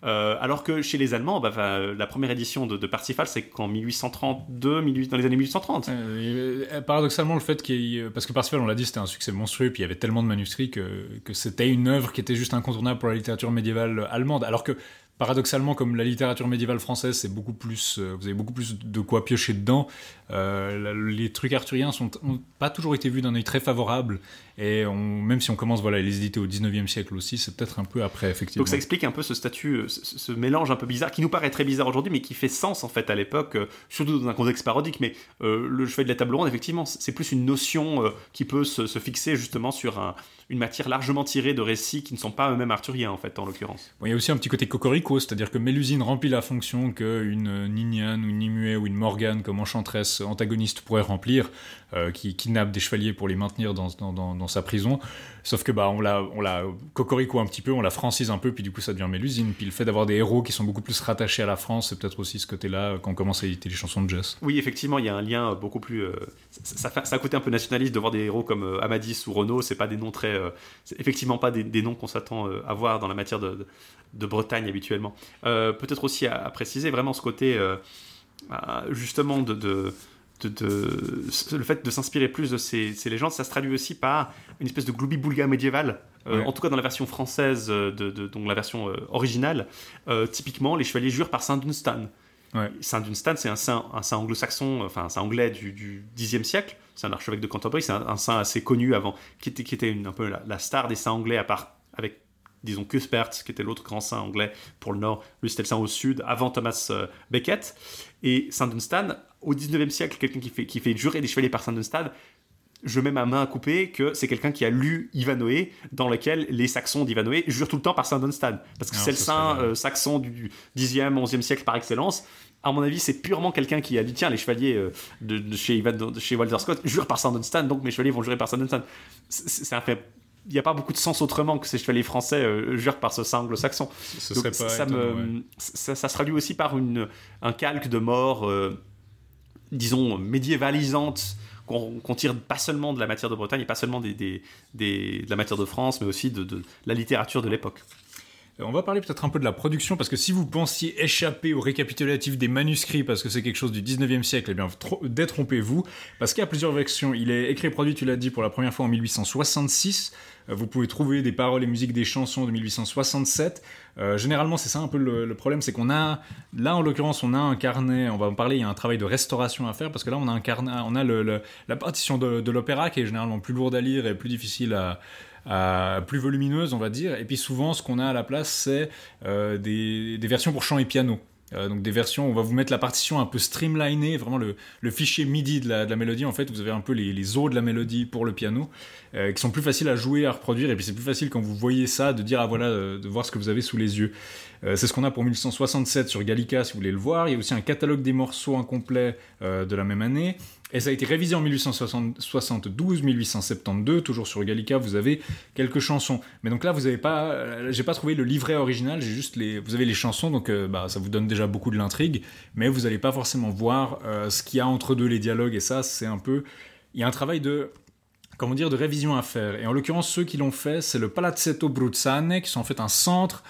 Euh, alors que chez les Allemands, bah, bah, la première édition de, de Parsifal, c'est qu'en 1832, 18 dans les années 1830. Euh, paradoxalement, le fait qu'il Parce que Parsifal, on l'a dit, c'était un succès monstrueux, puis il y avait tellement de manuscrits que, que c'était une œuvre qui était juste incontournable pour la littérature médiévale allemande. Alors que, paradoxalement, comme la littérature médiévale française, c'est beaucoup plus. euh, vous avez beaucoup plus de quoi piocher dedans. euh, les trucs arthuriens sont, ont pas toujours été vus d'un œil très favorable. Et même si on commence voilà, à les éditer au 19e siècle aussi, c'est peut-être un peu après, effectivement. Donc ça explique un peu ce statut, euh, ce, mélange un peu bizarre, qui nous paraît très bizarre aujourd'hui, mais qui fait sens en fait à l'époque, surtout dans un contexte parodique. Mais le cheval de la table ronde, effectivement, c'est plus une notion qui peut se fixer justement sur un- une matière largement tirée de récits qui ne sont pas eux-mêmes arthuriens en fait, en l'occurrence. Il y a aussi un petit côté cocorico, c'est-à-dire que Mélusine remplit la fonction qu'une Niniane ou une Nimue ou une Morgane comme enchanteresse antagoniste pourrait remplir, euh, qui kidnappe des chevaliers pour les maintenir dans sa prison. Sauf que bah on la, on la cocorico un petit peu, on la francise un peu, puis du coup ça devient Mélusine. Puis le fait d'avoir des héros qui sont beaucoup plus rattachés à la France, c'est peut-être aussi ce côté-là quand on commence à éditer les chansons de Jess. Oui, effectivement, il y a un lien beaucoup plus. euh, ça, a côté un peu nationaliste de voir des héros comme euh, Amadis ou Renaud. C'est pas des noms très. euh, c'est effectivement pas des, noms qu'on s'attend à voir dans la matière de, de, Bretagne habituellement. Peut-être aussi à, préciser vraiment ce côté euh, ah, justement de de, de- le fait de s'inspirer plus de ces, ces légendes, ça se traduit aussi par une espèce de gloubi-boulga médiéval. Euh, Ouais. En tout cas, dans la version française, euh, de, de- donc la version euh, originale, euh, typiquement, les chevaliers jurent par Saint Dunstan. Ouais. Saint Dunstan, c'est un saint, un saint anglo-saxon, enfin un saint anglais du, du Xe siècle. C'est un archevêque de Canterbury, c'est un, un saint assez connu avant, qui était, qui était une- un peu la, la star des saints anglais, à part avec, disons, Cuthbert, qui était l'autre grand saint anglais pour le nord. Lui, c'était le saint au sud, avant Thomas Becket. Et Saint Dunstan, au 19e siècle, quelqu'un qui fait, qui fait jurer des chevaliers par Saint Dunstan, je mets ma main à couper que c'est quelqu'un qui a lu Ivanhoe, dans lequel les Saxons d'Ivanhoe jurent tout le temps par Saint Dunstan. Parce que Alors, c'est le saint euh, saxon du 10e, 11e siècle par excellence. À mon avis, c'est purement quelqu'un qui a dit tiens, les chevaliers euh, de, de chez, Ivan- de chez Walter Scott jurent par Saint Dunstan, donc mes chevaliers vont jurer par Saint Dunstan. C'est- un fait. Il n'y a pas beaucoup de sens autrement que ces chevaliers français euh, jurent par ce saint anglo-saxon. Ça, étonnant, me, ouais. ça, ça se traduit aussi par une, un calque de mort, disons, médiévalisante, qu'on tire pas seulement de la matière de Bretagne, et pas seulement des, des- de la matière de France, mais aussi de, la littérature de l'époque. Euh, On va parler peut-être un peu de la production, parce que si vous pensiez échapper au récapitulatif des manuscrits, parce que c'est quelque chose du 19e siècle, eh bien, tro- détrompez-vous, parce qu'il y a plusieurs versions. Il est écrit et produit, tu l'as dit, pour la première fois en 1866. Euh, Vous pouvez trouver des paroles et musiques des chansons de 1867. Euh, généralement, c'est ça un peu le, problème, c'est qu'on a, là en l'occurrence, on a un carnet, on va en parler, il y a un travail de restauration à faire, parce que là, on a un carnet, on a le- la partition de, l'opéra qui est généralement plus lourde à lire et plus difficile à, plus volumineuse, on va dire. Et puis souvent, ce qu'on a à la place, c'est euh, des versions pour chant et piano. Euh, donc des versions, on va vous mettre la partition un peu streamlinée, vraiment le, le fichier MIDI de la, de la mélodie. En fait, vous avez un peu les, les os de la mélodie pour le piano, euh, qui sont plus faciles à jouer, à reproduire. Et puis c'est plus facile quand vous voyez ça, de dire ah voilà, euh, de voir ce que vous avez sous les yeux. Euh, c'est ce qu'on a pour 1167 sur Gallica, si vous voulez le voir. Il y a aussi un catalogue des morceaux incomplets euh, de la même année. Et ça a été révisé en 1872, 1872, toujours sur Gallica, vous avez quelques chansons. Mais donc là, vous avez pas, euh, j'ai pas trouvé le livret original, j'ai juste les, vous avez les chansons, donc euh, bah, ça vous donne déjà beaucoup de l'intrigue, mais vous allez pas forcément voir ce qu'il y a entre deux les dialogues, et ça, c'est un peu, il y a un travail de, comment dire, de révision à faire. Et en l'occurrence, ceux qui l'ont fait, c'est le Palazzetto Bruzzane, qui sont en fait un centre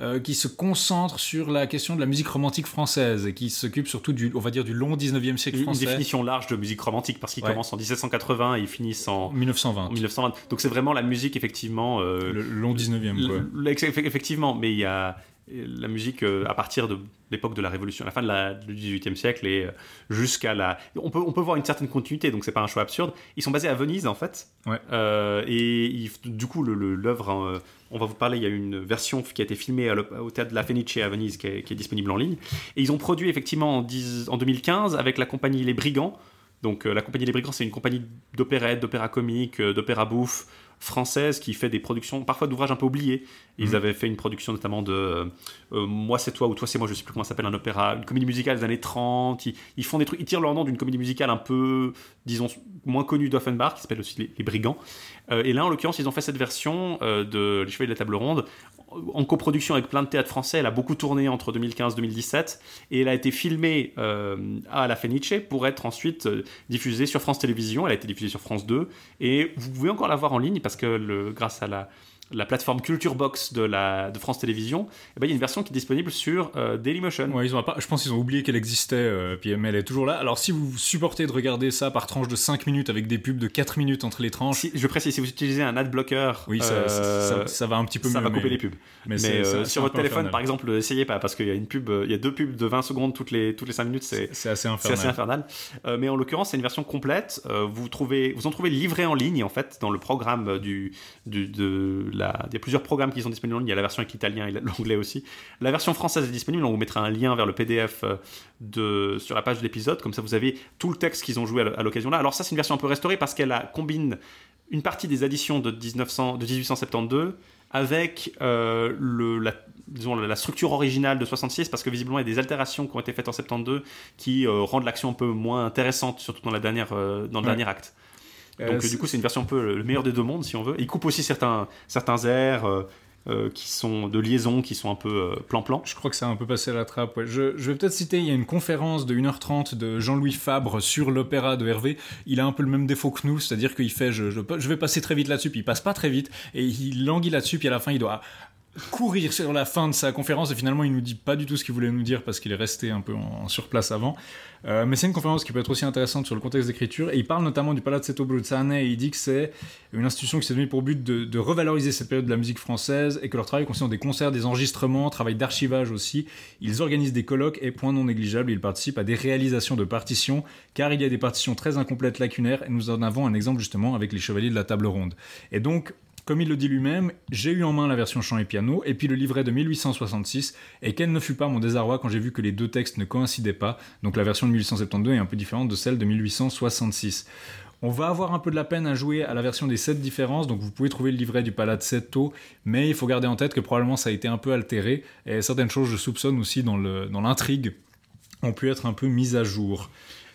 euh, qui se concentre sur la question de la musique romantique française et qui s'occupe surtout du, on va dire, du long 19e siècle Une, une français. définition large de musique romantique, parce qu'ils Ouais. commencent en 1780 et ils finissent en, en 1920. en 1920. Donc c'est vraiment la musique, effectivement. euh, Le long 19e, quoi. Effectivement, mais il y a la musique euh, à partir de l'époque de la Révolution, à la fin de la, du XVIIIe siècle et euh, jusqu'à la. On peut, on peut voir une certaine continuité, donc c'est pas un choix absurde. Ils sont basés à Venise en fait, Ouais. Euh, et ils- du coup le- le- l'œuvre, hein, on va vous parler. Il y a une version qui a été filmée à au théâtre de la Fenice à Venise, qui est, qui est disponible en ligne. Et ils ont produit effectivement en, 10 en 2015 avec la compagnie Les Brigands. Donc euh, la compagnie Les Brigands, c'est une compagnie d'opérette, d'opéra comique, d'opéra bouffe française qui fait des productions, parfois d'ouvrages un peu oubliés. Ils Mhm. avaient fait une production notamment de euh, euh, Moi c'est toi ou Toi c'est moi, je sais plus comment ça s'appelle, un opéra, une comédie musicale des années 30. Ils, ils font des trucs, ils tirent leur nom d'une comédie musicale un peu, disons, moins connue d'Offenbach, qui s'appelle aussi Les, Les Brigands. Euh, et là, en l'occurrence, ils ont fait cette version euh, de Les Chevaliers de la Table Ronde en coproduction avec plein de théâtres français. Elle a beaucoup tourné entre 2015-2017 et elle a été filmée euh, à la Fenice pour être ensuite euh, diffusée sur France Télévisions. Elle a été diffusée sur France 2 et vous pouvez encore la voir en ligne parce que grâce à la, la plateforme Culture Box de, la, de France Télévisions, eh ben, il y a une version qui est disponible sur euh, Dailymotion. Ouais, ils ont pas, je pense qu'ils ont oublié qu'elle existait, euh, puis mais elle est toujours là. Alors si vous supportez de regarder ça par tranche de 5 minutes avec des pubs de 4 minutes entre les tranches, Si- je précise, si vous utilisez un ad blocker, oui, ça, euh, ça, ça va un petit peu ça mieux. va couper mais, les pubs. Mais, euh, sur votre téléphone, infernal. par exemple, essayez pas parce qu'il y a une pub, euh, il y a deux pubs de 20 secondes toutes les toutes les 5 minutes, c'est c'est assez c'est infernal. assez infernal. Mais en l'occurrence, c'est une version complète. Vous trouvez, vous en trouvez livré en ligne en fait dans le programme du, du de la. Il y a plusieurs programmes qui sont disponibles en ligne. Il y a la version avec l'italien et l'anglais aussi. La version française est disponible. On vous mettra un lien vers le PDF euh, de sur la page de l'épisode. Comme ça, vous avez tout le texte qu'ils ont joué à l'occasion là. Alors ça, c'est une version un peu restaurée parce qu'elle a- combine une partie des additions de 1900, de 1872 avec euh, le, la, disons, la structure originale de 66 parce que visiblement il y a des altérations qui ont été faites en 72 qui euh, rendent l'action un peu moins intéressante surtout dans, la dernière, euh, dans le Ouais. dernier acte. Euh, Donc c'est- du coup c'est une version un peu le meilleur des deux mondes si on veut. Il coupe aussi certains, certains airs euh, euh, qui sont de liaison qui sont un peu euh, plan-plan. Je crois que ça a un peu passé à la trappe. ouais. Je, je vais peut-être citer, il y a une conférence de 1h30 de Jean-Louis Fabre sur l'opéra de Hervé. Il a un peu le même défaut que nous, c'est-à-dire qu'il fait je, je, je vais passer très vite là-dessus, puis il passe pas très vite, et il languit là-dessus, puis à la fin il doit courir sur la fin de sa conférence, et finalement il nous dit pas du tout ce qu'il voulait nous dire parce qu'il est resté un peu en, en surplace avant. Euh, mais c'est une conférence qui peut être aussi intéressante sur le contexte d'écriture, et il parle notamment du Palazzetto Bruzzane, et il dit que c'est une institution qui s'est donnée pour but de, de revaloriser cette période de la musique française, et que leur travail consiste en des concerts, des enregistrements, travail d'archivage aussi. Ils organisent des colloques, et point non négligeable, ils participent à des réalisations de partitions, car il y a des partitions très incomplètes, lacunaires, et nous en avons un exemple justement avec les Chevaliers de la Table Ronde. Et donc, comme il le dit lui-même, j'ai eu en main la version chant et piano, et puis le livret de 1866, et quel ne fut pas mon désarroi quand j'ai vu que les deux textes ne coïncidaient pas, donc la version de 1872 est un peu différente de celle de 1866. On va avoir un peu de la peine à jouer à la version des 7 différences, donc vous pouvez trouver le livret du Palazzetto, mais il faut garder en tête que probablement ça a été un peu altéré, et certaines choses, je soupçonne aussi dans l'intrigue, ont pu être un peu mises à jour.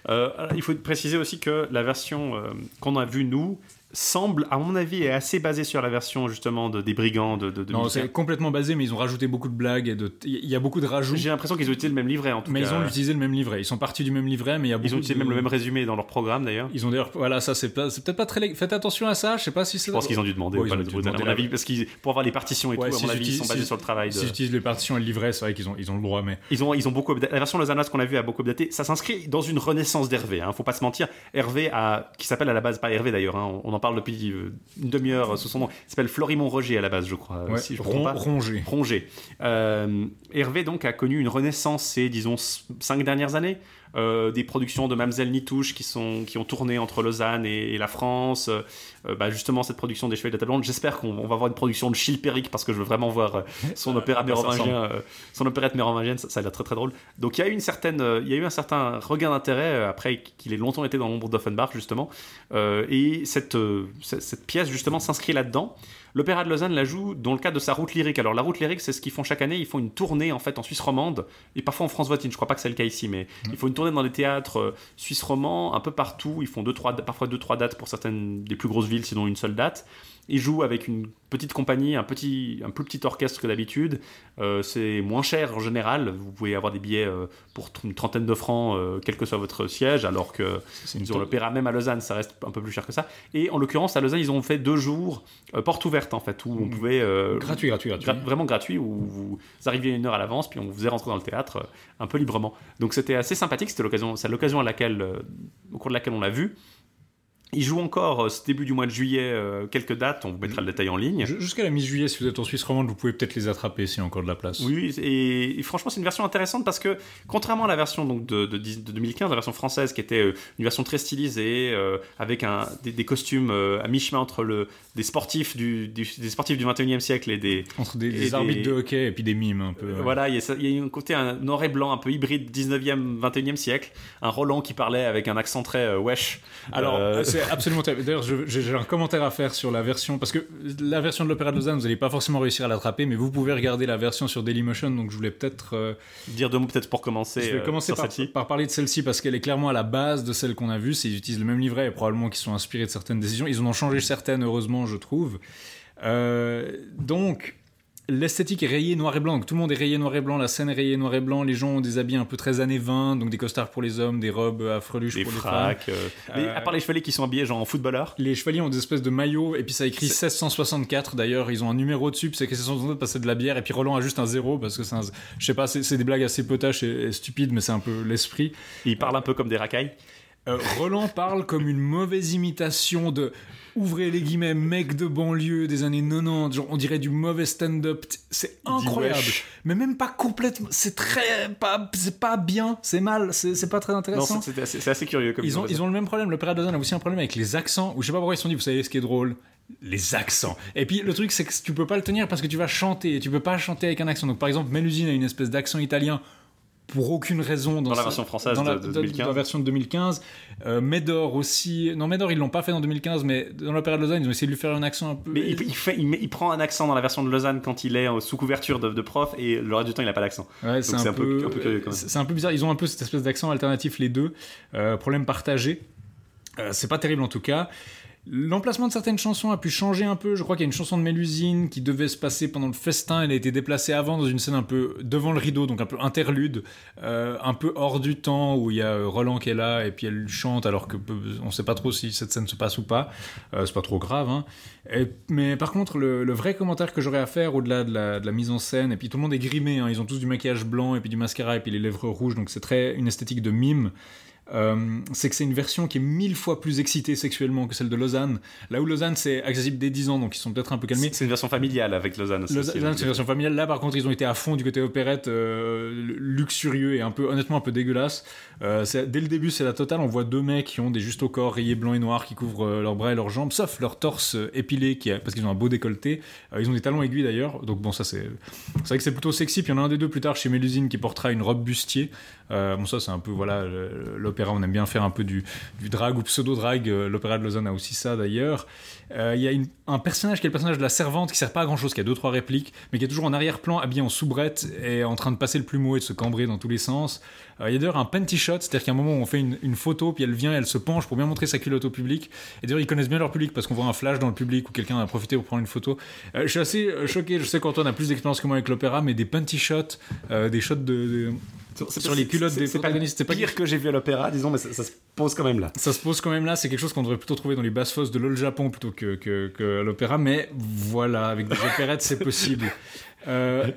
Euh, il faut préciser aussi que la version euh, qu'on a vue, nous, semble, à mon avis, est assez basée sur la version justement de, des brigands de, de, de Non, c'est complètement basé, mais ils ont rajouté beaucoup de blagues, et de... il y a beaucoup de rajouts, J'ai l'impression qu'ils ont utilisé le même livret en tout mais cas. ils ont utilisé le même livret. Ils sont partis du même livret, mais il y a beaucoup Ils ont utilisé de- même le même résumé dans leur programme d'ailleurs. Ils ont d'ailleurs, voilà, ça c'est pas- peut-être pas très. Faites attention à ça. Je sais pas si c'est. Je pense qu'ils ont dû demander, Ouais, ont dû de Bruxelles, à demander mon avis, parce qu'ils pour avoir les partitions et Ouais, tout, à si mon avis, ils sont basés si- sur le travail. S'ils utilisent les partitions et le livret, c'est vrai qu'ils ont, ils ont le droit, mais. Ils ont, ils ont beaucoup La version lausannoise qu'on a vue a beaucoup updaté. Ça s'inscrit dans une renaissance d'Hervé. Hein, faut pas se mentir. Hervé, a, qui s'appelle à la base pas Hervé d'ailleurs. hein, on, on en parle depuis euh, une demi-heure sous son nom. Il s'appelle Florimond Roger à la base, je crois. Ouais, si je me ron- trompe pas. rongé. Rongé. Euh, Hervé donc a connu une renaissance ces disons cinq dernières années. Euh, des productions de Mamselle Nitouche qui sont qui ont tourné entre Lausanne et, et la France. Euh, bah, justement cette production des Chevaliers de la Table Ronde. J'espère qu'on on va avoir une production de Chilpéric parce que je veux vraiment voir euh, son opéra mérovingien, son opérette mérovingienne. Ça, ça a l'air très très drôle. Donc il y a eu une certaine, il y a eu un certain regain d'intérêt après qu'il ait longtemps été dans l'ombre d'Offenbach justement. Et cette, cette cette pièce justement s'inscrit là-dedans. L'Opéra de Lausanne la joue dans le cadre de sa route lyrique. Alors la route lyrique, c'est ce qu'ils font chaque année. Ils font une tournée en fait en Suisse romande et parfois en France voisine. Je crois pas que c'est le cas ici, mais ils font une tournée dans les théâtres euh, suisses romands un peu partout. Ils font deux, trois, parfois deux trois dates pour certaines des plus grosses villes, sinon une seule date. Ils jouent avec une petite compagnie, un petit, un plus petit orchestre que d'habitude. Euh, c'est moins cher en général. Vous pouvez avoir des billets euh, pour une trentaine de francs, euh, quel que soit votre siège, alors que une sur l'opéra même à Lausanne, ça reste un peu plus cher que ça. Et en l'occurrence, à Lausanne, ils ont fait deux jours porte ouverte en fait, où on pouvait euh, Gratuit, gratuit, gratuit. gra- vraiment gratuit, où vous arriviez une heure à l'avance, puis on vous faisait rentrer dans le théâtre un peu librement. Donc c'était assez sympathique. C'était l'occasion, c'est l'occasion à laquelle, au cours de laquelle on l'a vu. Il joue encore euh, ce début du mois de juillet euh, quelques dates. On vous mettra le détail en ligne. Ju- Jusqu'à la mi-juillet, si vous êtes en Suisse romande, vous pouvez peut-être les attraper s'il y a encore de la place. Oui, et, et franchement, c'est une version intéressante parce que, contrairement à la version donc, de, de, 10 de 2015, la version française qui était euh, une version très stylisée, euh, avec un, des, des costumes euh, à mi-chemin entre le, des, sportifs du, du- des sportifs du 21e siècle et des. Entre des, Et des des- arbitres de hockey et puis des mimes un peu. Voilà, il y, a, ça- il y a un côté un noir et blanc un peu hybride 19e, 21e siècle. Un Roland qui parlait avec un accent très wesh. Alors, c'est absolument terrible. D'ailleurs, j'ai un commentaire à faire sur la version, parce que la version de l'Opéra de Lausanne, vous n'allez pas forcément réussir à l'attraper, mais vous pouvez regarder la version sur Dailymotion, donc je voulais peut-être... euh, dire deux mots peut-être pour commencer. je vais euh, commencer par, parler de celle-ci, parce qu'elle est clairement à la base de celle qu'on a vue, ils utilisent le même livret, et probablement qu'ils sont inspirés de certaines décisions. Ils en ont changé certaines, heureusement, je trouve. Euh, donc... L'esthétique est rayée noir et blanc, donc tout le monde est rayé noir et blanc, la scène est rayée noir et blanc, les gens ont des habits un peu très années 20, donc des costards pour les hommes, des robes à freluches Des pour les femmes. fracs. euh, les- Euh, à part les chevaliers qui sont habillés genre en footballeur. Les chevaliers ont des espèces de maillots, et puis ça écrit 1664 d'ailleurs, ils ont un numéro dessus, puis c'est écrit 1664 parce que c'est de la bière, et puis Roland a juste un zéro parce que c'est un. Je sais pas, c'est c'est des blagues assez potaches et, et stupides, mais c'est un peu l'esprit. Ils parlent un peu comme des racailles. Euh, Roland parle comme une mauvaise imitation de. Ouvrez les guillemets, mec de banlieue des années 90, genre on dirait du mauvais stand-up, c'est incroyable. Mais même pas complètement, c'est très. pas C'est pas bien, c'est mal, c'est pas très intéressant. c'est c'est assez, curieux comme Ils ont, ils ont le même problème. L'Opéra de Lausanne a aussi un problème avec les accents. Ou je sais pas pourquoi ils se sont dit, vous savez ce qui est drôle? Les accents. Et puis le truc, c'est que tu peux pas le tenir parce que tu vas chanter. Et tu peux pas chanter avec un accent. Donc par exemple, Mélusine a une espèce d'accent italien pour aucune raison dans, Dans la sa- version française dans la, de- de dans- 2015. dans la version de 2015. Euh, Médor aussi. Non, Médor, ils l'ont pas fait dans 2015, mais dans l'Opéra de Lausanne, ils ont essayé de lui faire un accent un peu. Mais il, il fait, il, met- il prend un accent dans la version de Lausanne quand il est euh, sous couverture de, de prof et le reste du temps il n'a pas d'accent. Ouais, c'est un, un peu- peu, peu curieux, quand même. c'est c'est un peu bizarre. Ils ont un peu cette espèce d'accent alternatif les deux. Euh, problème partagé. Euh, c'est pas terrible en tout cas. L'emplacement de certaines chansons a pu changer un peu. Je crois qu'il y a une chanson de Mélusine qui devait se passer pendant le festin. Elle a été déplacée avant dans une scène un peu devant le rideau, donc un peu interlude, euh, un peu hors du temps où il y a euh, Roland qui est là et puis elle chante alors que peu- on sait pas trop si cette scène se passe ou pas. Euh, c'est pas trop grave. Hein. Mais par contre, le, vrai commentaire que j'aurais à faire au-delà de la, de la mise en scène, et puis tout le monde est grimé, hein, ils ont tous du maquillage blanc et puis du mascara et puis les lèvres rouges, donc c'est très une esthétique de mime. Euh, c'est que c'est une version qui est mille fois plus excitée sexuellement que celle de Lausanne. Là où Lausanne c'est accessible dès 10 ans, donc ils sont peut-être un peu calmés. C'est une version familiale avec Lausanne. aussi, Lausanne, c'est une version familiale. Là, par contre, ils ont été à fond du côté opérette, euh, luxurieux et un peu, honnêtement, un peu dégueulasse. Euh, dès le début, c'est la totale. On voit deux mecs qui ont des juste au corps rayés blanc et noir qui couvrent euh, leurs bras et leurs jambes, sauf leur torse épilé, qui a- parce qu'ils ont un beau décolleté. Ils ont des talons aiguilles d'ailleurs. Donc bon, ça c'est, c'est vrai que c'est plutôt sexy. Puis il y en a un des deux plus tard chez Mélusine qui portera une robe bustier. Euh, bon, ça c'est un peu voilà l'opéra, on aime bien faire un peu du, drag ou pseudo-drag. Euh, L'opéra de Lausanne a aussi ça d'ailleurs. Euh, Il y a un personnage qui est le personnage de la servante qui sert pas à grand chose, qui a deux trois répliques, mais qui est toujours en arrière-plan, habillé en soubrette et en train de passer le plumeau et de se cambrer dans tous les sens. Il y a d'ailleurs un panty shot, c'est-à-dire qu'à un moment où on fait une, photo, puis elle vient, elle se penche pour bien montrer sa culotte au public. Et d'ailleurs, ils connaissent bien leur public parce qu'on voit un flash dans le public où quelqu'un a profité pour prendre une photo. Je suis assez choqué, je sais qu'Antoine a plus d'expérience que moi avec l'opéra, mais des panty shots, des shots de, sur les culottes des c'est pas le protagonistes, c'est pas pire que j'ai vu à l'opéra, disons, mais ça, ça se pose quand même là. ça se pose quand même là, c'est quelque chose qu'on devrait plutôt trouver dans les basses fosses de l'Ol Japon plutôt que, que, que à l'opéra, mais voilà, avec des opérettes, c'est possible. Euh,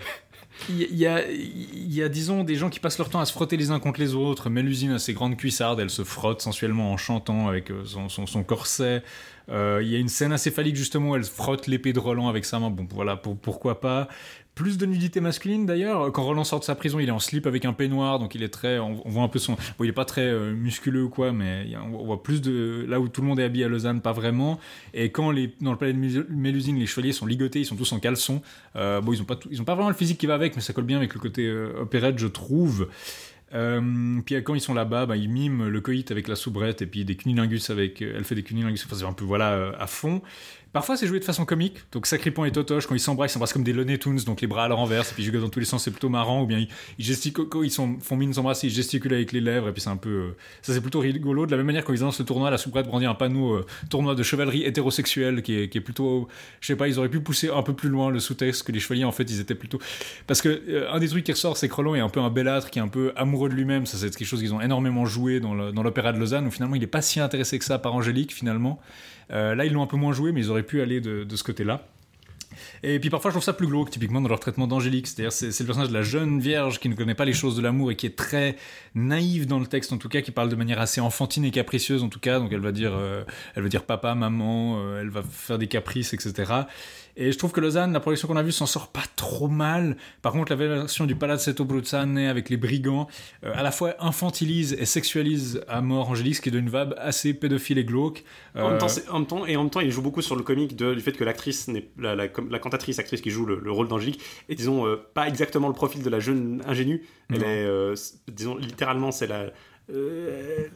Il y, a, il y a, disons, des gens qui passent leur temps à se frotter les uns contre les autres. Mélusine a ses grandes cuissardes, elle se frotte sensuellement en chantant avec euh, son, son, son corset. Euh, Il y a une scène assez phallique justement où elle frotte l'épée de Roland avec sa main. Bon, voilà, pour, pourquoi pas. Plus de nudité masculine d'ailleurs. Quand Roland sort de sa prison, il est en slip avec un peignoir, donc il est très. On, voit un peu son. Bon, il est pas très euh, musculeux ou quoi, mais on voit plus de. Là où tout le monde est habillé à Lausanne, pas vraiment. Et quand les, dans le palais de Mé- Mélusine, les chevaliers sont ligotés, ils sont tous en caleçon. Euh, bon, ils ont pas, ils ont pas vraiment le physique qui va avec, mais ça colle bien avec le côté euh, opérette, je trouve. Euh, puis quand ils sont là-bas, bah, ils miment le coït avec la soubrette et puis des cunilingus avec. euh, Elle fait des cunilingus, enfin, c'est un peu voilà euh, à fond. Parfois c'est joué de façon comique, donc Sacripant et Totoche quand ils s'embrassent, ils s'embrassent comme des Looney Tunes, donc les bras à leur renverse, et puis ils jouent dans tous les sens, c'est plutôt marrant, ou bien ils, quand ils font mine de s'embrasser, ils gesticulent avec les lèvres, et puis c'est un peu. ça c'est plutôt rigolo. De la même manière quand ils annoncent le tournoi, la soubrette brandit un panneau tournoi de chevalerie hétérosexuelle qui est, plutôt. Je sais pas, ils auraient pu pousser un peu plus loin le sous-texte que les chevaliers en fait ils étaient plutôt. Parce que un des trucs qui ressort, c'est que Roland est un peu un belâtre, qui est un peu amoureux de lui-même. Ça, c'est quelque chose qu'ils ont énormément joué dans l'opéra de Lausanne, où finalement il est pas si intéressé que ça par Angélique, finalement. Euh, là, ils l'ont un peu moins joué, mais ils auraient pu aller de ce côté-là. Et puis parfois, je trouve ça plus glauque, typiquement dans leur traitement d'Angélique. C'est-à-dire, c'est le personnage de la jeune vierge qui ne connaît pas les choses de l'amour et qui est très naïve dans le texte, en tout cas, qui parle de manière assez enfantine et capricieuse, en tout cas. Donc, elle va dire, euh, elle va dire papa, maman, euh, elle va faire des caprices, etc. Et je trouve que Lausanne, la production qu'on a vue, s'en sort pas trop mal. Par contre, la version du Palazzetto Bruzzane avec les brigands, euh, à la fois infantilise et sexualise à mort Angélique, ce qui donne une vibe assez pédophile et glauque. En, même temps, c'est- en même temps, et en même temps, il joue beaucoup sur le comique de- du fait que l'actrice, n'est- la, la, la cantatrice actrice qui joue le, le rôle d'Angélique, est disons euh, pas exactement le profil de la jeune ingénue. Elle est, euh, disons, littéralement, c'est la. euh,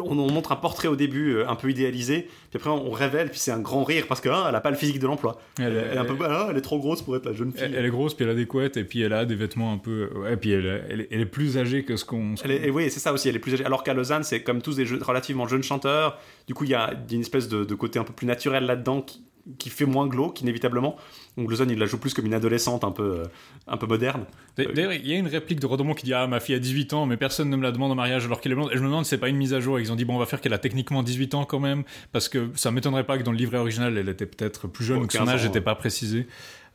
on, on montre un portrait au début un peu idéalisé, puis après on révèle, puis c'est un grand rire parce que hein, elle a pas le physique de l'emploi. elle, Elle, est un peu, ah, elle est trop grosse pour être la jeune fille. Elle, elle est grosse, puis elle a des couettes, et puis elle a des vêtements un peu. Ouais, puis elle, est- plus âgée que ce qu'on. et oui, c'est ça aussi, elle est plus âgée. Alors qu'à Lausanne, c'est comme tous des jeux- relativement jeunes chanteurs. Du coup, il y a il y a une espèce de, de côté un peu plus naturel là-dedans qui, qui fait moins glauque, inévitablement. Donc il la joue plus comme une adolescente un peu, euh, un peu moderne. D'ailleurs, il y a une réplique de Rodomont qui dit Ah, ma fille a 18 ans, mais personne ne me la demande en mariage alors qu'elle est blonde. Et je me demande si c'est pas une mise à jour. Ils ont dit Bon, on va faire qu'elle a techniquement 18 ans quand même, parce que ça m'étonnerait pas que dans le livret original, elle était peut-être plus jeune ou que son 15 âge n'était pas précisé.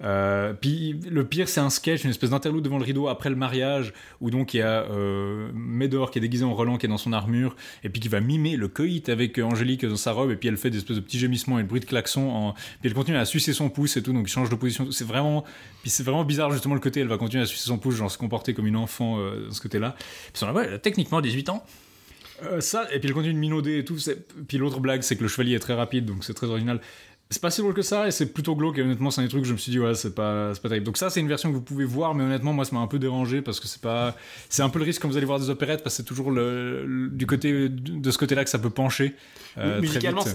Euh, puis le pire, c'est un sketch, une espèce d'interlude devant le rideau après le mariage, où donc il y a euh, Médor qui est déguisé en Roland qui est dans son armure, et puis qui va mimer le coït avec euh, Angélique dans sa robe, et puis elle fait des espèces de petits gémissements et de bruits de klaxon, en... puis elle continue à sucer son pouce et tout, donc il change de position. C'est vraiment, puis c'est vraiment bizarre justement le côté, elle va continuer à sucer son pouce, genre se comporter comme une enfant dans ce côté-là. Puis on a, ouais, techniquement 18 ans. Ça, et puis elle continue de minauder et tout. Puis l'autre blague, c'est que le chevalier est très rapide, donc c'est très original. C'est pas si drôle que ça, et c'est plutôt glauque, et honnêtement, c'est un des trucs que je me suis dit, ouais, c'est pas, c'est pas terrible. Donc ça, c'est une version que vous pouvez voir, mais honnêtement, moi, ça m'a un peu dérangé, parce que c'est pas... C'est un peu le risque quand vous allez voir des opérettes, parce que c'est toujours le, du côté, de ce côté-là que ça peut pencher. euh,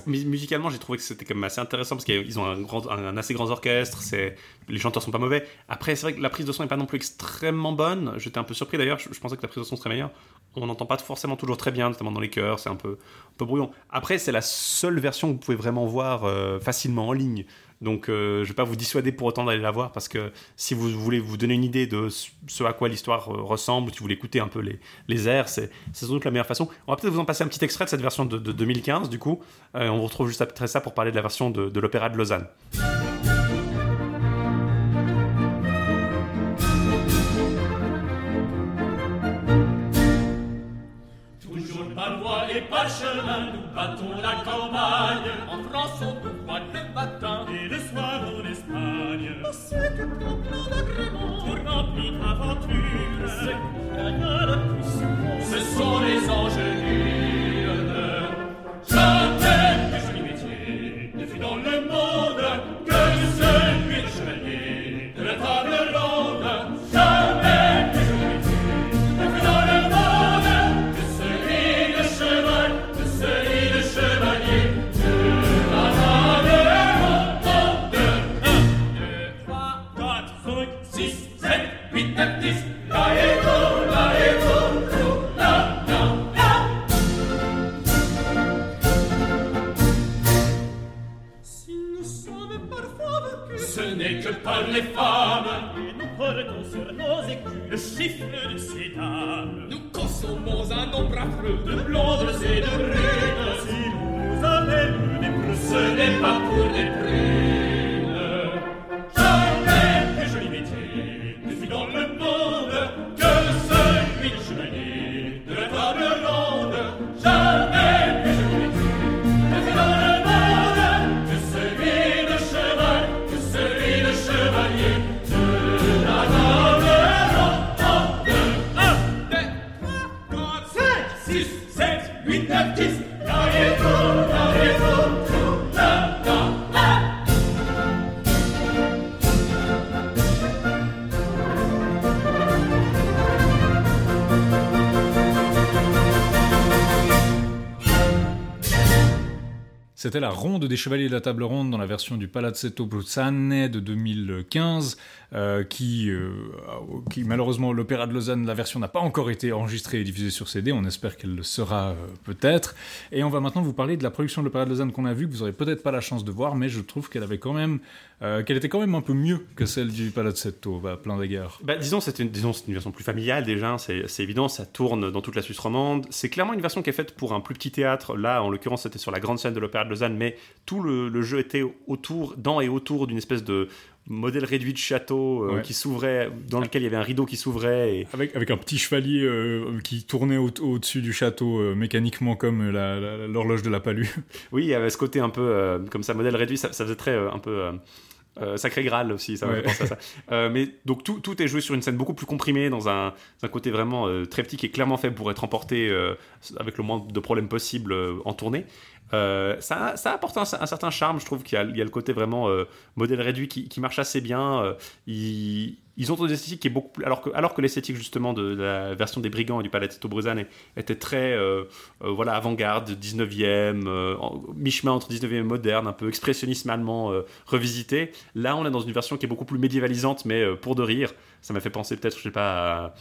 musicalement, j'ai trouvé que c'était quand même assez intéressant parce qu'ils ont un, grand, assez grand orchestre, c'est, les chanteurs sont pas mauvais. Après, c'est vrai que la prise de son est pas non plus extrêmement bonne. J'étais un peu surpris d'ailleurs, je, je pensais que la prise de son serait meilleure. On n'entend pas forcément toujours très bien, notamment dans les chœurs, c'est un peu, un peu brouillon. Après, c'est la seule version que vous pouvez vraiment voir euh, facilement en ligne. Donc, euh, je vais pas vous dissuader pour autant d'aller la voir parce que si vous voulez vous donner une idée de ce- à quoi l'histoire euh, ressemble, si vous voulez écouter un peu les, les airs, c'est sans doute la meilleure façon. On va peut-être vous en passer un petit extrait de cette version de, de 2015, du coup. Euh, on vous retrouve juste après ça pour parler de la version de, l'opéra de Lausanne. Toujours et par chemin, nous battons la campagne. En France, on ce sont les angélines. Ce n'est pas pour des La ronde des chevaliers de la table ronde dans la version du Palazzetto Bruzzane de 2015, euh, qui, euh, qui malheureusement l'Opéra de Lausanne, la version n'a pas encore été enregistrée et diffusée sur CD. On espère qu'elle le sera euh, peut-être. Et on va maintenant vous parler de la production de l'Opéra de Lausanne qu'on a vue, que vous aurez peut-être pas la chance de voir, mais je trouve qu'elle avait quand même, euh, qu'elle était quand même un peu mieux que celle du Palazzetto, bah, plein d'égards. Bah, disons, c'est une, une version plus familiale déjà, c'est c'est évident, ça tourne dans toute la Suisse romande. C'est clairement une version qui est faite pour un plus petit théâtre. Là, en l'occurrence, c'était sur la grande scène de l'Opéra de Lausanne, mais tout le, le jeu était autour, dans et autour d'une espèce de modèle réduit de château euh, Ouais. qui s'ouvrait, dans lequel il y avait un rideau qui s'ouvrait. Et... Avec, avec un petit chevalier euh, qui tournait au- au-dessus du château euh, mécaniquement comme l'horloge de la palue. Oui, il y avait ce côté un peu comme ça, modèle réduit, ça, ça faisait très un peu. Euh, Sacré Graal aussi, ça Ouais. fait penser à ça. Euh, mais donc tout, tout est joué sur une scène beaucoup plus comprimée, dans un, un côté vraiment euh, très petit qui est clairement fait pour être emporté avec le moins de problèmes possible en tournée. Ça, ça apporte un, un certain charme, je trouve qu'il y a, il y a le côté vraiment modèle réduit qui, qui marche assez bien. Euh, ils, ont une esthétique qui est beaucoup plus. Alors que, alors que l'esthétique justement de, de la version des Brigands et du Palazzetto Bruzane était très euh, euh, voilà, avant-garde, 19e, euh, mi-chemin entre 19e et moderne, un peu expressionnisme allemand revisité. Là, on est dans une version qui est beaucoup plus médiévalisante, mais pour de rire. Ça m'a fait penser peut-être, je sais pas,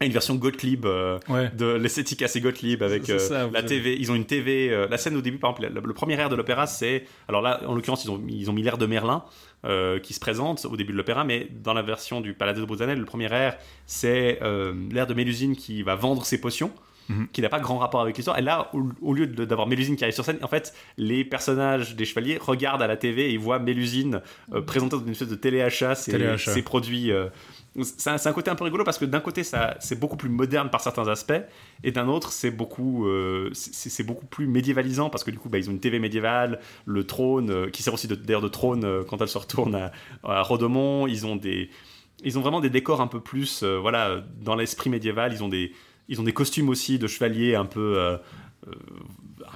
à, une version Gottlieb euh, Ouais. de l'esthétique assez Gottlieb avec euh, ça, la TV. Ils ont une TV. euh, la scène au début, par exemple, la- le premier air de l'opéra, c'est. Alors là, en l'occurrence, ils ont, ils ont mis l'air de Merlin qui se présente au début de l'opéra, mais dans la version du Palazzo de Bruzanel, le premier air, c'est euh, l'air de Mélusine qui va vendre ses potions. Mhm. qui n'a pas grand rapport avec l'histoire. Et là, au, au lieu de- d'avoir Mélusine qui arrive sur scène, en fait, les personnages des chevaliers regardent à la TV et ils voient Mélusine euh, présenter dans une espèce de téléachat ses, Téléachat. ses produits. euh, c'est un, côté un peu rigolo parce que d'un côté, ça, c'est beaucoup plus moderne par certains aspects, et d'un autre, c'est beaucoup, euh, c'est beaucoup plus médiévalisant parce que du coup, bah, ils ont une TV médiévale, le trône, euh, qui sert aussi d'ailleurs de trône euh, quand elle se retourne à, à Rodemont. Ils ont des, ils ont vraiment des décors un peu plus, voilà, dans l'esprit médiéval. Ils ont des, ils ont des costumes aussi de chevaliers un peu.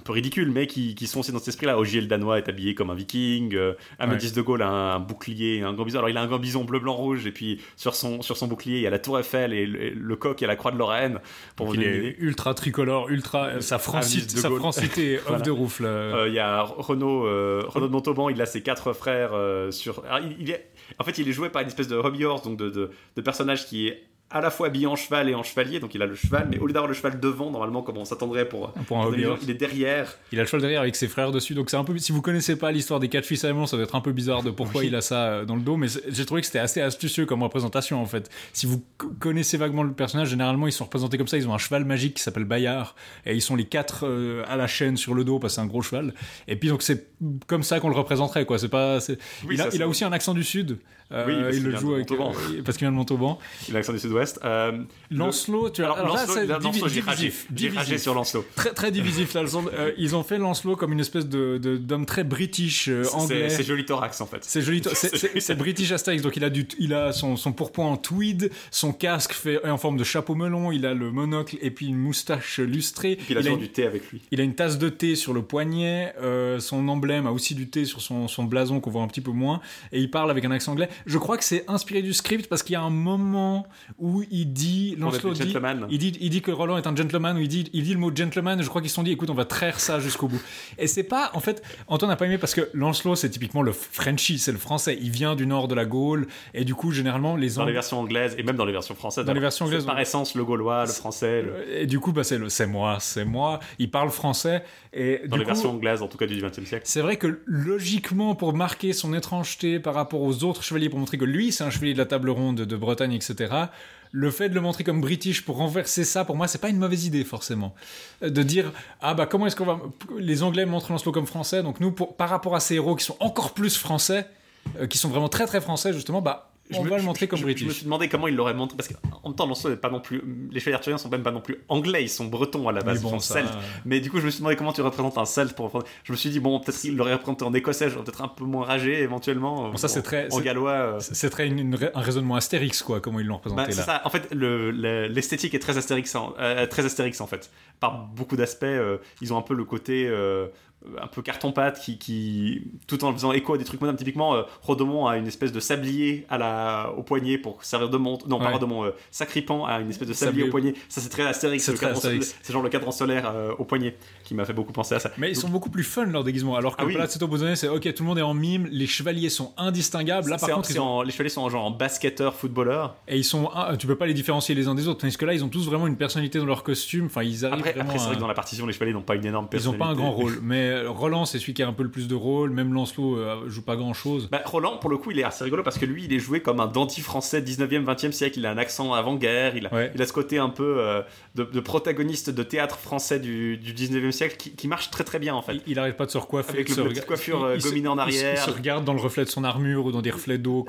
Un peu ridicules, mais qui, qui sont aussi dans cet esprit-là. Ogier le Danois est habillé comme un viking, euh, Amadis de Gaulle a un, un bouclier, un gambison. Alors il a un gambison bleu, blanc, rouge, et puis sur son, sur son bouclier, il y a la tour Eiffel et le, et le coq et la croix de Lorraine. Pour vous Il est ultra tricolore, ultra. euh, Sa francité, sa francité off Voilà. de rouf, là. Euh, Il y a Renaud, euh, Renaud de Montauban, il a ses quatre frères sur. Alors, il, il est... En fait, il est joué par une espèce de hobby horse, donc de, de, de personnage qui est à la fois habillé en cheval et en chevalier, donc il a le cheval, mais au lieu d'avoir le cheval devant, normalement, comme on s'attendrait pour, Pour un hobby il est derrière. Il a le cheval derrière avec ses frères dessus, donc c'est un peu. Si vous connaissez pas l'histoire des quatre fils allemands, ça va être un peu bizarre de pourquoi Oui. il a ça euh, dans le dos, mais j'ai trouvé que c'était assez astucieux comme représentation en fait. Si vous co- connaissez vaguement le personnage, généralement ils sont représentés comme ça. Ils ont un cheval magique qui s'appelle Bayard, et ils sont les quatre euh, à la chaîne sur le dos parce que c'est un gros cheval. Et puis donc c'est comme ça qu'on le représenterait quoi. C'est pas. Oui, il, a, ça, il a c'est- aussi un accent du sud. Euh, Oui, parce il le joue avec Montauban. euh, parce qu'il vient de Montauban. Il a l'accent du sud-ouest. Euh, Lancelot, tu as alors, là, Lancelot, c'est là, Lancelot, divisif, divisif. sur Lancelot. Très, très divisif, là. euh, ils ont fait Lancelot comme une espèce de, d'homme très british, euh, anglais. C'est joli thorax, en fait. C'est joli, c'est, British Asterix, donc il a, du, il a son, son pourpoint en tweed, son casque fait en forme de chapeau melon, il a le monocle et puis une moustache lustrée. Et puis il a il, a du thé avec lui. il a une tasse de thé sur le poignet, euh, son emblème a aussi du thé sur son, son blason qu'on voit un petit peu moins, et il parle avec un accent anglais. Je crois que c'est inspiré du script parce qu'il y a un moment où il dit, Lancelot dit, il dit, il dit que Roland est un gentleman, ou il dit, il dit le mot gentleman, et je crois qu'ils se sont dit, écoute, on va traire ça jusqu'au bout. Et c'est pas, en fait, Antoine n'a pas aimé parce que Lancelot, c'est typiquement le Frenchie, c'est le français. Il vient du nord de la Gaule, et du coup, généralement, les Dans les versions anglaises et même dans les versions françaises. Dans les versions anglaises, Par essence, le gaulois, le français. le- Et du coup, bah, c'est le, c'est moi, c'est moi. Il parle français, et Dans du les coup, versions anglaises, en tout cas du XXe siècle. C'est vrai que logiquement, pour marquer son étrangeté par rapport aux autres chevaliers pour montrer que lui, c'est un chevalier de la table ronde de Bretagne, etc. Le fait de le montrer comme british pour renverser ça, pour moi, c'est pas une mauvaise idée forcément. Euh, De dire ah bah comment est-ce qu'on va les Anglais montrent Lancelot comme français, donc nous pour- par rapport à ces héros qui sont encore plus français, euh, qui sont vraiment très très français justement, bah on me- va le montrer comme je- british. Je me suis demandé comment il l'aurait montré parce qu'en même temps, Lancelot n'est pas non plus. Les chevaliers arthuriens sont même pas non plus anglais, ils sont bretons à la base, Mais bon, ils sont ça, celtes. Mais du coup, je me suis demandé comment tu représentes un celte pour. Je me suis dit bon, peut-être qu'il l'aurait représenté en écossais, peut-être un peu moins ragé éventuellement. Bon, ça, c'est très- En gallois. euh, C'est très une- une un raisonnement astérix quoi, comment ils l'ont représenté Bah, là. ça. En fait, le- le- l'esthétique est très astérix, en, euh, très astérix en fait. Par beaucoup d'aspects, euh, ils ont un peu le côté un peu carton-pâte qui, qui, tout en faisant écho à des trucs modernes. Typiquement, euh, Rodomont a une espèce de sablier à la, au poignet pour servir de montre. Non, pas Ouais. Rodomont, euh, Sacripan a une espèce de sablier, Sablier. au poignet. Ça, c'est très astérix. C'est le très cadran Astérix. solaire- C'est genre le cadran solaire euh, au poignet qui m'a fait beaucoup penser à ça. Mais ils sont beaucoup plus fun leur déguisement, alors que Ah oui. Palazzetto Bozzone c'est ok, tout le monde est en mime, les chevaliers sont indistinguables. Là par c'est contre, c'est ils ont- en- les chevaliers sont en genre en basketteur, footballeur. et ils sont, ah, tu peux pas les différencier les uns des autres, tandis que là ils ont tous vraiment une personnalité dans leur costume. Enfin, ils arrivent Après, après c'est vrai à- que dans la partition, les chevaliers n'ont pas une énorme Ils ont pas un personnalité. grand rôle, mais Roland c'est celui qui a un peu le plus de rôle. Même Lancelot euh, joue pas grand chose. Bah, Roland, pour le coup, il est assez rigolo parce que lui, il est joué comme un dandy français 19e, 20e siècle. Il a un accent avant-guerre. Il, a- Ouais. il a ce côté un peu euh, de, de protagoniste de théâtre français du, du 19e siècle qui, qui marche très très bien en fait. Il, arrête pas de se recoiffer, Avec le- se petite coiffure, euh, il gominée en il se- arrière. Il se regarde dans le reflet de son armure ou dans des reflets d'eau.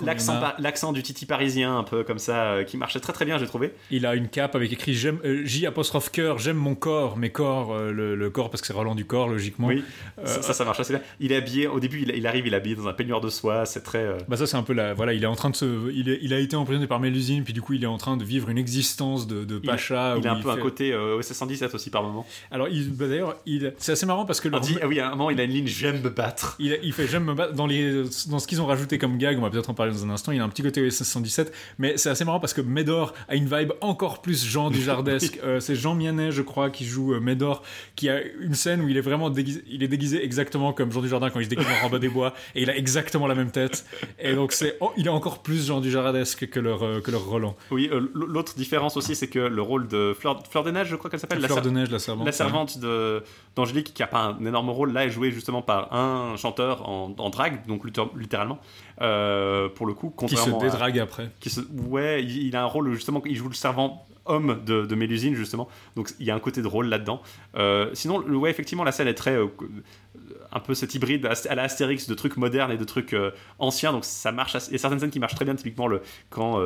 L'accent, du titi parisien, un peu comme ça, qui marchait très très bien, j'ai trouvé. Il a une cape avec écrit j'aime J apostrophe cœur, j'aime mon corps, mes corps, le, le corps parce que c'est Roland du corps logiquement. Oui, Euh, ça, ça, ça marche assez bien. Il est habillé, au début, il, il arrive, il est habillé dans un peignoir de soie, c'est très. euh, Bah ça c'est un peu la voilà il est en train de se il, est- il a été emprisonné par Mélusine puis du coup il est en train de vivre une existence de, pacha il a un peu un côté euh, OSS 117 aussi par moment. alors bah, d'ailleurs il c'est assez marrant parce que On leur- dit, ah oui, à un moment, il a une ligne J'aime me battre. il, il fait j'aime me battre dans les dans ce qu'ils ont rajouté comme gag on va peut-être en parler dans un instant il a un petit côté OSS 117 mais c'est assez marrant parce que Médor a une vibe encore plus Jean du Jardesque Euh, c'est Jean Mianet je crois qui joue Médor qui a une scène où il est vraiment déguisé il est déguisé exactement comme Jean du Jardin quand il se déguise en Robin des Bois et il a exactement la même tête. Et donc c'est oh, il est encore plus Jean du Jardesque que leur euh, que leur Roland. Oui, euh, l'autre différence aussi, c'est que le rôle de Fleur, Fleur des Neiges, je crois qu'elle s'appelle, la, Fleur ser- de neige la servante la servante de- d'Angélique, qui a pas un énorme rôle, là est jouée justement par un chanteur en, en drague, donc littér- littéralement, euh, pour le coup, qui se à- dédrague après. qui se- ouais, il, il a un rôle justement, il joue le servant homme de, de Mélusine justement, donc il y a un côté de rôle là-dedans. Euh, sinon, ouais, effectivement, la scène est très euh, un peu cet hybride à la Astérix de trucs modernes et de trucs euh, anciens, donc ça marche. a certaines scènes qui marchent très bien, typiquement le quand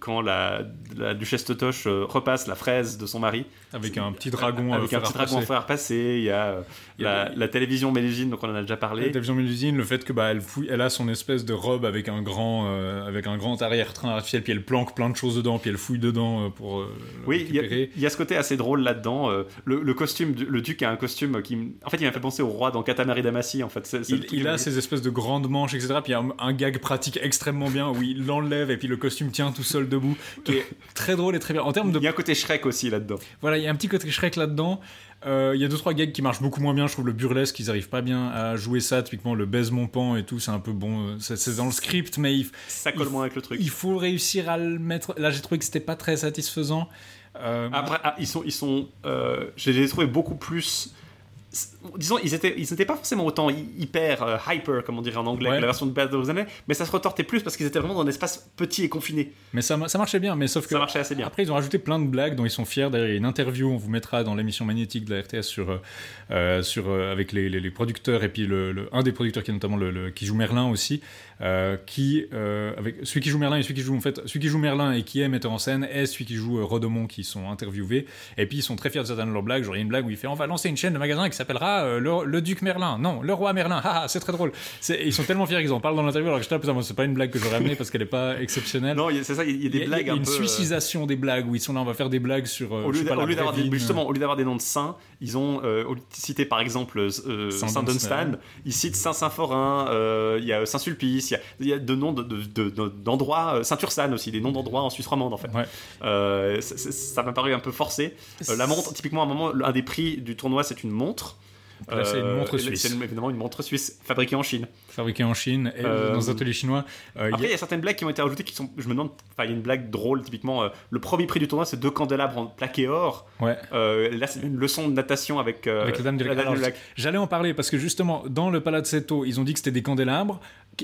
quand la, la duchesse Totoche euh, repasse la fraise de son mari avec un petit dragon avec euh, un petit dragon à faire passer. Il y a, euh, Il y a- la, la télévision Mélusine, donc on en a déjà La parlé. télévision Mélusine, le fait que bah elle fouille, elle a son espèce de robe avec un grand euh, avec un grand arrière-train artificiel, puis elle planque plein de choses dedans, puis elle fouille dedans euh, pour euh, Oui, il y, a, y ce côté assez drôle là-dedans. le, le costume, le duc a un costume qui, en fait, il m'a fait penser au roi dans Katamari Damacy. En fait, Il, a ces espèces de grandes manches, etc. Puis il y a un, un gag pratique extrêmement bien où il l'enlève et puis le costume tient tout seul debout, qui est très drôle et très bien. En termes de Il y a un côté Shrek aussi là-dedans. Voilà, il y a un petit côté Shrek là-dedans. Euh, Il y a deux trois gags qui marchent beaucoup moins bien. Je trouve le burlesque, ils arrivent pas bien à jouer ça. Typiquement le baise mon pan et tout, c'est un peu bon. euh, C'est dans le script, mais il, Ça colle moins avec le truc. il faut réussir à le mettre. Là, j'ai trouvé que c'était pas très satisfaisant. Euh, Après, ah, ils sont, ils sont, euh, je les ai trouvés beaucoup plus. Disons, ils étaient, ils étaient pas forcément autant hy- hyper euh, hyper, comme on dirait en anglais, Ouais. que la version de of the Années, mais ça se retortait plus parce qu'ils étaient vraiment dans un espace petit et confiné. mais ça, ça marchait bien. Mais sauf que Ça marchait assez bien. Après, ils ont rajouté plein de blagues dont ils sont fiers. D'ailleurs, il y a une interview, on vous mettra dans l'émission magnétique de la RTS sur, euh, euh, sur, euh, avec les, les- les producteurs et puis le, le- un des producteurs qui est notamment le, le- qui joue Merlin aussi, qui avec celui qui joue Merlin et celui qui joue en fait celui qui joue Merlin et qui est metteur en scène et celui qui joue Rodomont qui sont interviewés. Et puis ils sont très fiers de certaines de leurs blagues. Genre il y a une blague où il fait on va lancer une chaîne de magasins qui s'appellera euh, le, le duc Merlin, non le roi Merlin. Ah, ah, c'est très drôle. Ils sont tellement fiers qu'ils en parlent dans l'interview. Alors que putain, moi, c'est pas une blague que j'aurais amenée parce qu'elle est pas exceptionnelle. Non, c'est ça, il y a des y a, blagues y a un une peu. euh, suicisation des blagues où ils sont là, on va faire des blagues sur. euh, Au je lieu, d'avoir des, justement, au lieu d'avoir des noms de saints, ils ont, citer par exemple Saint Saint Dunstan. Ils citent Saint Symphorin, il y a Saint Sulpice, il y a, il y a de noms de- de- de- de- d'endroits, Saint Ursane aussi, des noms d'endroits en Suisse romande en fait. Ouais. Ça m'a paru un peu forcé. La montre, typiquement, à un moment, un des prix du tournoi, c'est une montre. Là, c'est une Euh, montre suisse. C'est évidemment une montre suisse fabriquée en Chine. fabriqué en Chine et Euh, dans des ateliers chinois. Euh, il Après, y il y a certaines blagues qui ont été rajoutées qui sont. Je me demande. Enfin, il y a une blague drôle, typiquement. le premier prix du tournoi, c'est deux candélabres en plaqué or. ouais. Là, c'est une leçon de natation avec, Avec la dame du lac. J'allais en parler parce que justement, dans le Palazzetto, ils ont dit que c'était des candélabres.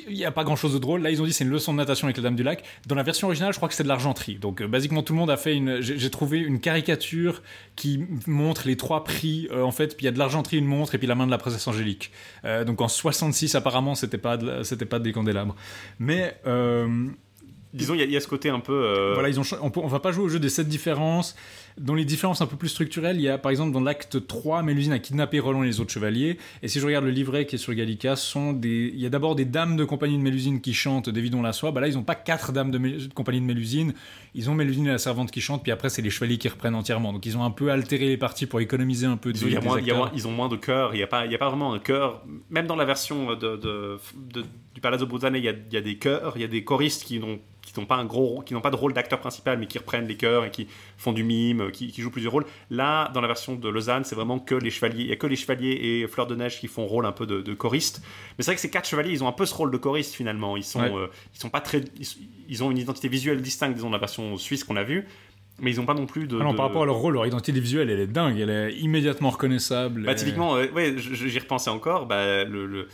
Il n'y a pas grand chose de drôle. Là, ils ont dit c'est une leçon de natation avec la Dame du Lac. Dans la version originale, je crois que c'est de l'argenterie. Donc, euh, basiquement, tout le monde a fait une. J'ai trouvé une caricature qui montre les trois prix. euh, en fait, puis il y a de l'argenterie, une montre, et puis la main de la princesse Angélique. Euh, donc, en 66, apparemment, c'était pas de c'était pas des candélabres. Mais. Disons, il y, y a ce côté un peu. voilà, ils ont, on, peut- on va pas jouer au jeu des sept différences. Dans les différences un peu plus structurelles, il y a par exemple dans l'acte 3, Mélusine a kidnappé Roland et les autres chevaliers. Et si je regarde le livret qui est sur Gallica, ce sont des, il y a d'abord des dames de compagnie de Mélusine qui chantent Dévidons la soie. Bah là, ils ont pas quatre dames de, Mé- de compagnie de Mélusine. Ils ont Mélusine et la servante qui chantent, puis après, c'est les chevaliers qui reprennent entièrement. Donc ils ont un peu altéré les parties pour économiser un peu Disons, il des, y a des moins- moins- ils ont moins de chœur, il n'y a, pas- il y a pas vraiment un chœur. Même dans la version de, de- de- du Palazzo Bruzane, il y a, il y a des chœurs, il y a des choristes qui n'ont qui n'ont pas un gros qui n'ont pas de rôle d'acteur principal mais qui reprennent les chœurs et qui font du mime qui, qui jouent plusieurs rôles. Là dans la version de Lausanne c'est vraiment que les chevaliers. Il y a que les chevaliers et Fleur de Neige qui font rôle un peu de, de choriste. Mais c'est vrai que ces quatre chevaliers ils ont un peu ce rôle de choriste finalement. Ils sont Ouais. euh, ils sont pas très ils, ils ont une identité visuelle distincte disons de la version suisse qu'on a vue mais ils n'ont pas non plus de, Ah non, de- par rapport à leur rôle, leur identité visuelle, elle est dingue, elle est immédiatement reconnaissable. bah, Et- typiquement, euh, ouais, j'y repensais encore. Bah, le, le-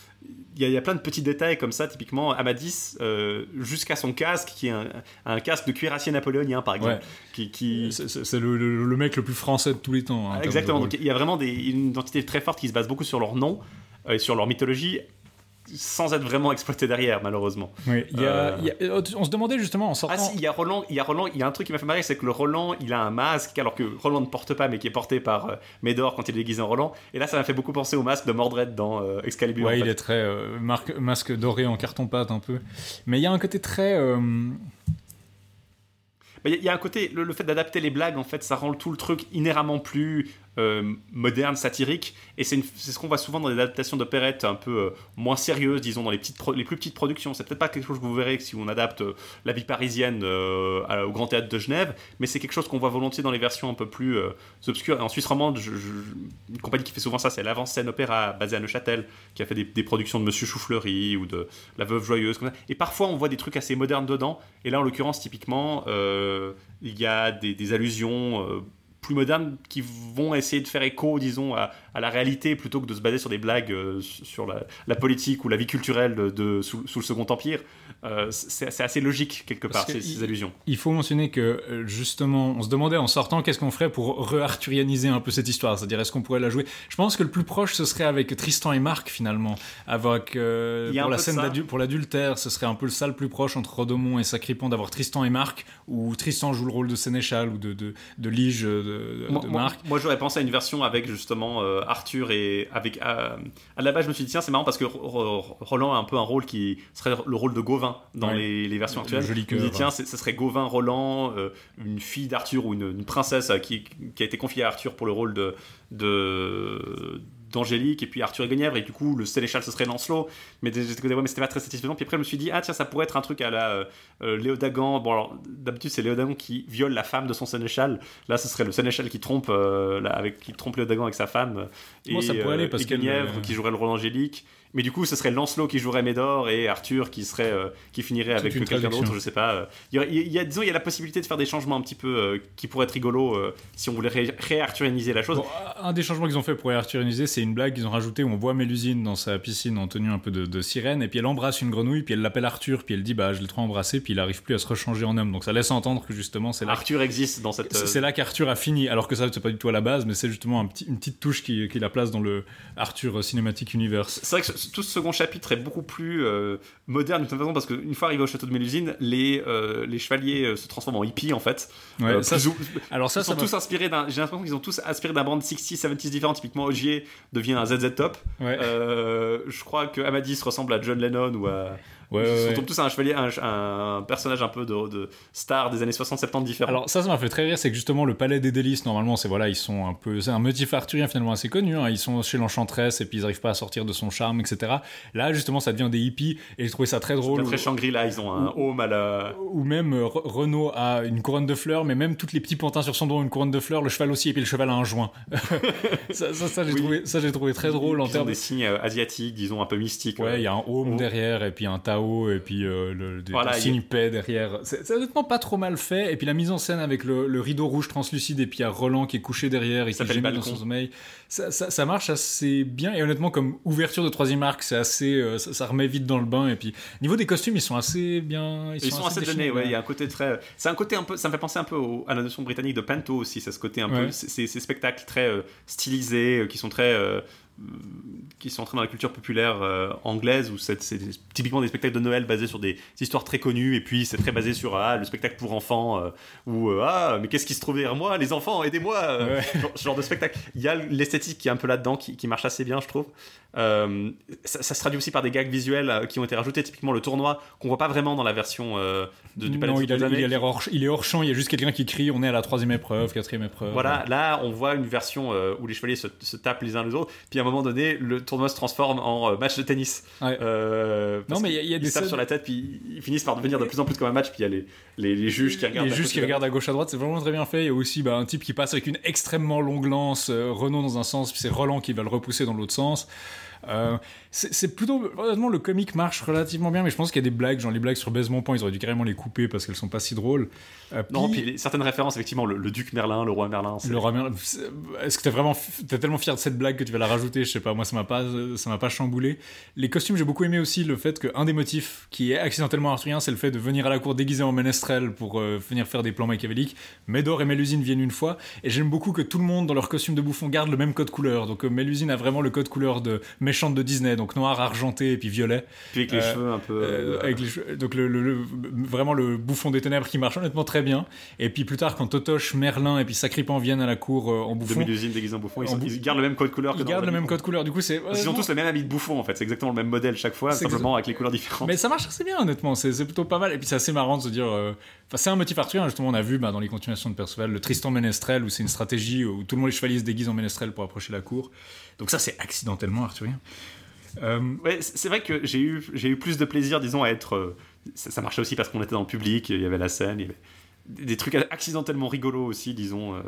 il, y a, il y a plein de petits détails comme ça. Typiquement, Amadis, euh, jusqu'à son casque, qui est un, un casque de cuirassier napoléonien, par exemple. Ouais. Qui, qui- C'est- le, le- le mec le plus français de tous les temps. hein, Exactement. Donc, il y a vraiment des, une identité très forte qui se base beaucoup sur leur nom euh, et sur leur mythologie, sans être vraiment exploité derrière, malheureusement. Oui, il y a- Euh, il y a- on se demandait justement en sortant. Ah si, il y a Roland, il y a Roland, il y a un truc qui m'a fait marrer, c'est que le Roland, il a un masque, alors que Roland ne porte pas, mais qui est porté par euh, Médor quand il est déguisé en Roland. Et là, ça m'a fait beaucoup penser au masque de Mordred dans euh, Excalibur. ouais, en il est très marque- masque doré en carton-pâte un peu. Mais il y a un côté très. Il y, a- il y a un côté, le, le fait d'adapter les blagues, en fait, ça rend tout le truc inhéremment plus euh, moderne, satirique. Et c'est ce qu'on voit souvent dans les adaptations d'opérettes un peu euh, moins sérieuses, disons, dans les, petites les plus petites productions. C'est peut-être pas quelque chose que vous verrez si on adapte euh, la vie parisienne euh, au Grand Théâtre de Genève, mais c'est quelque chose qu'on voit volontiers dans les versions un peu plus obscures. Et en Suisse romande, une compagnie qui fait souvent ça, c'est l'Avant-Scène Opéra, basée à Neuchâtel, qui a fait des, productions de Monsieur Choufleury ou de La Veuve Joyeuse. Et parfois, on voit des trucs assez modernes dedans. Et là, en l'occurrence, typiquement, il y a des, allusions plus modernes qui vont essayer de faire écho, disons, à, à la réalité plutôt que de se baser sur des blagues euh, sur la, la politique ou la vie culturelle de, de- sous, sous le Second Empire. Euh, c'est assez logique, quelque part, que ces, allusions. Il faut mentionner que euh, justement, on se demandait en sortant qu'est-ce qu'on ferait pour re-arthurianiser un peu cette histoire, c'est-à-dire est-ce qu'on pourrait la jouer? Je pense que le plus proche ce serait avec Tristan et Marc finalement, avec euh, pour la scène pour l'adultère, ce serait un peu le ça le plus proche entre Rodomont et Sacripant d'avoir Tristan et Marc, où Tristan joue le rôle de sénéchal ou de de, de lige de, de- Moi, Marc. moi, j'aurais pensé à une version avec justement euh, Arthur et avec. euh, à la base, je me suis dit tiens, c'est marrant parce que Ro- Ro- Roland a un peu un rôle qui serait le rôle de Gauvin dans Ouais. les, les versions Le actuelles. joli je me dis cœur. tiens, ce serait Gauvin, Roland, euh, une fille d'Arthur ou une, une princesse qui, qui a été confiée à Arthur pour le rôle de de d'Angélique et puis Arthur et Guenièvre et du coup le sénéchal ce serait Lancelot. Mais des- j'étais ouais, mais c'était pas très satisfaisant. Puis après je me suis dit ah tiens ça pourrait être un truc à la euh, euh, Léodagan bon alors d'habitude c'est Léodagan qui viole la femme de son sénéchal. Là ce serait le sénéchal qui trompe euh, là, avec qui trompe Léodagan avec sa femme euh, et, Moi, ça pourrait aller parce et Guenièvre euh, qui jouerait le rôle angélique mais du coup ce serait Lancelot qui jouerait Médor et Arthur qui serait euh, qui finirait avec quelqu'un d'autre je sais pas euh. il y, aurait- il y a disons il y a la possibilité de faire des changements un petit peu euh, qui pourraient être rigolos euh, si on voulait ré- réarthurianiser la chose Bon, un des changements qu'ils ont fait pour arthurianiser, c'est une blague qu'ils ont rajouté où on voit Mélusine dans sa piscine en tenue un peu de, de sirène, et puis elle embrasse une grenouille, puis elle l'appelle Arthur, puis elle dit bah je l'ai trop embrassé, puis il arrive plus à se rechanger en homme. Donc ça laisse entendre que justement c'est là, Arthur existe dans cette c'est là qu'Arthur a fini, alors que ça c'est pas du tout à la base, mais c'est justement un petit- une petite touche qui, qui la place dans le Arthur Cinematic Universe. C'est vrai que tout ce second chapitre est beaucoup plus euh, moderne d'une certaine façon parce qu'une fois arrivé au château de Mélusine, les, euh, les chevaliers euh, se transforment en hippies en fait. Ouais, ça, plus alors ça, ils sont tous inspirés d'un. J'ai l'impression qu'ils ont tous inspiré d'un band 60s, 70s différent. Typiquement, Ogier devient un ZZ Top. ouais. Je crois que Amadis ressemble à John Lennon ou à. Ouais, ils ouais, tous un chevalier, un, un personnage un peu de, de star des années 60-70 différents. Alors ça, ça m'a fait très rire, c'est que justement le palais des délices, normalement, c'est voilà, ils sont un peu, c'est un motif arthurien finalement assez connu. hein. Ils sont chez l'enchanteresse et puis ils arrivent pas à sortir de son charme, etc. Là, justement, ça devient des hippies et j'ai trouvé ça très drôle. très Shangri-La, ils ont un home à la. Ou même euh, Re- Renault a une couronne de fleurs, mais même toutes les petits pantins sur son dos ont une couronne de fleurs, le cheval aussi, et puis le cheval a un joint. ça, ça, ça, j'ai Oui. trouvé, ça j'ai trouvé très drôle en Ils ont termes. des signes euh, asiatiques, disons un peu mystiques. Ouais, euh. il y a un home Oh. derrière et puis un Tao Et puis euh, le, des, Voilà, derrière. C'est c'est honnêtement pas trop mal fait. Et puis la mise en scène avec le, le rideau rouge translucide et puis il y a Roland qui est couché derrière et qui s'appelle gémit dans son sommeil. Ça, ça, ça marche assez bien. Et honnêtement, comme ouverture de troisième arc, c'est assez, euh, ça, ça remet vite dans le bain. Et puis niveau des costumes, ils sont assez bien. Ils, Ils sont assez définis, donnés, ouais. Il y a un côté très. C'est un côté un peu. Ça me fait penser un peu au- à la notion britannique de panto aussi. Ça, ce côté un peu. Ouais. Ces, spectacles très euh, stylisés, qui sont très. Euh, qui sont entrés dans la culture populaire euh, anglaise, où c'est typiquement des spectacles de Noël basés sur des histoires très connues, et puis c'est très basé sur ah, le spectacle pour enfants, euh, ou ah, mais qu'est-ce qui se trouve derrière moi, les enfants, aidez-moi euh, Ouais. genre, ce genre de spectacle. Il y a l'esthétique qui est un peu là-dedans, qui, qui marche assez bien, je trouve. Ça, ça se traduit aussi par des gags visuels qui ont été rajoutés, typiquement le tournoi, qu'on voit pas vraiment dans la version de, du Palais non, il, a, il, a l'air hors, il est hors champ. Il y a juste quelqu'un qui crie on est à la troisième épreuve, quatrième épreuve. Voilà, là on voit une version où les chevaliers se, se tapent les uns les autres, puis à moment donné le tournoi se transforme en euh, match de tennis. Ouais. Euh, Non, mais il y a- y des scènes- sur la tête, puis ils finissent par devenir de plus en plus comme un match, puis il y a les, les, les juges qui regardent. les à juges côté qui de- regardent à gauche à droite, c'est vraiment très bien fait. Il y a aussi bah, un type qui passe avec une extrêmement longue lance, euh, Renault dans un sens, puis c'est Roland qui va le repousser dans l'autre sens. Euh, c'est plutôt honnêtement le comique marche relativement bien, mais je pense qu'il y a des blagues, genre les blagues sur Baise mon point, ils auraient dû carrément les couper parce qu'elles sont pas si drôles. Euh, Non, puis- certaines références, effectivement, le, le duc Merlin, le roi Merlin. Le Romain, est-ce que t'es vraiment, t'es tellement fier de cette blague que tu vas la rajouter? Je sais pas, moi ça m'a pas, ça m'a pas chamboulé. Les costumes, j'ai beaucoup aimé aussi le fait qu'un des motifs qui est accidentellement arthurien, c'est le fait de venir à la cour déguisé en ménestrel pour euh, venir faire des plans machiavéliques. Médor et Mélusine viennent une fois, et j'aime beaucoup que tout le monde dans leur costume de bouffon garde le même code couleur. Donc euh, Mélusine a vraiment le code couleur de méchante de Disney, donc noir, argenté et puis violet. Puis avec les Euh, cheveux un peu. Euh, avec les cheveux- donc le, le- le- vraiment le bouffon des ténèbres qui marche honnêtement très bien. Et puis plus tard, quand Totoche, Merlin et puis Sacripan viennent à la cour euh, en bouffon, Mélusine déguisés en bouffon, ils, sont- ils gardent le même code couleur que ils dans gardent le même code couleur. Du coup, c'est qu'ils ont tous le même habit de bouffon en fait, c'est exactement le même modèle chaque fois, simplement avec les couleurs différentes. Mais ça marche assez bien, honnêtement. C'est plutôt pas mal. Et puis c'est assez marrant de se dire. euh, Enfin, c'est un motif arthurien, justement. On a vu bah, dans les continuations de Perceval le Tristan Ménestrel, où c'est une stratégie où tout le monde les chevaliers se déguisent en Ménestrel pour approcher la cour. Donc ça, c'est accidentellement arthurien. Euh, Ouais, c'est vrai que j'ai eu, j'ai eu plus de plaisir, disons, à être. euh, ça, ça marchait aussi parce qu'on était dans le public, il y avait la scène, il y avait des, trucs accidentellement rigolos aussi, disons, euh,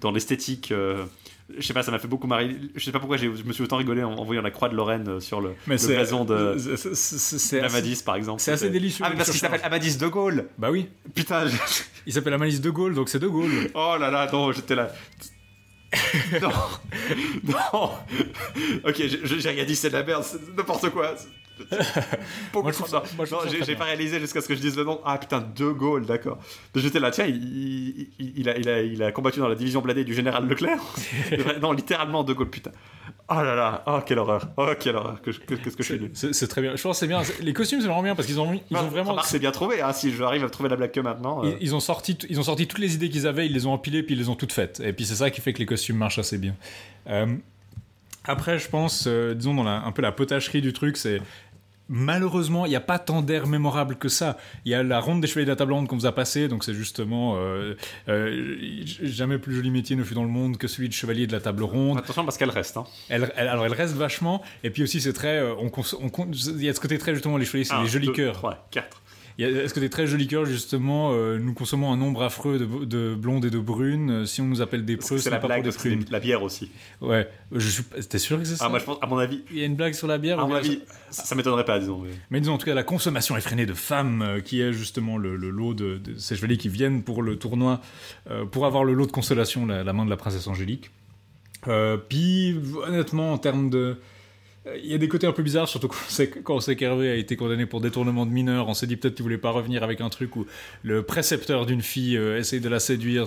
dans l'esthétique. je sais pas, ça m'a fait beaucoup marrer. Je sais pas pourquoi je me suis autant rigolé en, en voyant la croix de Lorraine sur le, blason de c'est- Amadis, par exemple. c'est assez délicieux, Ah, mais parce qu'il s'appelle. Amadis de Gaulle Bah oui. Putain, je- Il s'appelle Amalise de Gaulle, donc c'est de Gaulle. oh là là, non, j'étais là. Non, non. Ok, j'ai- rien dit, c'est de la merde, c'est n'importe quoi. Beaucoup Moi, trop- j'ai pas réalisé jusqu'à ce que je dise le nom. Ah putain, De Gaulle, d'accord. J'étais là, tiens, il, il- il a, il, a, il a combattu dans la division bladée du général Leclerc. non, littéralement De Gaulle, putain. Oh là là, oh quelle horreur, oh quelle horreur, que je- que- qu'est-ce que je suis nul. C'est très bien. Je pense que c'est bien. Les costumes, c'est vraiment bien parce qu'ils ont, ils ont vraiment. C'est bien trouvé, hein, si j'arrive à trouver la blague que maintenant. euh. Ils, ils ont sorti, ils ont sorti toutes les idées qu'ils avaient, ils les ont empilées, puis ils les ont toutes faites. Et puis c'est ça qui fait que les costumes marchent assez bien. Euh, après, je pense, euh, disons, dans la- un peu la potacherie du truc, c'est malheureusement, il n'y a pas tant d'air mémorable que ça. Il y a la ronde des chevaliers de la table ronde qu'on vous a passée, donc c'est justement euh, euh, jamais plus joli métier ne fut dans le monde que celui de chevalier de la table ronde. Attention parce qu'elle reste. Hein. Elle, elle, alors elle reste vachement, et puis aussi c'est très, euh, il on, on, y a ce côté très justement les chevaliers, c'est des jolis cœurs. 3, 4. Est-ce que des très jolies liqueurs, justement, euh, nous consommons un nombre affreux de, blondes et de brunes. Euh, si on nous appelle des preux, c'est la blague pour. La bière aussi. Ouais. Je suis. T'es sûr que c'est ah, ça moi, je pense, à mon avis. Il y a une blague sur la bière. À mon avis, ça, ça m'étonnerait pas, disons. Mais... disons, en tout cas, la consommation effrénée de femmes, euh, qui est justement le, lot de, ces chevaliers qui viennent pour le tournoi, pour avoir le lot de consolation, la, la main de la princesse Angélique. Puis, honnêtement, en termes de il y a des côtés un peu bizarres, surtout quand on sait, qu'Hervé a été condamné pour détournement de mineur. On s'est dit peut-être qu'il voulait pas revenir avec un truc où le précepteur d'une fille euh, essaye de la séduire.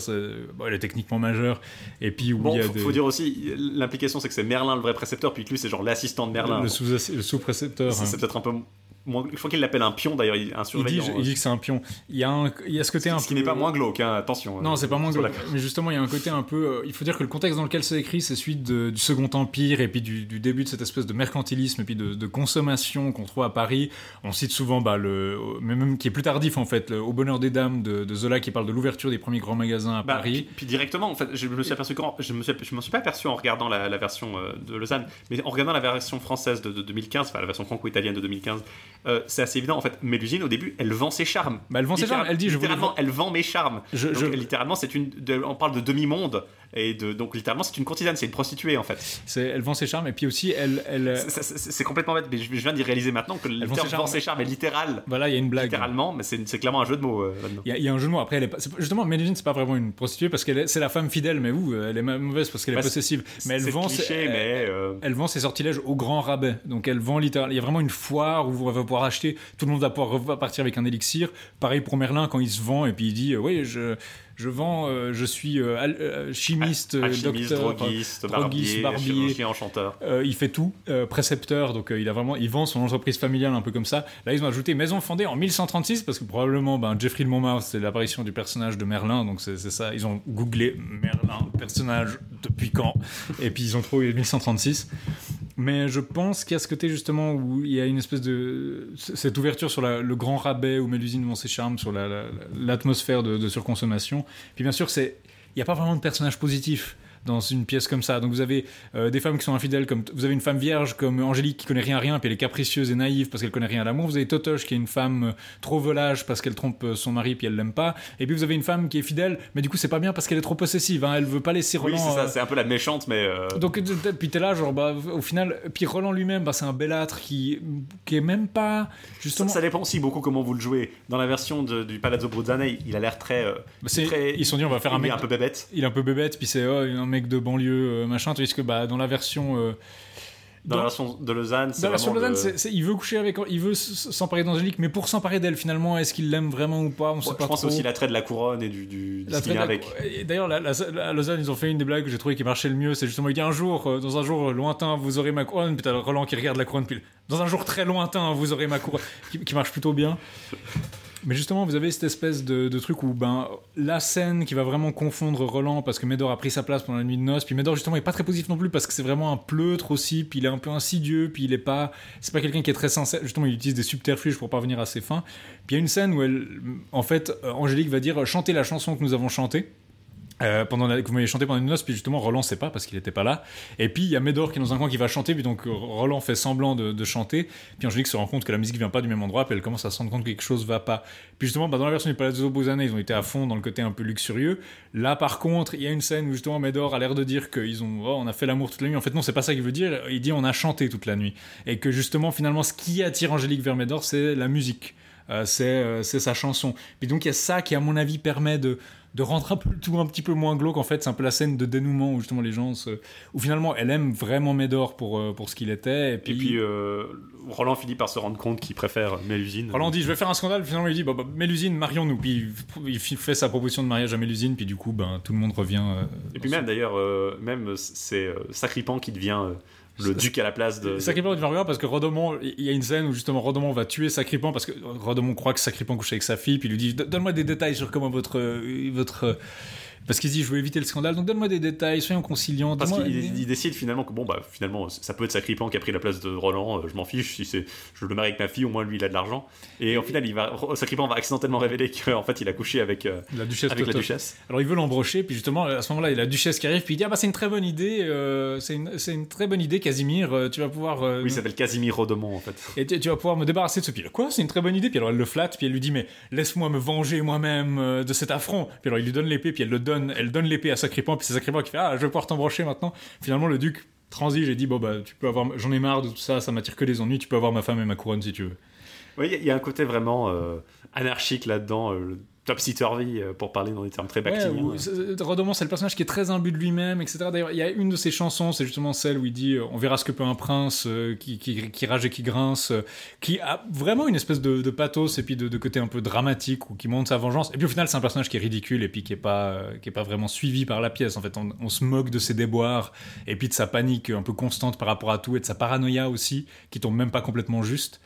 Bon, elle est techniquement majeure. Et puis où Bon, il y a faut, des, faut dire aussi, l'implication c'est que c'est Merlin le vrai précepteur, puis que lui c'est genre l'assistant de Merlin. le sous- le sous-précepteur. C'est hein. c'est peut-être un peu. Je crois qu'il l'appelle un pion d'ailleurs, il- un il, dit, surveillant. il dit que c'est un pion. Il y a, un, il y a ce côté un ce qui peu- n'est pas moins glauque, hein, attention. Non, hein. c'est pas moins glauque. Mais justement, il y a un côté un peu. euh, il faut dire que le contexte dans lequel c'est écrit, c'est celui de- du Second Empire et puis du, du début de cette espèce de mercantilisme et puis de, de consommation qu'on trouve à Paris. On cite souvent, bah, le, mais même qui est plus tardif en fait, le Au bonheur des dames de, de Zola qui parle de l'ouverture des premiers grands magasins à Bah, Paris. Puis, puis directement, en fait, je me suis aperçu quand je me suis, je m'en suis pas aperçu en regardant la, la version euh, de Lausanne, mais en regardant la version française de, de 2015, enfin la version franco-italienne de 2015, euh, c'est assez évident. En fait, Mélusine au début, elle vend ses charmes. Bah, elle vend ses charmes, elle dit, je littéralement, vendre- elle vend mes charmes. Je- Donc, je- littéralement, c'est une, de- on parle de demi-monde. Et de, donc, littéralement, c'est une courtisane, c'est une prostituée en fait. Elle vend ses charmes et puis aussi elle, elle C'est- complètement bête, mais je je viens d'y réaliser maintenant que le terme vend ses charmes est littéral. voilà, il y a une blague. Littéralement, mais c'est clairement un jeu de mots euh. Il y, a- il y a un jeu de mots. Après, elle est pas, justement, Mélusine, c'est pas vraiment une prostituée parce est- c'est la femme fidèle, mais où elle est ma- mauvaise parce qu'elle est Bah, possessive. Mais elle vend, cliché, ses- mais. euh, elle vend ses sortilèges au grand rabais. Donc elle vend littéralement. Il y a vraiment une foire où vous va pouvoir acheter. Tout le monde va pouvoir repartir avec un élixir. Pareil pour Merlin quand il se vend et puis il dit euh, oui je je vends euh, je suis euh, euh, chimiste, euh, alchimiste, docteur, droguiste, droguiste, barbier, barbier. chirurgien, enchanteur. euh, il fait tout, précepteur, donc il a vraiment, il vend son entreprise familiale un peu comme ça. Là, ils ont ajouté maison fondée en 1136 parce que probablement, ben, Jeffrey de Montmartre, c'est l'apparition du personnage de Merlin, donc c'est c'est ça. Ils ont googlé Merlin, personnage depuis quand, et puis ils ont trouvé 1136. Mais je pense qu'il y a ce côté justement où il y a une espèce de cette ouverture sur le grand rabais où Mélusine ses charmes, sur la- la- l'atmosphère de, de surconsommation. Puis bien sûr, il n'y a pas vraiment de personnage positif dans une pièce comme ça. Donc vous avez euh, des femmes qui sont infidèles, comme vous avez une femme vierge comme Angélique qui connaît rien à rien, puis elle est capricieuse et naïve parce qu'elle connaît rien à l'amour. Vous avez Totoche qui est une femme euh, trop volage parce qu'elle trompe euh, son mari puis elle l'aime pas. Et puis vous avez une femme qui est fidèle, mais du coup c'est pas bien parce qu'elle est trop possessive. Hein. Elle veut pas laisser Oui, Roland. c'est ça, c'est un peu la méchante, mais. donc puis t'es là genre bah au final puis Roland lui-même bah, c'est un belâtre qui qui est même pas Ça, justement ça dépend aussi beaucoup comment vous le jouez. Dans la version de- du Palazzo Bruzzane, il a l'air très, euh, Bah, très- ils se sont dit on va faire un il est mec un peu bébête. il est un peu bébête puis c'est oh, mec de banlieue euh, machin tandis que bah dans la version euh, Dans, la version de Lausanne, c'est Lausanne, le- c'est- c'est- il veut coucher avec, il veut s'emparer d'Angélique, mais pour s'emparer d'elle, finalement, est-ce qu'il l'aime vraiment ou pas On sait Ouais, pas je pense trop. aussi l'attrait de la couronne et du, du, de La avec. D'ailleurs, à Lausanne, ils ont fait une des blagues que j'ai trouvé qui marchait le mieux. C'est justement, il dit un jour, euh, dans un jour lointain, vous aurez ma couronne. Puis t'as Roland qui regarde la couronne. Puis dans un jour très lointain, vous aurez ma couronne. Qui, qui marche plutôt bien. Mais justement, vous avez cette espèce de, truc où ben, la scène qui va vraiment confondre Roland parce que Médor a pris sa place pendant la nuit de noces. Puis Médor, justement, est pas très positif non plus parce que c'est vraiment un pleutre aussi. Puis il est un peu insidieux. Puis il est pas. C'est pas quelqu'un qui est très sincère. Justement, il utilise des subterfuges pour parvenir à ses fins. Puis il y a une scène où. En fait, euh, Angélique va dire chantez la chanson que nous avons chantée. Euh, pendant que vous m'avez chanté pendant une noce, puis justement Roland sait pas parce qu'il était pas là. Et puis il y a Médor qui est dans un coin qui va chanter, puis donc Roland fait semblant de, chanter. Puis Angélique se rend compte que la musique vient pas du même endroit, puis elle commence à se rendre compte que quelque chose va pas. Puis justement, bah, dans la version du Palazzo Bozane, ils ont été à fond dans le côté un peu luxurieux. Là, par contre, il y a une scène où justement Médor a l'air de dire qu'ils ont, oh, on a fait l'amour toute la nuit. En fait, non, c'est pas ça qu'il veut dire. Il dit on a chanté toute la nuit, et que justement, finalement, ce qui attire Angélique vers Médor, c'est la musique. Euh, c'est euh, c'est sa chanson. Puis donc il y a ça qui, à mon avis, permet de, de rendre un peu le tout un petit peu moins glauque. En fait, c'est un peu la scène de dénouement où justement les gens se... où finalement elle aime vraiment Médor pour, euh, pour ce qu'il était. Et puis, Et puis euh, Roland finit par se rendre compte qu'il préfère Mélusine. Roland dit je vais faire un scandale. Finalement il dit bah, bah, Mélusine, marions-nous. Puis il fait sa proposition de mariage à Mélusine. Puis du coup, ben, tout le monde revient. euh, Et puis même d'ailleurs, euh, même c'est euh, Sacripan qui devient le duc à la place de. Sacripan devient regard parce que Rodomont, il y a une scène où justement Rodomont va tuer Sacripan parce que Rodomont croit que Sacripan couche avec sa fille, puis il lui dit Donne-moi des détails sur comment votre. euh, votre parce qu'il se dit Je veux éviter le scandale, donc donne-moi des détails, soyons conciliants. Parce qu'il il décide finalement que bon bah finalement ça peut être Sacripan qui a pris la place de Roland, euh, je m'en fiche si c'est je le marie avec ma fille au moins lui il a de l'argent et au final il va accidentellement révéler qu'en fait il a couché avec euh, La duchesse avec la Toto. duchesse. Alors il veut l'embrocher, puis justement à ce moment-là, il y a la duchesse qui arrive, puis il dit ah bah c'est une très bonne idée, euh, c'est une, c'est une très bonne idée, Casimir, tu vas pouvoir. Oui, il s'appelle Casimir Rodemont en fait. Et tu, tu vas pouvoir me débarrasser de ce pied. Quoi C'est une très bonne idée? Puis alors elle le flatte, puis elle lui dit mais laisse-moi me venger moi-même de cet affront. Puis alors il lui donne l'épée, puis elle le donne, elle donne l'épée à Sacripan, puis c'est Sacripan qui fait ah je vais pouvoir t'embrocher maintenant. Finalement le duc transige et dit bon bah tu peux avoir, j'en ai marre de tout ça, ça m'attire que des ennuis. Tu peux avoir ma femme et ma couronne si tu veux. Oui, il y a- un côté vraiment euh, anarchique là-dedans, euh, topsy-turvy euh, pour parler dans des termes très Ouais, bactiniens. où- c'est- Rodomont, c'est le personnage qui est très imbu de lui-même, etc. D'ailleurs, il y a une de ses chansons, c'est justement celle où il dit euh, On verra ce que peut un prince euh, qui, qui, qui rage et qui grince, euh, qui a vraiment une espèce de, de pathos et puis de, de côté un peu dramatique ou qui montre sa vengeance. Et puis au final, c'est un personnage qui est ridicule et puis qui est pas, euh, qui est pas vraiment suivi par la pièce. En fait, on, on se moque de ses déboires et puis de sa panique un peu constante par rapport à tout et de sa paranoïa aussi, qui tombe même pas complètement juste.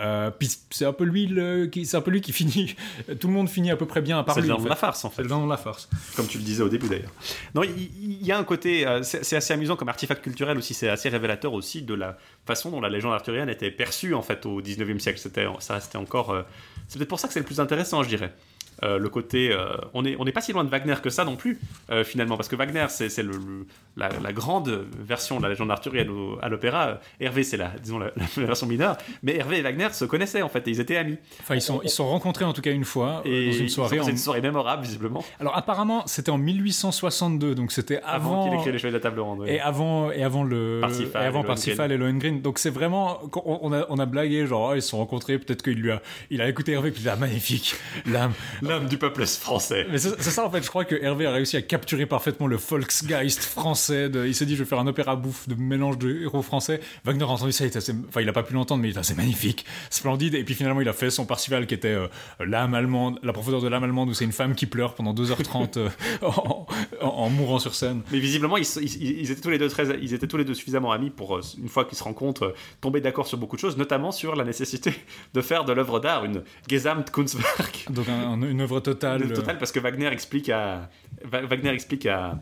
Euh, puis c'est un peu lui le, qui, c'est un peu lui qui finit. Tout le monde finit à peu près bien à part C'est lui. le en fait. la farce en C'est fait, le nom de la farce. comme tu le disais au début d'ailleurs. Non, il y, a un côté, euh, c'est c'est assez amusant comme artefact culturel aussi, c'est assez révélateur aussi de la façon dont la légende arthurienne était perçue en fait au 19e siècle. C'était, ça restait encore. euh, c'est peut-être pour ça que c'est le plus intéressant, je dirais. Euh, le côté. euh, on n'est on n'est pas si loin de Wagner que ça non plus, euh, finalement, parce que Wagner, c'est c'est le, le- la, la grande version de la légende arthurienne au- à l'opéra. Hervé, c'est la, disons, la, la version mineure. Mais Hervé et Wagner se connaissaient, en fait, et ils étaient amis. Enfin, ils sont, ils se sont rencontrés en tout cas une fois Et dans une soirée. en- une soirée mémorable, visiblement, Alors apparemment, c'était en 1862, donc c'était avant, avant. qu'il écrive les Chevaliers de la Table Ronde. ouais. Et avant, et avant le, Parsifal et avant Parsifal et Lohengrin. Donc c'est vraiment, on on a, on a blagué, genre, oh, ils se sont rencontrés, peut-être qu'il lui a, il a écouté Hervé, puis il a magnifique, l'âme. L'âme du peuple français. Mais c'est ça en fait, je crois que Hervé a réussi à capturer parfaitement le Volksgeist français. De, il s'est dit, je vais faire un opéra bouffe de mélange de héros français. Wagner a entendu ça, il était assez- enfin, il a pas pu l'entendre, mais il était assez magnifique, splendide. Et puis finalement, il a fait son Parsifal qui était euh, l'âme allemande, la profondeur de l'âme allemande, où c'est une femme qui pleure pendant 2h30 euh, en, en- en mourant sur scène. Mais visiblement, ils, ils- ils étaient tous les deux très, ils étaient tous les deux suffisamment amis pour, euh, une fois qu'ils se rencontrent, tomber d'accord sur beaucoup de choses, notamment sur la nécessité de faire de l'œuvre d'art une Gesamtkunstwerk. Donc un- un- une œuvre totale. Le euh, total, parce que Wagner explique à, Wagner explique à,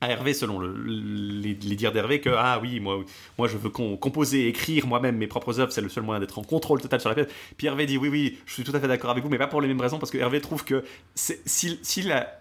à Hervé, selon le- les, les dires d'Hervé, que ah oui, moi, moi je veux com- composer, écrire moi-même mes propres œuvres, c'est le seul moyen d'être en contrôle total sur la pièce. Puis Hervé dit oui, oui, je suis tout à fait d'accord avec vous, mais pas pour les mêmes raisons, parce que Hervé trouve que si, si la,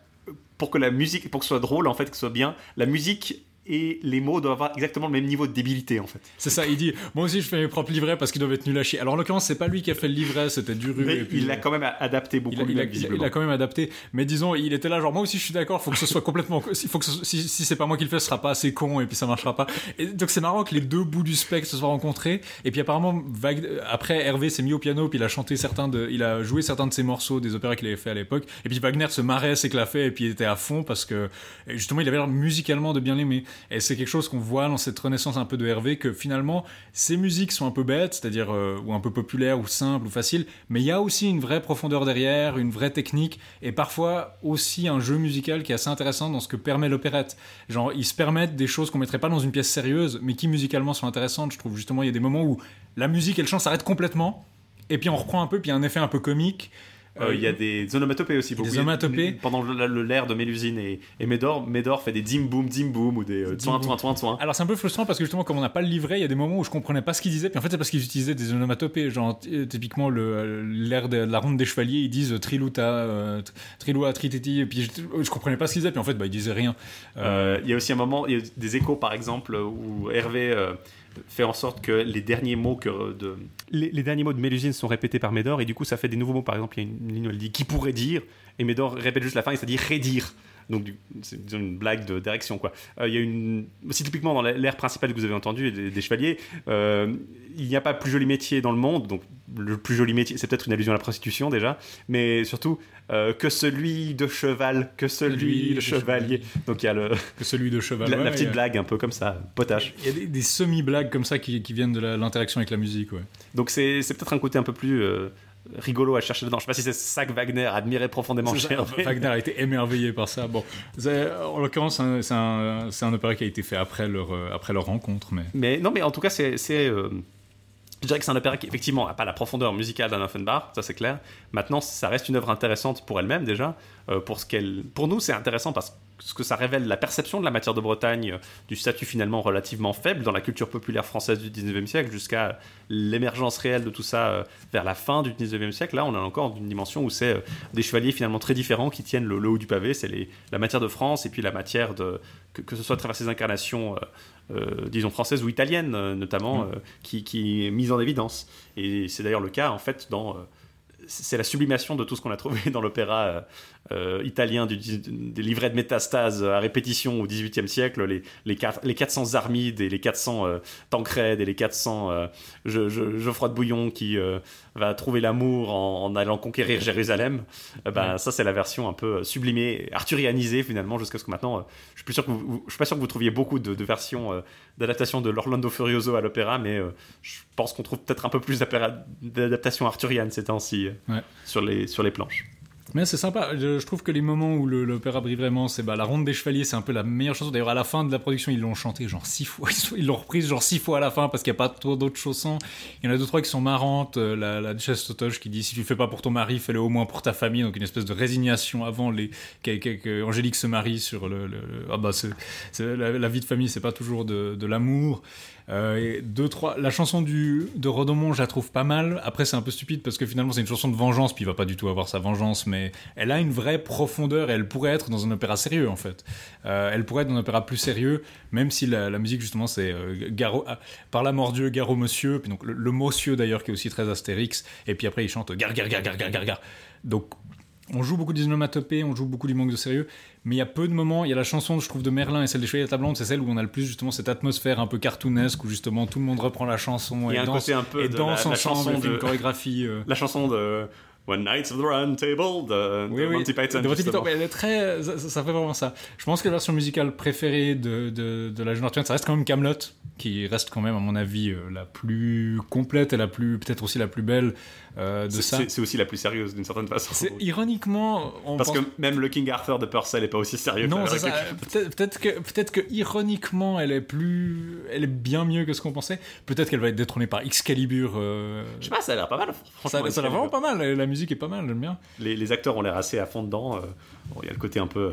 pour que la musique, pour que ce soit drôle en fait, que ce soit bien, la musique et les mots doivent avoir exactement le même niveau de débilité en fait. C'est ça, il dit Moi aussi, je fais mes propres livrets parce qu'ils doivent être nuls à chier. Alors, en l'occurrence, c'est pas lui qui a fait le livret, c'était Duru. Mais et puis- il l'a quand même adapté beaucoup il a, il a- il quand même adapté, mais disons, il était là, genre, moi aussi je suis d'accord, faut que ce soit complètement, il faut que ce- si, si c'est pas moi qui le fais, ce sera pas assez con et puis ça marchera pas. Et donc c'est marrant que les deux bouts du spectre se soient rencontrés, et puis apparemment, Wag- après Hervé s'est mis au piano, puis il a chanté certains de, il a joué certains de ses morceaux des opéras qu'il avait fait à l'époque, et puis Wagner se marrait, s'éclatait, et puis il était à fond parce que, justement, il avait l'air musicalement de bien l'aimer. Et c'est quelque chose qu'on voit dans cette renaissance un peu de Hervé, que finalement, ses musiques sont un peu bêtes, c'est-à-dire, euh, ou un peu populaires, ou simples, ou faciles, mais il y a aussi une vraie profondeur derrière, une vraie technique, et parfois aussi un jeu musical qui est assez intéressant dans ce que permet l'opérette. Genre, ils se permettent des choses qu'on mettrait pas dans une pièce sérieuse, mais qui musicalement sont intéressantes. Je trouve justement, il y a des moments où la musique et le chant s'arrêtent complètement, et puis on reprend un peu, puis il y a un effet un peu comique. Euh, Il y a des onomatopées aussi. beaucoup. des onomatopées. Pendant l'ère de Mélusine et, et Médor, Médor fait des dim boum dim boum ou des euh, toin toin toin toin. Alors c'est un peu frustrant parce que justement comme on n'a pas le livret, il y a des moments où je comprenais pas ce qu'ils disaient, puis en fait c'est parce qu'ils utilisaient des onomatopées, genre t- typiquement euh, l'air de la ronde des chevaliers, ils disent euh, triluta, euh, trilua, trititi, et puis je, je comprenais pas ce qu'ils disaient, puis en fait bah ils disaient rien. Euh, Il y a aussi un moment, il y a des échos par exemple où Hervé euh, fait en sorte que les derniers mots que de les, les derniers mots de Mélusine sont répétés par Médor et du coup ça fait des nouveaux mots. Par exemple, il y a une ligne où elle dit qui pourrait dire? Et Médor répète juste la fin et ça dit rédire. Donc c'est une blague de direction quoi. Euh, Il y a une aussi typiquement dans l'air principal que vous avez entendu des, des chevaliers, euh, il n'y a pas plus joli métier dans le monde. Donc le plus joli métier, c'est peut-être une allusion à la prostitution déjà, mais surtout euh, que celui de cheval, que celui Lui de chevalier. Donc il y a le, Que celui de cheval. la, petite a- blague un peu comme ça, potache. Il y a des, des semi-blagues comme ça qui, qui viennent de l'interaction avec la musique, ouais. Donc c'est c'est peut-être un côté un peu plus euh, rigolo à chercher dedans. Je sais pas si c'est ça que Wagner admirait profondément chez Hervé. Wagner a été émerveillé par ça. Bon, en l'occurrence, c'est un- un, opéra qui a été fait après leur, euh, après leur rencontre, mais... Mais non, mais en tout cas, c'est. c'est, euh, je dirais que c'est un opéra qui, effectivement, n'a pas la profondeur musicale d'un Offenbach, ça c'est clair. Maintenant, ça reste une œuvre intéressante pour elle-même déjà. Euh, pour, ce qu'elle, pour nous, c'est intéressant parce que ça révèle la perception de la matière de Bretagne, euh, du statut finalement relativement faible dans la culture populaire française du 19e siècle, jusqu'à l'émergence réelle de tout ça euh, vers la fin du 19e siècle. Là, on a encore une dimension où c'est euh, des chevaliers finalement très différents qui tiennent le, le haut du pavé. C'est la matière de France et puis la matière de. que, que ce soit à travers ces incarnations. euh, euh, disons françaises ou italiennes euh, notamment, euh, qui, qui est mise en évidence. Et c'est d'ailleurs le cas en fait dans... euh, c'est la sublimation de tout ce qu'on a trouvé dans l'opéra euh, euh, italien du, des livrets de métastase à répétition au XVIIIe siècle, les, les, quatre- les 400 Armides et les 400 euh, Tancred et les 400 euh, Je- Je- Geoffroy de Bouillon qui euh, va trouver l'amour en, en allant conquérir Jérusalem. Euh, ben, Ça, c'est la version un peu sublimée, arthurianisée finalement, jusqu'à ce que maintenant, euh, je suis plus sûr que vous- vous- je suis pas sûr que vous trouviez beaucoup de, de versions euh, d'adaptation de l'Orlando Furioso à l'opéra, mais euh, je pense qu'on trouve peut-être un peu plus d'adaptation arthurienne ces temps-ci euh, Ouais. sur, les, sur les planches. Mais c'est sympa. Je, trouve que les moments où l'opéra brille vraiment, c'est bah, la ronde des chevaliers, c'est un peu la meilleure chanson. D'ailleurs, à la fin de la production, ils l'ont chanté genre six fois. Ils l'ont reprise genre six fois à la fin parce qu'il n'y a pas trop d'autres chansons. Il y en a deux trois qui sont marrantes. Euh, La, duchesse Totoche qui dit si tu le fais pas pour ton mari, fais-le au moins pour ta famille. Donc une espèce de résignation avant les que, que- que Angélique se marie sur le. ah bah c'est la, vie de famille, c'est pas toujours de l'amour. Euh, et deux, trois. La chanson du, de Rodomont, je la trouve pas mal. Après, c'est un peu stupide parce que finalement, c'est une chanson de vengeance, puis il va pas du tout avoir sa vengeance, mais elle a une vraie profondeur et elle pourrait être dans un opéra sérieux, en fait. Euh, elle pourrait être dans un opéra plus sérieux, même si la, la musique, justement, c'est euh, Garo, ah, par la mordieu, Garo Monsieur, puis donc le, le monsieur d'ailleurs, qui est aussi très Astérix, et puis après, il chante Gar, gar, gar, gar, gar, gar, gar. Donc, on joue beaucoup des onomatopées, on joue beaucoup du manque de sérieux, mais il y a peu de moments. Il y a la chanson, je trouve, de Merlin et celle des Chevaliers de la Table Ronde, c'est celle où on a le plus justement cette atmosphère un peu cartoonesque où justement tout le monde reprend la chanson et danse, un peu et danse la- la ensemble, chanson de- une chorégraphie. euh, La chanson de One Night of the Round Table de, Oui, de oui, Monty Python. de Monty. Python, mais elle est très, ça, ça fait vraiment ça. Je pense que la version musicale préférée de, de, de la jeune Arthurienne, ça reste quand même Camelot, qui reste quand même, à mon avis, euh, la plus complète et la plus, peut-être aussi la plus belle euh, de C'est- ça. C'est c'est aussi la plus sérieuse d'une certaine façon. C'est ironiquement, on Parce pense- que même le King Arthur de Purcell est pas aussi sérieux. non, c'est ça. Peut-être que, peut-être que ironiquement, elle est plus, elle est bien mieux que ce qu'on pensait. Peut-être qu'elle va être détrônée par Excalibur. euh, Je sais pas, ça a l'air pas mal. Ça, a l'air vraiment pas mal. La musique est pas mal, j'aime bien. les, les acteurs ont l'air assez à fond dedans. euh, bon, Il y a le côté un peu.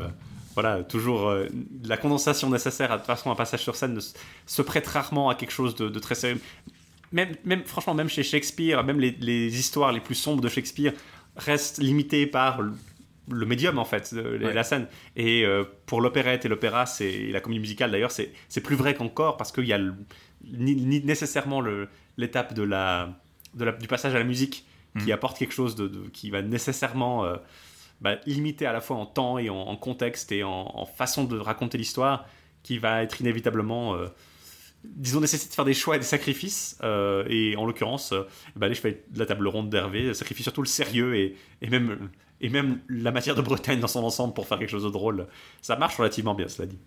voilà, toujours euh, la condensation nécessaire à de toute façon un passage sur scène ne se prête rarement à quelque chose de, de très sérieux. Même, même, franchement, même chez Shakespeare, même les, les histoires les plus sombres de Shakespeare restent limitées par le, le médium en fait, de- Ouais. la scène. Et euh, pour l'opérette et l'opéra, c'est la comédie musicale d'ailleurs, c'est plus vrai qu'encore parce qu'il y a le- ni, ni nécessairement l'étape de la, de la, du passage à la musique qui Mm. apporte quelque chose de, de- qui va nécessairement euh, bah, limité à la fois en temps et en, en contexte et en, en façon de raconter l'histoire, qui va être inévitablement, euh, disons, nécessite de faire des choix et des sacrifices. euh, et en l'occurrence, euh, bah, la table ronde d'Hervé sacrifient surtout le sérieux et, et même, et même la matière de Bretagne dans son ensemble pour faire quelque chose de drôle. Ça marche relativement bien, cela dit.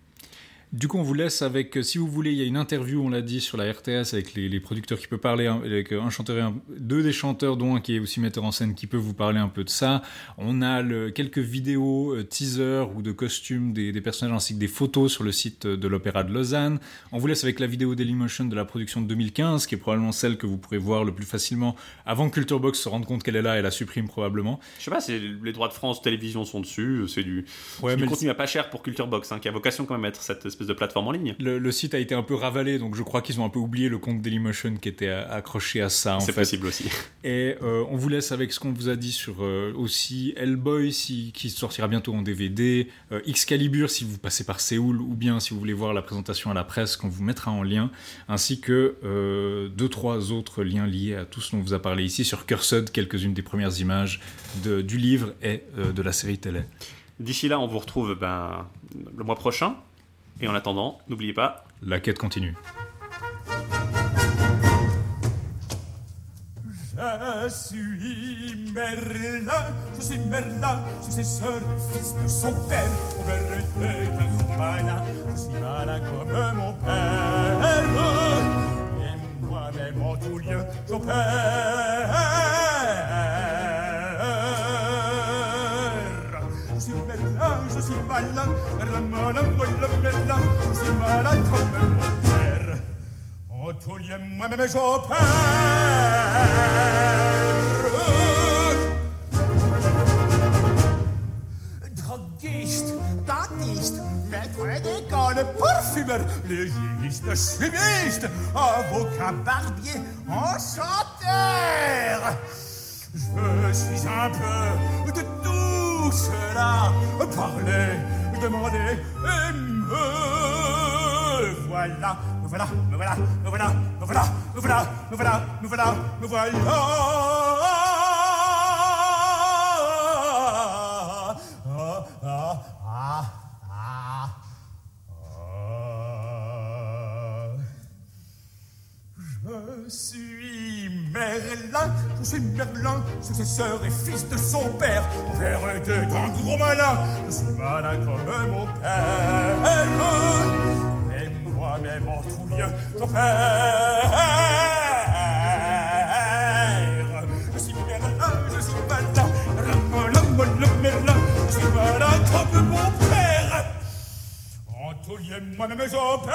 Du coup, on vous laisse avec, euh, si vous voulez, il y a une interview, on l'a dit, sur la RTS avec les, les producteurs qui peuvent parler, hein, avec un chanteur et un, deux des chanteurs, dont un qui est aussi metteur en scène, qui peut vous parler un peu de ça. On a le, quelques vidéos euh, teaser ou de costumes des, des personnages ainsi que des photos sur le site de l'Opéra de Lausanne. On vous laisse avec la vidéo Dailymotion de la production de 2015, qui est probablement celle que vous pourrez voir le plus facilement avant que Culturebox se rende compte qu'elle est là et la supprime probablement. Je sais pas, c'est les droits de France Télévision sont dessus, c'est du, Ouais, du contenu à pas cher pour Culturebox, hein, qui a vocation quand même à être cette espèce de plateforme en ligne. Le, le site a été un peu ravalé, donc je crois qu'ils ont un peu oublié le compte Dailymotion qui était accroché à ça C'est possible aussi. Et euh, on vous laisse avec ce qu'on vous a dit sur euh, aussi Hellboy si, qui sortira bientôt en DVD, euh, Excalibur si vous passez par Séoul ou bien si vous voulez voir la présentation à la presse qu'on vous mettra en lien, ainsi que euh, deux trois autres liens liés à tout ce dont on vous a parlé ici sur Cursed, quelques-unes des premières images de- du livre et de la série télé. D'ici là, on vous retrouve ben, le mois prochain. Et en attendant, n'oubliez pas, La quête continue. Je suis Merlin, je suis Merlin, successeur et fils de son père. Mon père était un grand malin, je suis malin comme mon père. Et moi-même en tout lieu, j'opère. Tout lieu, moi-même j'opère. Droguiste, dentiste, maître d'école, parfumeur, légiste, chimiste, avocat, barbier, enchanteur. Je suis un peu de tout cela. Parler, demander et me voilà. Me voilà, me voilà, me voilà, me voilà, me voilà, me voilà, me voilà, me voilà. Suis Merlin, suis Merlin, successeur et fils de son père. Père était un gros malin, je suis malin comme mon père. Et moi-même en tout lieu, j'opère. Je suis Merlin, je suis malin, malin, Merlin, je suis malin comme mon père. En tout lieu, moi-même j'opère.